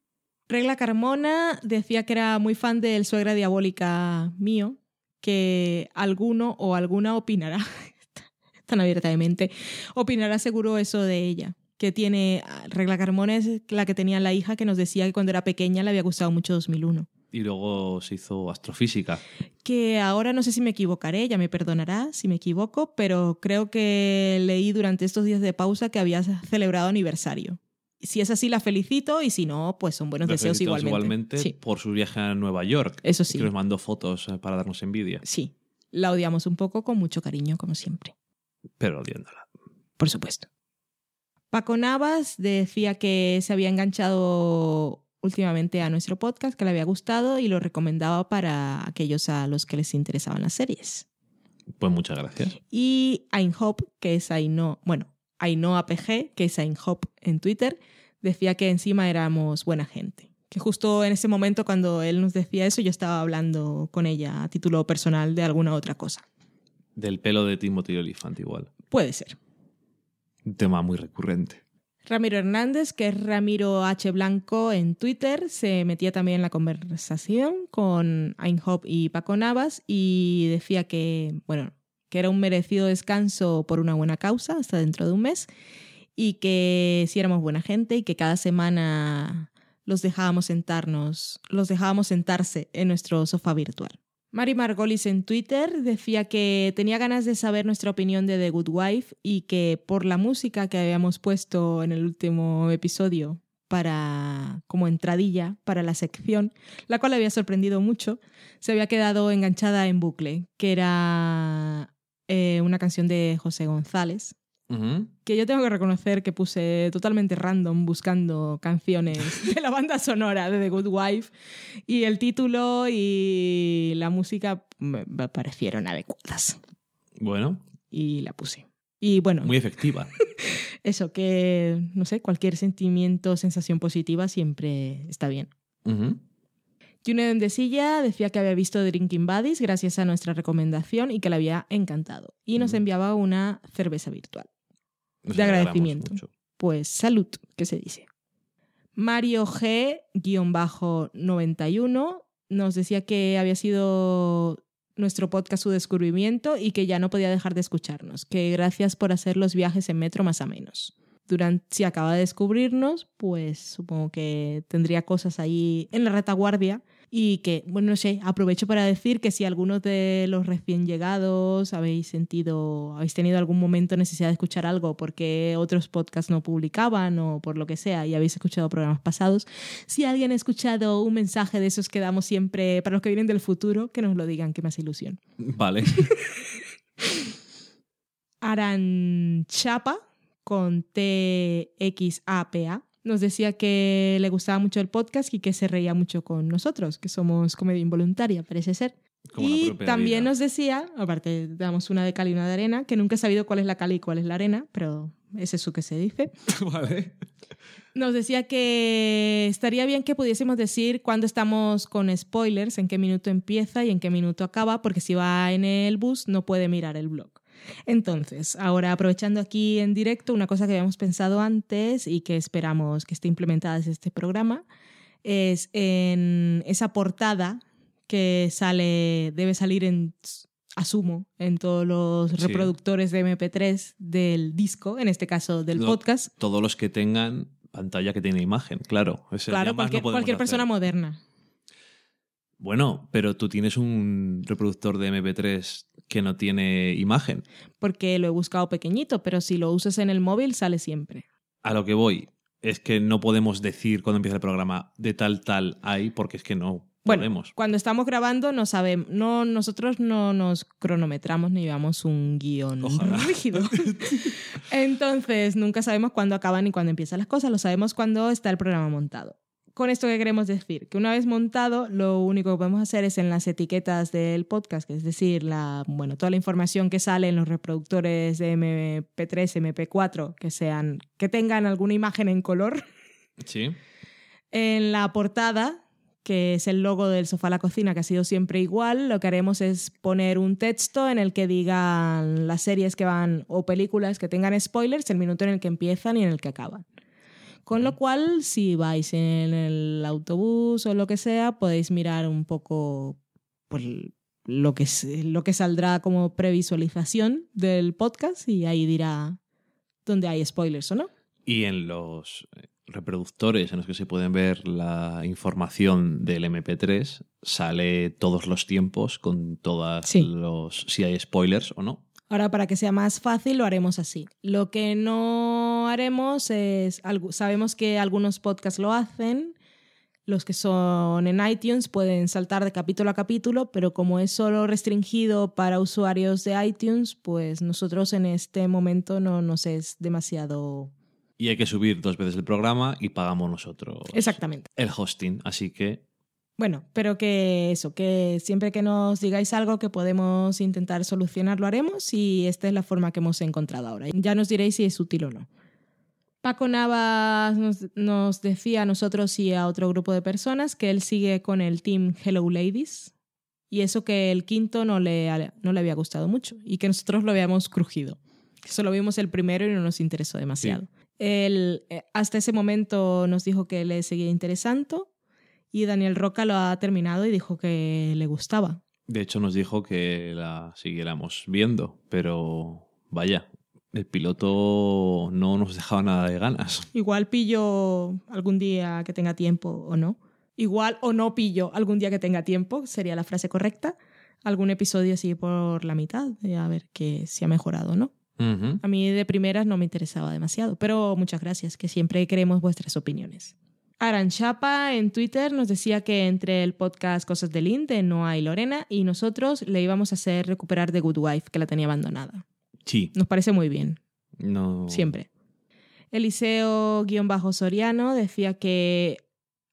Regla Carmona decía que era muy fan del Suegra Diabólica mío, que alguno o alguna opinará, *laughs* tan abiertamente, opinará seguro eso de ella. Que tiene, Regla Carmona es la que tenía la hija que nos decía que cuando era pequeña le había gustado mucho 2001. Y luego se hizo astrofísica. que ahora no sé si me equivocaré, ella me perdonará si me equivoco, pero creo que leí durante estos días de pausa que había celebrado aniversario. Si es así, la felicito y si no, pues son buenos deseos igualmente. igualmente Sí, por su viaje a Nueva York. Eso sí. Que nos mandó fotos eh, para darnos envidia. sí. La odiamos un poco con mucho cariño, como siempre. Pero odiándola. Por supuesto. Paco Navas decía que se había enganchado últimamente a nuestro podcast, que le había gustado y lo recomendaba para aquellos a los que les interesaban las series. Pues muchas gracias. Y Ainhop, que es Aino, bueno, Ainhoa PG, que es Ainhop en Twitter, decía que encima éramos buena gente. Que justo en ese momento cuando él nos decía eso, yo estaba hablando con ella a título personal de alguna otra cosa. Del pelo de Timothy Olyphant igual. Puede ser. Un tema muy recurrente. Ramiro Hernández, que es Ramiro H. Blanco en Twitter, se metía también en la conversación con Ainhop y Paco Navas y decía que, bueno, que era un merecido descanso por una buena causa hasta dentro de un mes y que si éramos buena gente y que cada semana los dejábamos sentarnos, los dejábamos sentarse en nuestro sofá virtual. Mari Margolis en Twitter decía que tenía ganas de saber nuestra opinión de The Good Wife y que por la música que habíamos puesto en el último episodio para como entradilla para la sección, la cual había sorprendido mucho, se había quedado enganchada en bucle, que era eh, una canción de José González, Que yo tengo que reconocer que puse totalmente random buscando canciones *laughs* de la banda sonora de The Good Wife y el título y la música me parecieron adecuadas Bueno, y la puse. Y bueno, muy efectiva. *laughs* eso que, no sé, cualquier sentimiento, sensación positiva siempre está bien. Ujú. Junen de Silla decía que había visto Drinking Buddies gracias a nuestra recomendación y que le había encantado. Y nos enviaba una cerveza virtual. Nos de agradecimiento. mucho. Pues salud, que se dice. Mario G-91 nos decía que había sido nuestro podcast su descubrimiento y que ya no podía dejar de escucharnos, que gracias por hacer los viajes en metro más a menos. Durante, si acaba de descubrirnos, pues supongo que tendría cosas ahí en la retaguardia y que, bueno, no sé, aprovecho para decir que si algunos de los recién llegados habéis sentido, habéis tenido algún momento necesidad de escuchar algo porque otros podcasts no publicaban o por lo que sea y habéis escuchado programas pasados, si alguien ha escuchado un mensaje de esos que damos siempre para los que vienen del futuro, que nos lo digan, que me hace ilusión. Vale. *laughs* Aranchapa con T-X-A-P-A nos decía que le gustaba mucho el podcast y que se reía mucho con nosotros, que somos comedia involuntaria, parece ser. Como y también vida. nos decía, aparte damos una de cal y una de arena, que nunca he sabido cuál es la cal y cuál es la arena, pero es eso que se dice. *laughs* vale. Nos decía que estaría bien que pudiésemos decir cuándo estamos con spoilers, en qué minuto empieza y en qué minuto acaba, porque si va en el bus no puede mirar el blog. Entonces, ahora aprovechando aquí en directo, una cosa que habíamos pensado antes y que esperamos que esté implementada desde este programa, es en esa portada que sale, debe salir en, asumo, en todos los Sí. reproductores de MP3 del disco, en este caso del Lo- podcast. Todos los que tengan pantalla que tiene imagen, claro. Ese Claro, no cualquier, cualquier hacer. persona moderna. Bueno, pero tú tienes un reproductor de MP3 que no tiene imagen. Porque lo he buscado pequeñito, pero si lo usas en el móvil sale siempre. A lo que voy es que no podemos decir cuando empieza el programa de tal tal hay porque es que no Bueno, podemos. cuando estamos grabando no sabemos, no, nosotros no nos cronometramos ni llevamos un guion Ojalá. rígido. *laughs* Entonces, nunca sabemos cuándo acaban ni cuándo empiezan las cosas, lo sabemos cuando está el programa montado. Con esto que queremos decir, que una vez montado, lo único que podemos hacer es en las etiquetas del podcast, que es decir, la, bueno, toda la información que sale en los reproductores de MP3, MP4, que sean, que tengan alguna imagen en color, Sí. en la portada, que es el logo del sofá a la cocina, que ha sido siempre igual, lo que haremos es poner un texto en el que digan las series que van o películas que tengan spoilers, el minuto en el que empiezan y en el que acaban. Con lo cual, si vais en el autobús o lo que sea, podéis mirar un poco pues, lo, que, lo que saldrá como previsualización del podcast y ahí dirá dónde hay spoilers o no. Y en los reproductores en los que se pueden ver la información del MP3 sale todos los tiempos con todas Sí. los si hay spoilers o no. Ahora, para que sea más fácil, lo haremos así. Lo que no haremos es, sabemos que algunos podcasts lo hacen, los que son en iTunes pueden saltar de capítulo a capítulo, pero como es solo restringido para usuarios de iTunes, pues nosotros en este momento no nos es demasiado... Y hay que subir dos veces el programa y pagamos nosotros Exactamente. el hosting. Así que Bueno, pero que eso, que siempre que nos digáis algo que podemos intentar solucionar, lo haremos y esta es la forma que hemos encontrado ahora. Ya nos diréis si es útil o no. Paco Navas nos, nos decía a nosotros y a otro grupo de personas que él sigue con el team Hello Ladies y eso que el quinto no le, no le había gustado mucho y que nosotros lo habíamos crujido. Que solo vimos el primero y no nos interesó demasiado. Él eh, hasta ese momento nos dijo que le seguía interesando y Daniel Roca lo ha terminado y dijo que le gustaba. de hecho nos dijo que la siguiéramos viendo, pero vaya, el piloto no nos dejaba nada de ganas. Igual pillo algún día que tenga tiempo o no. Igual o no pillo algún día que tenga tiempo, sería la frase correcta. Algún episodio así por la mitad, a ver que si ha mejorado o no. A mí de primeras no me interesaba demasiado, pero muchas gracias, que siempre queremos vuestras opiniones. Aranchapa en Twitter nos decía que entre el podcast Cosas del IN de Noah y Lorena y nosotros le íbamos a hacer recuperar The Good Wife, que la tenía abandonada. Sí, Nos parece muy bien, no. siempre. Eliseo-Soriano decía que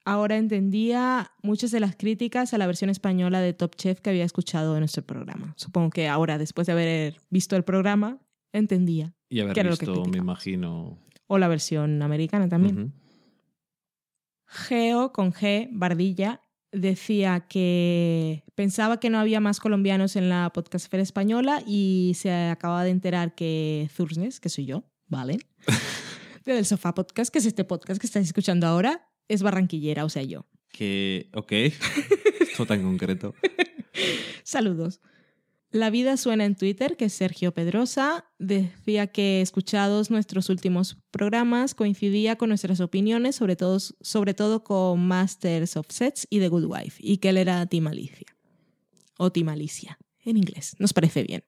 ahora entendía muchas de las críticas a la versión española de Top Chef que había escuchado en nuestro programa. Supongo que ahora, después de haber visto el programa, entendía. Y haber que era lo que visto, me imagino. O la versión americana también. Geo, con G, Bardilla, decía que pensaba que no había más colombianos en la podcastfera española y se acaba de enterar que Zursnes, que soy yo, ¿vale? de *laughs* Del Sofá Podcast, que es este podcast que estáis escuchando ahora, es barranquillera, o sea, yo. Que, ok, *laughs* esto tan concreto. Saludos. La vida suena en Twitter, que es Sergio Pedrosa, decía que escuchados nuestros últimos programas coincidía con nuestras opiniones, sobre todo, sobre todo con Masters of Sets y The Good Wife, y que él era Team Alicia. O Team Alicia, en inglés. Nos parece bien.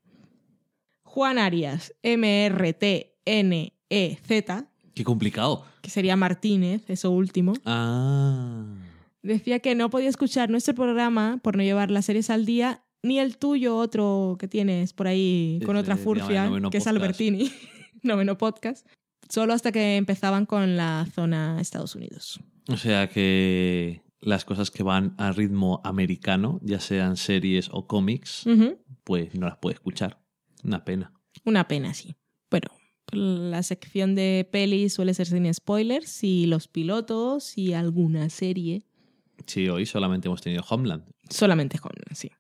Juan Arias, M-R-T-N-E-Z, Qué complicado. que sería Martínez, eso último, Ah. decía que no podía escuchar nuestro programa por no llevar las series al día, ni el tuyo, otro que tienes por ahí con otra furcia, que es. Albertini, *laughs* noveno podcast, solo hasta que empezaban con la zona Estados Unidos. O sea que las cosas que van a ritmo americano, ya sean series o cómics, pues no las puede escuchar. Una pena. Una pena, sí. Bueno, la sección de pelis suele ser sin spoilers y los pilotos y alguna serie. Sí, hoy solamente hemos tenido Homeland. Solamente Homeland, sí.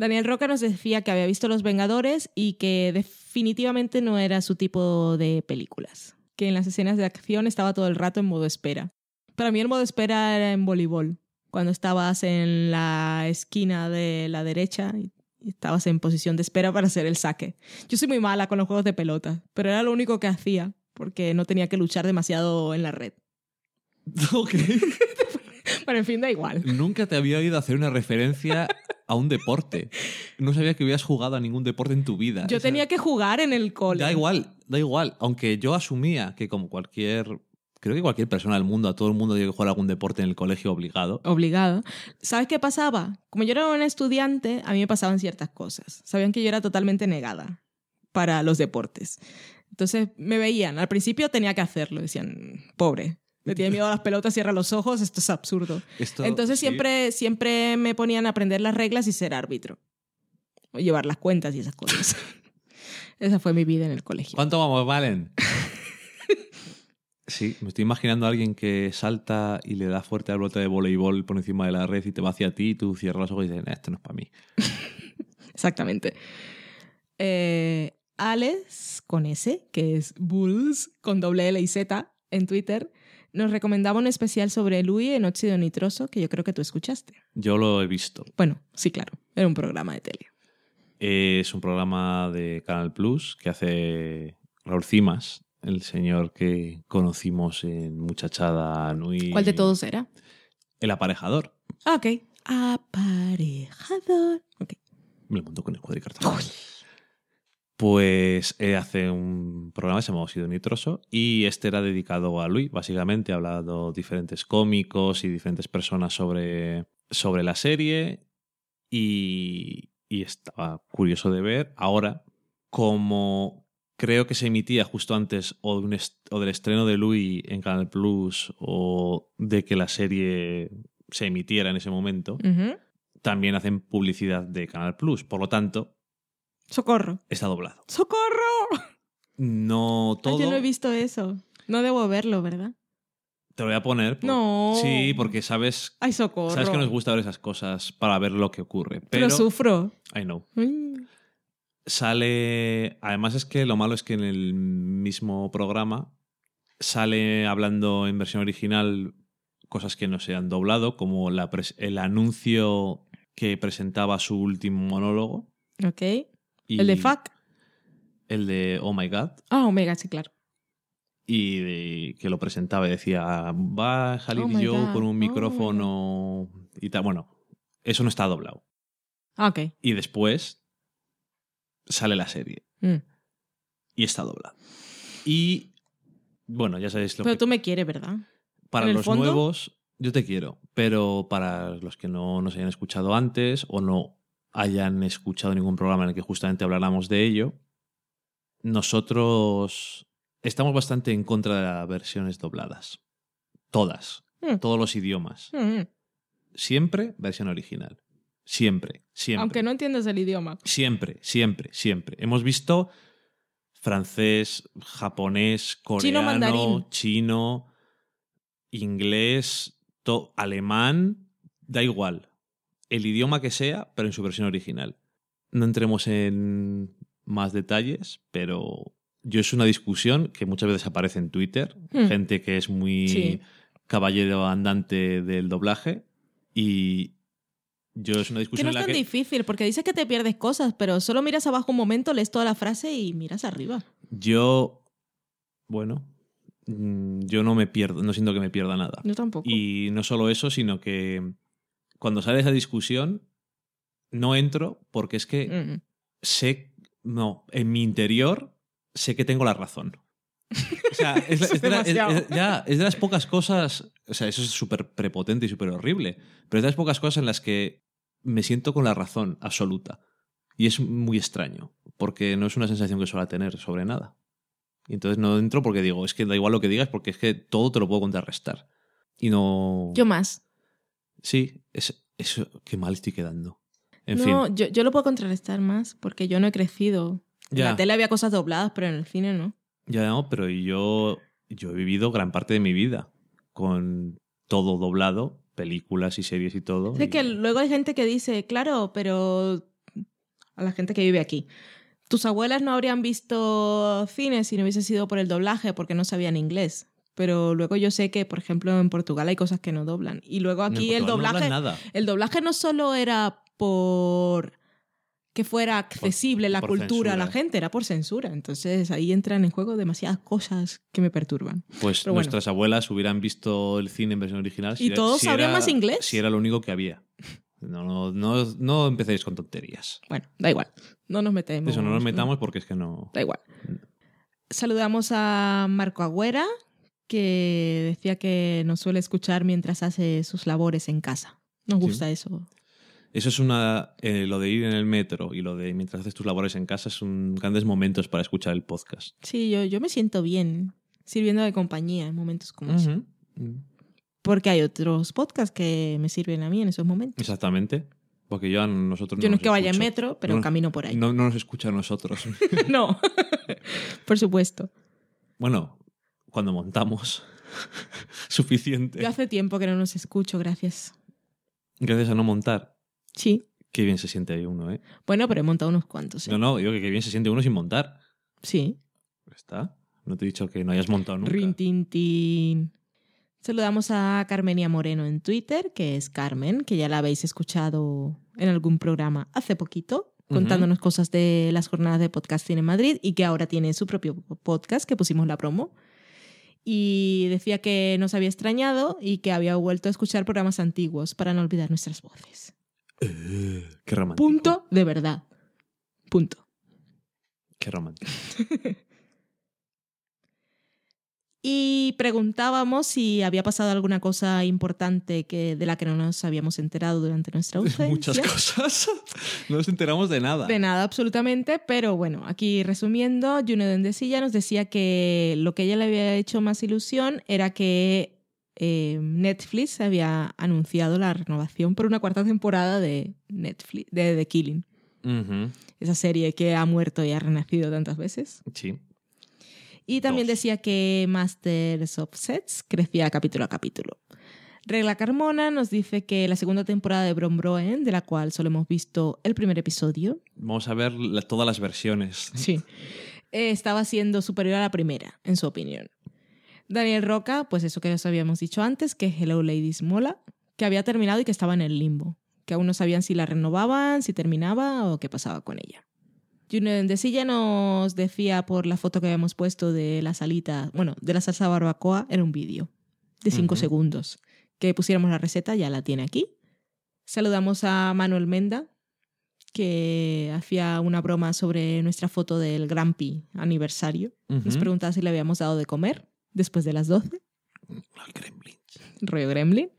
Daniel Roca nos decía que había visto Los Vengadores y que definitivamente no era su tipo de películas. Que en las escenas de acción estaba todo el rato en modo espera. Para mí el modo espera era en voleibol. Cuando estabas en la esquina de la derecha y estabas en posición de espera para hacer el saque. Yo soy muy mala con los juegos de pelota, pero era lo único que hacía porque no tenía que luchar demasiado en la red. *laughs* Ok. *laughs* Pero en fin, da igual. Nunca te había oído hacer una referencia a un deporte. No sabía que hubieras jugado a ningún deporte en tu vida. Yo O sea, tenía que jugar en el cole. Da igual, da igual. Aunque yo asumía que como cualquier... Creo que cualquier persona del mundo, a todo el mundo tiene que jugar algún deporte en el colegio obligado. Obligado. ¿Sabes qué pasaba? Como yo era una estudiante, a mí me pasaban ciertas cosas. Sabían que yo era totalmente negada para los deportes. Entonces me veían. Al principio tenía que hacerlo. Decían, pobre, le tiene miedo a las pelotas, cierra los ojos, esto es absurdo. Esto- Entonces sí. siempre, siempre me ponían a aprender las reglas y ser árbitro. O llevar las cuentas y esas cosas. *laughs* Esa fue mi vida en el colegio. ¿Cuánto vamos, Valen? *laughs* Sí, me estoy imaginando a alguien que salta y le da fuerte al bote de voleibol por encima de la red y te va hacia ti y tú cierras los ojos y dices, "Nah, esto no es para mí. *laughs* Exactamente. Eh, Alex, con S, que es Bulls, con doble L y Z, en Twitter, nos recomendaba un especial sobre Louis en óxido nitroso que yo creo que tú escuchaste. Yo lo he visto. Bueno, sí, claro, era un programa de tele. Es un programa de Canal Plus que hace Raúl Cimas, el señor que conocimos en Muchachada Nui. ¿Cuál de todos era? El aparejador. Ah, ok. Aparejador. Ok. Me lo montó con el cuadricartón. Pues eh, hace un programa que se llama Óxido Nitroso y este era dedicado a Luis, básicamente, ha hablado diferentes cómicos y diferentes personas sobre, sobre la serie y, y estaba curioso de ver. Ahora, como creo que se emitía justo antes o, de un est- o del estreno de Louis en Canal Plus o de que la serie se emitiera en ese momento, también hacen publicidad de Canal Plus. Por lo tanto, Socorro. está doblado. ¡Socorro! No Ay, todo. yo no he visto eso. No debo verlo, ¿verdad? Te lo voy a poner. por- No. Sí, porque sabes. Ay, socorro. Sabes que nos gusta ver esas cosas para ver lo que ocurre. Pero Pero. sufro. I know. Mm. Sale. Además, es que lo malo es que en el mismo programa sale hablando en versión original cosas que no se han doblado, como la pres- el anuncio que presentaba su último monólogo. Ok. Y ¿El de Fuck? El de Oh My God. Ah, Omega, sí, claro. y de- que lo presentaba y decía, va a salir Oh my yo God, con un oh. micrófono y tal. Bueno, eso no está doblado. Ah, ok. Y después sale la serie Mm. y está doblado. Y bueno, ya sabéis lo Pero que... tú me quieres, ¿verdad? Para los fondo- nuevos, yo te quiero, pero para los que no nos hayan escuchado antes o no hayan escuchado ningún programa en el que justamente habláramos de ello, nosotros estamos bastante en contra de las versiones dobladas. Todas. Mm. Todos los idiomas. Mm. Siempre versión original. Siempre, siempre. Aunque no entiendas el idioma. Siempre, siempre, siempre. Hemos visto francés, japonés, coreano, mandarín. chino, inglés, alemán, da igual. El idioma que sea, pero en su versión original. No entremos en más detalles, pero yo es una discusión que muchas veces aparece en Twitter. Hmm. Gente que es muy Sí. caballero andante del doblaje. Y yo es una Que discusión no en es la tan que... difícil, porque dices que te pierdes cosas, pero solo miras abajo un momento, lees toda la frase y miras arriba. Yo, bueno, mm, yo no me pierdo, no siento que me pierda nada. Yo tampoco. Y no solo eso, sino que cuando sale esa discusión, no entro porque es que Mm. sé, no, en mi interior sé que tengo la razón. O sea, *laughs* es, de la- es- ya, es de las pocas cosas, o sea, eso es súper prepotente y súper horrible, pero es de las pocas cosas en las que me siento con la razón absoluta. Y es muy extraño, porque no es una sensación que suelo tener sobre nada. Y entonces no entro porque digo, es que da igual lo que digas, porque es que todo te lo puedo contrarrestar. Y no... Yo más. Sí, es, eso, qué mal estoy quedando. En no, fin, yo, yo lo puedo contrarrestar más porque yo no he crecido. En la tele había cosas dobladas, pero en el cine no. ya no, pero yo, yo he vivido gran parte de mi vida con todo doblado, películas y series y todo. Y- que luego hay gente que dice, claro, pero a la gente que vive aquí. Tus abuelas no habrían visto cine si no hubiese sido por el doblaje, porque no sabían inglés. Pero luego yo sé que, por ejemplo, en Portugal hay cosas que no doblan. Y luego aquí el no doblaje. hablan nada. El doblaje no solo era por que fuera accesible la por cultura a la gente, era por censura. Entonces ahí entran en juego demasiadas cosas que me perturban. Pues Pero bueno. nuestras abuelas hubieran visto el cine en versión original. Y era- todos sabrían era- más inglés. Si era lo único que había. No, no, no, no empecéis con tonterías. Bueno, da igual. No nos metemos. Eso no nos metamos porque es que no. Da igual. Saludamos a Marco Agüera, que decía que nos suele escuchar mientras hace sus labores en casa. Nos Sí. gusta eso. Eso es una. eh, lo de ir en el metro y lo de mientras haces tus labores en casa son grandes momentos para escuchar el podcast. Sí, yo, yo me siento bien sirviendo de compañía en momentos como ese. Ujú. Porque hay otros podcasts que me sirven a mí en esos momentos. Exactamente. Porque yo a nosotros Yo no es que vaya en metro, pero No- camino por ahí. No, no nos escucha a nosotros. *laughs* no, *laughs* por supuesto. bueno, cuando montamos. *laughs* Suficiente. Yo hace tiempo que no nos escucho, gracias. Gracias a no montar. Sí. Qué bien se siente ahí uno, ¿eh? Bueno, pero he montado unos cuantos. ¿eh? No, no, digo que qué bien se siente uno sin montar. Sí. ¿Está? No te he dicho que no hayas montado nunca. Rin, tin, tin. Saludamos a Carmenia Moreno en Twitter, que es Carmen, que ya la habéis escuchado en algún programa hace poquito, contándonos cosas de las jornadas de podcasting en Madrid y que ahora tiene su propio podcast, que pusimos la promo. Y decía que nos había extrañado y que había vuelto a escuchar programas antiguos para no olvidar nuestras voces. Eh, qué romántico. Punto de verdad. Punto. Qué romántico. *laughs* Y preguntábamos si había pasado alguna cosa importante que, de la que no nos habíamos enterado durante nuestra *laughs* ausencia. Muchas cosas. *laughs* No nos enteramos de nada. De nada, absolutamente. Pero bueno, aquí resumiendo, Juno Dendesilla nos decía que lo que ella le había hecho más ilusión era que eh, Netflix había anunciado la renovación por una cuarta temporada de Netflix, de The Killing. Esa serie que ha muerto y ha renacido tantas veces. Sí. Y también decía que Masters of Sets crecía capítulo a capítulo. Regla Carmona nos dice que la segunda temporada de Brombroen, de la cual solo hemos visto el primer episodio, Vamos a ver la- todas las versiones. sí, eh, estaba siendo superior a la primera, en su opinión. Daniel Roca, pues eso que os habíamos dicho antes, que Hello Ladies mola, que había terminado y que estaba en el limbo, que aún no sabían si la renovaban, si terminaba o qué pasaba con ella. Junior de Silla nos decía por la foto que habíamos puesto de la salita, bueno, de la salsa barbacoa, era un vídeo de 5 Ujú. segundos. Que pusiéramos la receta, ya la tiene aquí. Saludamos a Manuel Menda, que hacía una broma sobre nuestra foto del Grampi aniversario. Nos preguntaba si le habíamos dado de comer después de las 12. Rollo Gremlin.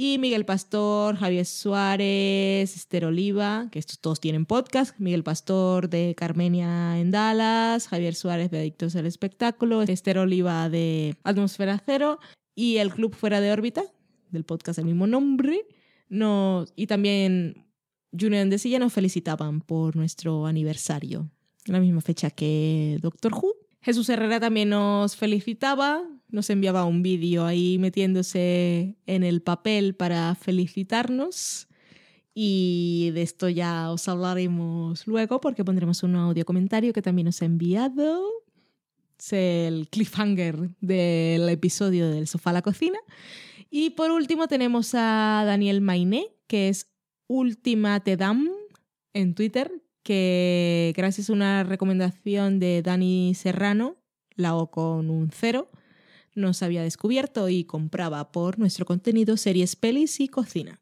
Y Miguel Pastor, Javier Suárez, Esther Oliva, que estos todos tienen podcast. Miguel Pastor de Carmenia en Dallas, Javier Suárez de Adictos al Espectáculo, Esther Oliva de Atmósfera Cero y el Club Fuera de órbita, del podcast del mismo nombre. Nos, y también Junior Endesilla nos felicitaban por nuestro aniversario, la misma fecha que Doctor Who. Jesús Herrera también nos felicitaba, nos enviaba un vídeo ahí metiéndose en el papel para felicitarnos. Y de esto ya os hablaremos luego porque pondremos un audio comentario que también nos ha enviado. Es el cliffhanger del episodio del sofá a la cocina. Y por último tenemos a Daniel Mainé, que es Última Te Dam en Twitter, que gracias a una recomendación de Dani Serrano, la O con un cero, nos había descubierto y compraba por nuestro contenido series, pelis y cocina.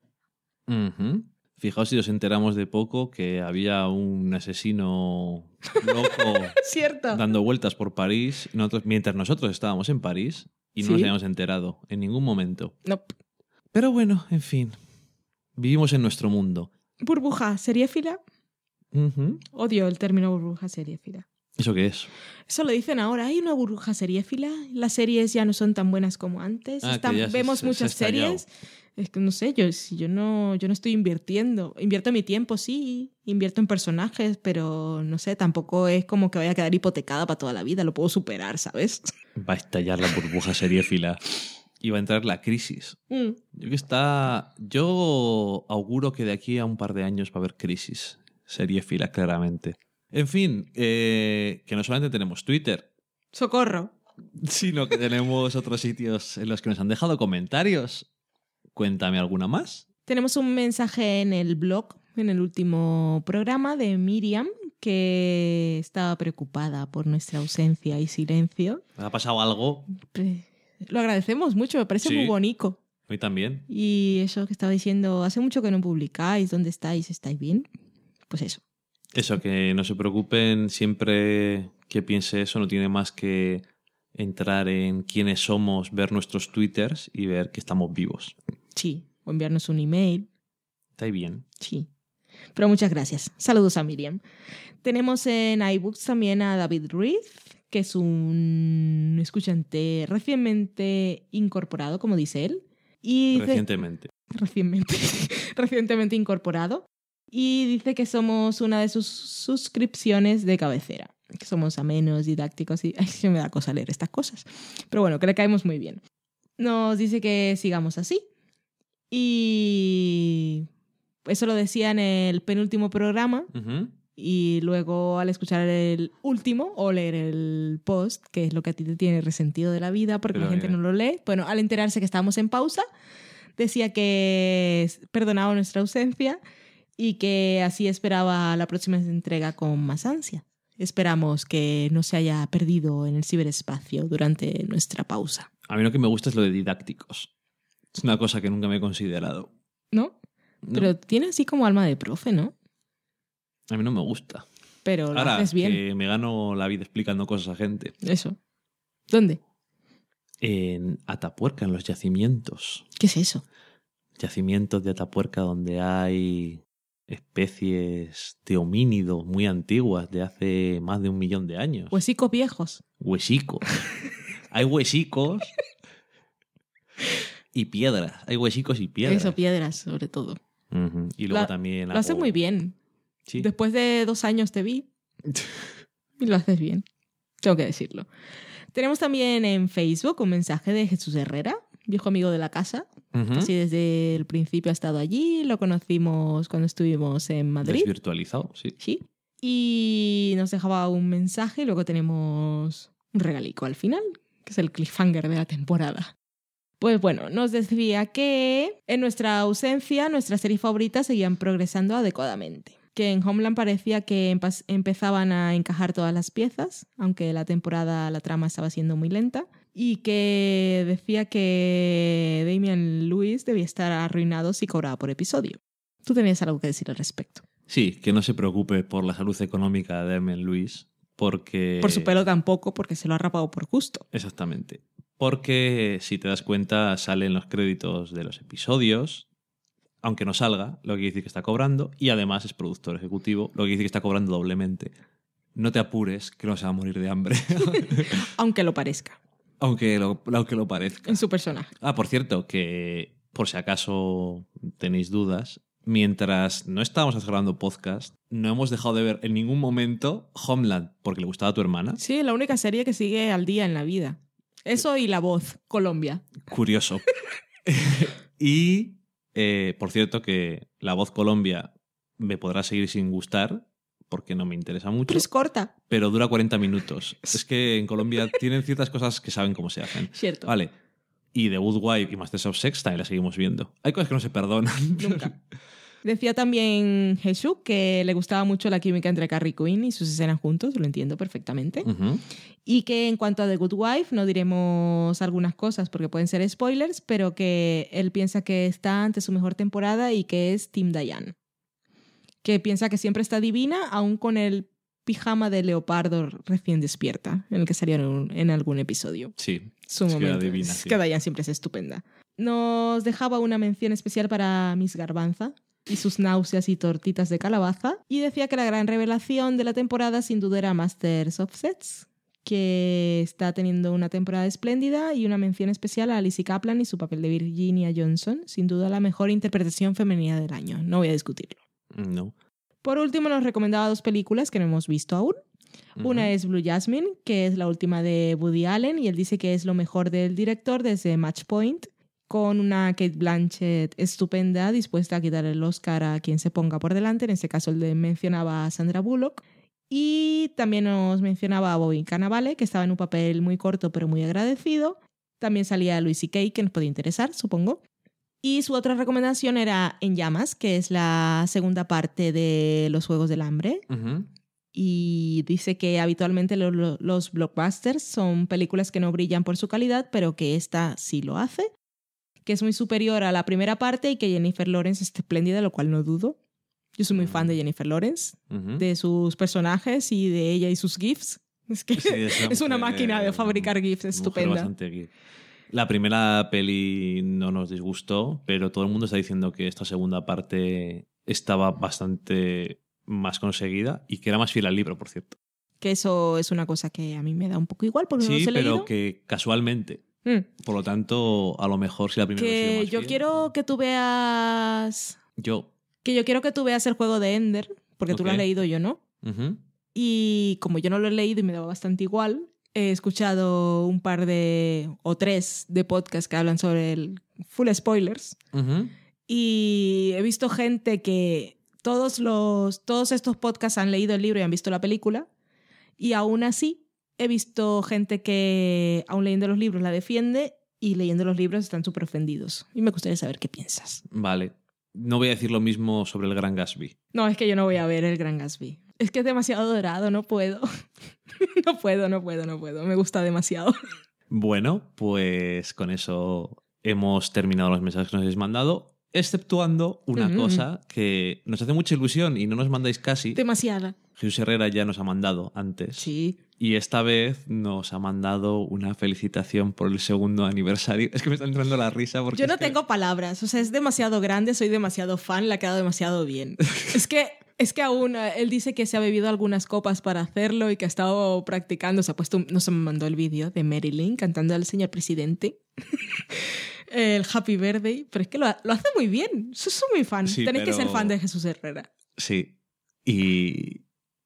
Fijaos si os enteramos de poco que había un asesino loco *laughs* Cierto. dando vueltas por París nosotros, mientras nosotros estábamos en París y no nos habíamos enterado en ningún momento. Nope. Pero bueno, en fin. Vivimos en nuestro mundo. Burbuja seriéfila. Odio el término burbuja seriéfila. ¿Eso qué es? Eso lo dicen ahora. Hay una burbuja seriéfila. Las series ya no son tan buenas como antes. Ah, Están- vemos se- muchas series. Es que no sé, yo, si yo no, yo no estoy invirtiendo. Invierto mi tiempo, sí, invierto en personajes, pero no sé, tampoco es como que vaya a quedar hipotecada para toda la vida, lo puedo superar, ¿sabes? Va a estallar la burbuja seriéfila y va a entrar la crisis. Mm. Yo que está. Yo auguro que de aquí a un par de años va a haber crisis. Seriéfila, claramente. En fin, eh, que no solamente tenemos Twitter, Socorro. sino que tenemos otros sitios en los que nos han dejado comentarios. Cuéntame alguna más. Tenemos un mensaje en el blog, en el último programa de Miriam, que estaba preocupada por nuestra ausencia y silencio. ¿Ha pasado algo? Lo agradecemos mucho, me parece Sí. muy bonito. Mí también. Y eso que estaba diciendo, hace mucho que no publicáis, ¿dónde estáis? ¿Estáis bien? Pues eso. Eso, que no se preocupen, siempre que piense eso no tiene más que entrar en quiénes somos, ver nuestros twitters y ver que estamos vivos. Sí, o enviarnos un email. Está bien. Sí. Pero muchas gracias. Saludos a Miriam. Tenemos en iBooks también a David Ruiz, que es un escuchante recientemente incorporado, como dice él. Y Recientemente. recientemente, *laughs* recientemente incorporado. Y dice que somos una de sus suscripciones de cabecera. Que somos amenos, didácticos y... Ay, se me da cosa leer estas cosas. Pero bueno, que le caemos muy bien. Nos dice que sigamos así. Y... Eso lo decía en el penúltimo programa. Y luego al escuchar el último o leer el post, que es lo que a ti te tiene resentido de la vida porque la gente no lo lee, bueno, al enterarse que estábamos en pausa, decía que perdonaba nuestra ausencia y que así esperaba la próxima entrega con más ansia. Esperamos que no se haya perdido en el ciberespacio durante nuestra pausa, A mí lo que me gusta es lo de didácticos. Es una cosa que nunca me he considerado. ¿no? No, Pero tiene así como alma de profe, ¿no? a mí no me gusta. Pero lo Ahora haces bien. que me gano la vida explicando cosas a gente. Eso. ¿Dónde? En Atapuerca, en los yacimientos. ¿Qué es eso? Yacimientos de Atapuerca donde hay especies de homínidos muy antiguas de hace más de un millón de años. Huesicos viejos. Huesicos. *laughs* hay huesicos y piedras. Hay huesicos y piedras. Eso, piedras, sobre todo. Y luego Lo- también... Lo haces muy bien. Sí. Después de dos años te vi. *laughs* y lo haces bien. Tengo que decirlo. Tenemos también en Facebook un mensaje de Jesús Herrera, viejo amigo de la casa. Así desde el principio ha estado allí. Lo conocimos cuando estuvimos en Madrid. Desvirtualizado, sí. Sí. Y nos dejaba un mensaje y luego tenemos un regalico al final, que es el cliffhanger de la temporada. Pues bueno, nos decía que en nuestra ausencia nuestras series favoritas seguían progresando adecuadamente. Que en Homeland parecía que empezaban a encajar todas las piezas, aunque la temporada, la trama estaba siendo muy lenta. Y que decía que Damian Lewis debía estar arruinado si cobraba por episodio. Tú tenías algo que decir al respecto. Sí, que no se preocupe por la salud económica de Emen Luis, porque... Por su pelo tampoco, porque se lo ha rapado por gusto. Exactamente. Porque si te das cuenta, salen los créditos de los episodios, aunque no salga, lo que quiere decir que está cobrando, y además es productor ejecutivo, lo que quiere decir que está cobrando doblemente. No te apures, que no se va a morir de hambre, *laughs* Aunque lo parezca, aunque, lo, aunque lo parezca. en su personaje. Ah, por cierto, que por si acaso tenéis dudas, mientras no estábamos grabando podcast, no hemos dejado de ver en ningún momento Homeland, porque le gustaba a tu hermana. Sí, la única serie que sigue al día en la vida. Eso y La Voz, Colombia. Curioso. *laughs* y, eh, por cierto, que La Voz Colombia me podrá seguir sin gustar, porque no me interesa mucho, Pero es corta. pero dura 40 minutos. Es que en Colombia *laughs* tienen ciertas cosas que saben cómo se hacen. Cierto. Vale. Y The Good Wife y Masters of Sex también la seguimos viendo. Hay cosas que no se perdonan. Nunca. *laughs* Decía también Jesús que le gustaba mucho la química entre Carrie Quinn y sus escenas juntos, lo entiendo perfectamente. Ujú. Y que en cuanto a The Good Wife no diremos algunas cosas porque pueden ser spoilers, pero que él piensa que está ante su mejor temporada y que es Tim Diane. Que piensa que siempre está divina, aún con el pijama de leopardo recién despierta, en el que salieron en algún episodio. Sí. Su es que momento. divina, Es sí. que Diane siempre es estupenda. Nos dejaba una mención especial para Miss Garbanza y sus náuseas y tortitas de calabaza. Y decía que la gran revelación de la temporada sin duda era Masters of Sets, que está teniendo una temporada espléndida y una mención especial a Lizzie Kaplan y su papel de Virginia Johnson, sin duda la mejor interpretación femenina del año, no voy a discutirlo. No. Por último, nos recomendaba dos películas que no hemos visto aún. Una es Blue Jasmine, que es la última de Woody Allen, y él dice que es lo mejor del director desde Match Point, con una Kate Blanchett estupenda, dispuesta a quitar el Oscar a quien se ponga por delante. En este caso, le mencionaba a Sandra Bullock. Y también nos mencionaba a Bobby Cannavale, que estaba en un papel muy corto pero muy agradecido. También salía Louis C.K., que nos podía interesar, supongo. Y su otra recomendación era En Llamas, que es la segunda parte de Los Juegos del Hambre. Y dice que habitualmente lo- lo- los blockbusters son películas que no brillan por su calidad, pero que esta sí lo hace. Que es muy superior a la primera parte y que Jennifer Lawrence es espléndida, lo cual no dudo. Yo soy muy fan de Jennifer Lawrence, de sus personajes y de ella y sus GIFs. Es que Sí, *laughs* es una mujer- máquina de fabricar GIFs Mujer estupenda. bastante geek. La primera peli no nos disgustó, pero todo el mundo está diciendo que esta segunda parte estaba bastante más conseguida y que era más fiel al libro, por cierto. Que eso es una cosa que a mí me da un poco igual porque no Sí, los he pero leído. que casualmente. Mm. Por lo tanto, a lo mejor si la primera sido Que más yo fiel- quiero que tú veas. Yo. Que yo quiero que tú veas el juego de Ender, porque tú lo has leído, yo no. Y como yo no lo he leído y me daba bastante igual, he escuchado un par de. o tres de podcasts que hablan sobre el full spoilers. Y he visto gente que todos, los, todos estos podcasts han leído el libro y han visto la película. Y aún así, he visto gente que, aún leyendo los libros, la defiende y leyendo los libros están súper ofendidos. Y me gustaría saber qué piensas. Vale. No voy a decir lo mismo sobre el Gran Gatsby. No, es que yo no voy a ver el Gran Gatsby. Es que es demasiado dorado, no puedo. *laughs* no puedo, no puedo, no puedo. Me gusta demasiado. Bueno, pues con eso hemos terminado los mensajes que nos habéis mandado, exceptuando una cosa que nos hace mucha ilusión y no nos mandáis casi. Demasiada. Jesús Herrera ya nos ha mandado antes. Sí. Y esta vez nos ha mandado una felicitación por el segundo aniversario. Es que me está entrando la risa porque. Yo no que- tengo palabras, o sea, es demasiado grande, soy demasiado fan, le ha quedado demasiado bien. *laughs* es que es que aún eh, él dice que se ha bebido algunas copas para hacerlo y que ha estado practicando, se ha puesto, un- nos mandó el vídeo de Marilyn cantando al señor presidente. *laughs* el Happy Birthday, pero es que lo, ha- lo hace muy bien. Yo soy muy fan. Sí, Tenéis que ser fan de Jesús Herrera. Sí. Y.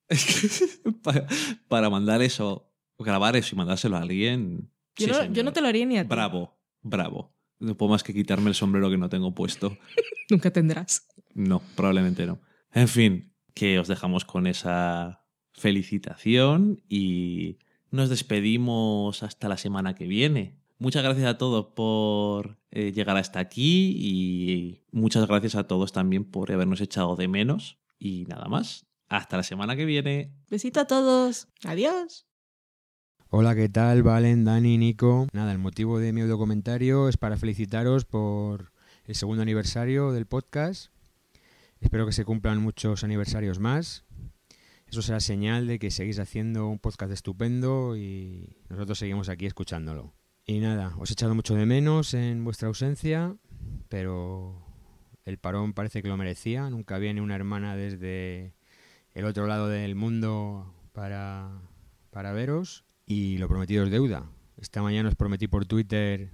*laughs* para, para mandar eso, grabar eso y mandárselo a alguien. Yo, sí, no, yo no te lo haría ni a ti. Bravo, bravo. No puedo más que quitarme el sombrero que no tengo puesto. *laughs* Nunca tendrás. No, probablemente no. En fin, que os dejamos con esa felicitación y nos despedimos hasta la semana que viene. Muchas gracias a todos por eh, llegar hasta aquí y muchas gracias a todos también por habernos echado de menos. Y nada más. Hasta la semana que viene. Besito a todos. Adiós. Hola, ¿qué tal? Valen, Dani, Nico. Nada, el motivo de mi audiocomentario es para felicitaros por el segundo aniversario del podcast. Espero que se cumplan muchos aniversarios más. Eso será señal de que seguís haciendo un podcast estupendo y nosotros seguimos aquí escuchándolo. Y nada, os he echado mucho de menos en vuestra ausencia, pero el parón parece que lo merecía. Nunca viene una hermana desde el otro lado del mundo para, para veros. Y lo prometido es deuda. Esta mañana os prometí por Twitter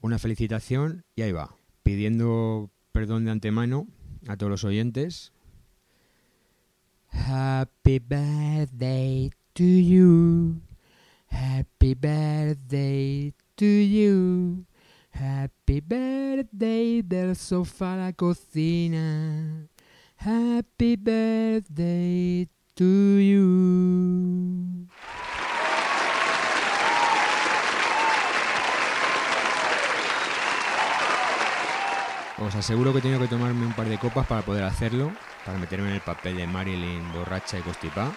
una felicitación y ahí va. Pidiendo perdón de antemano a todos los oyentes. Happy birthday to you. Happy birthday to you. Happy birthday del sofá a la cocina. Happy birthday to you. Os aseguro que he tenido que tomarme un par de copas para poder hacerlo, para meterme en el papel de Marilyn borracha y constipada.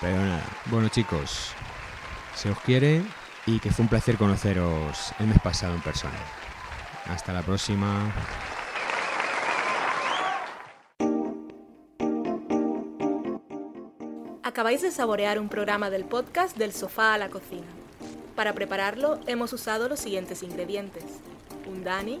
Pero nada, bueno chicos, se os quiere y que fue un placer conoceros el mes pasado en persona. Hasta la próxima. Acabáis de saborear un programa del podcast Del sofá a la cocina. Para prepararlo hemos usado los siguientes ingredientes. Un Dani,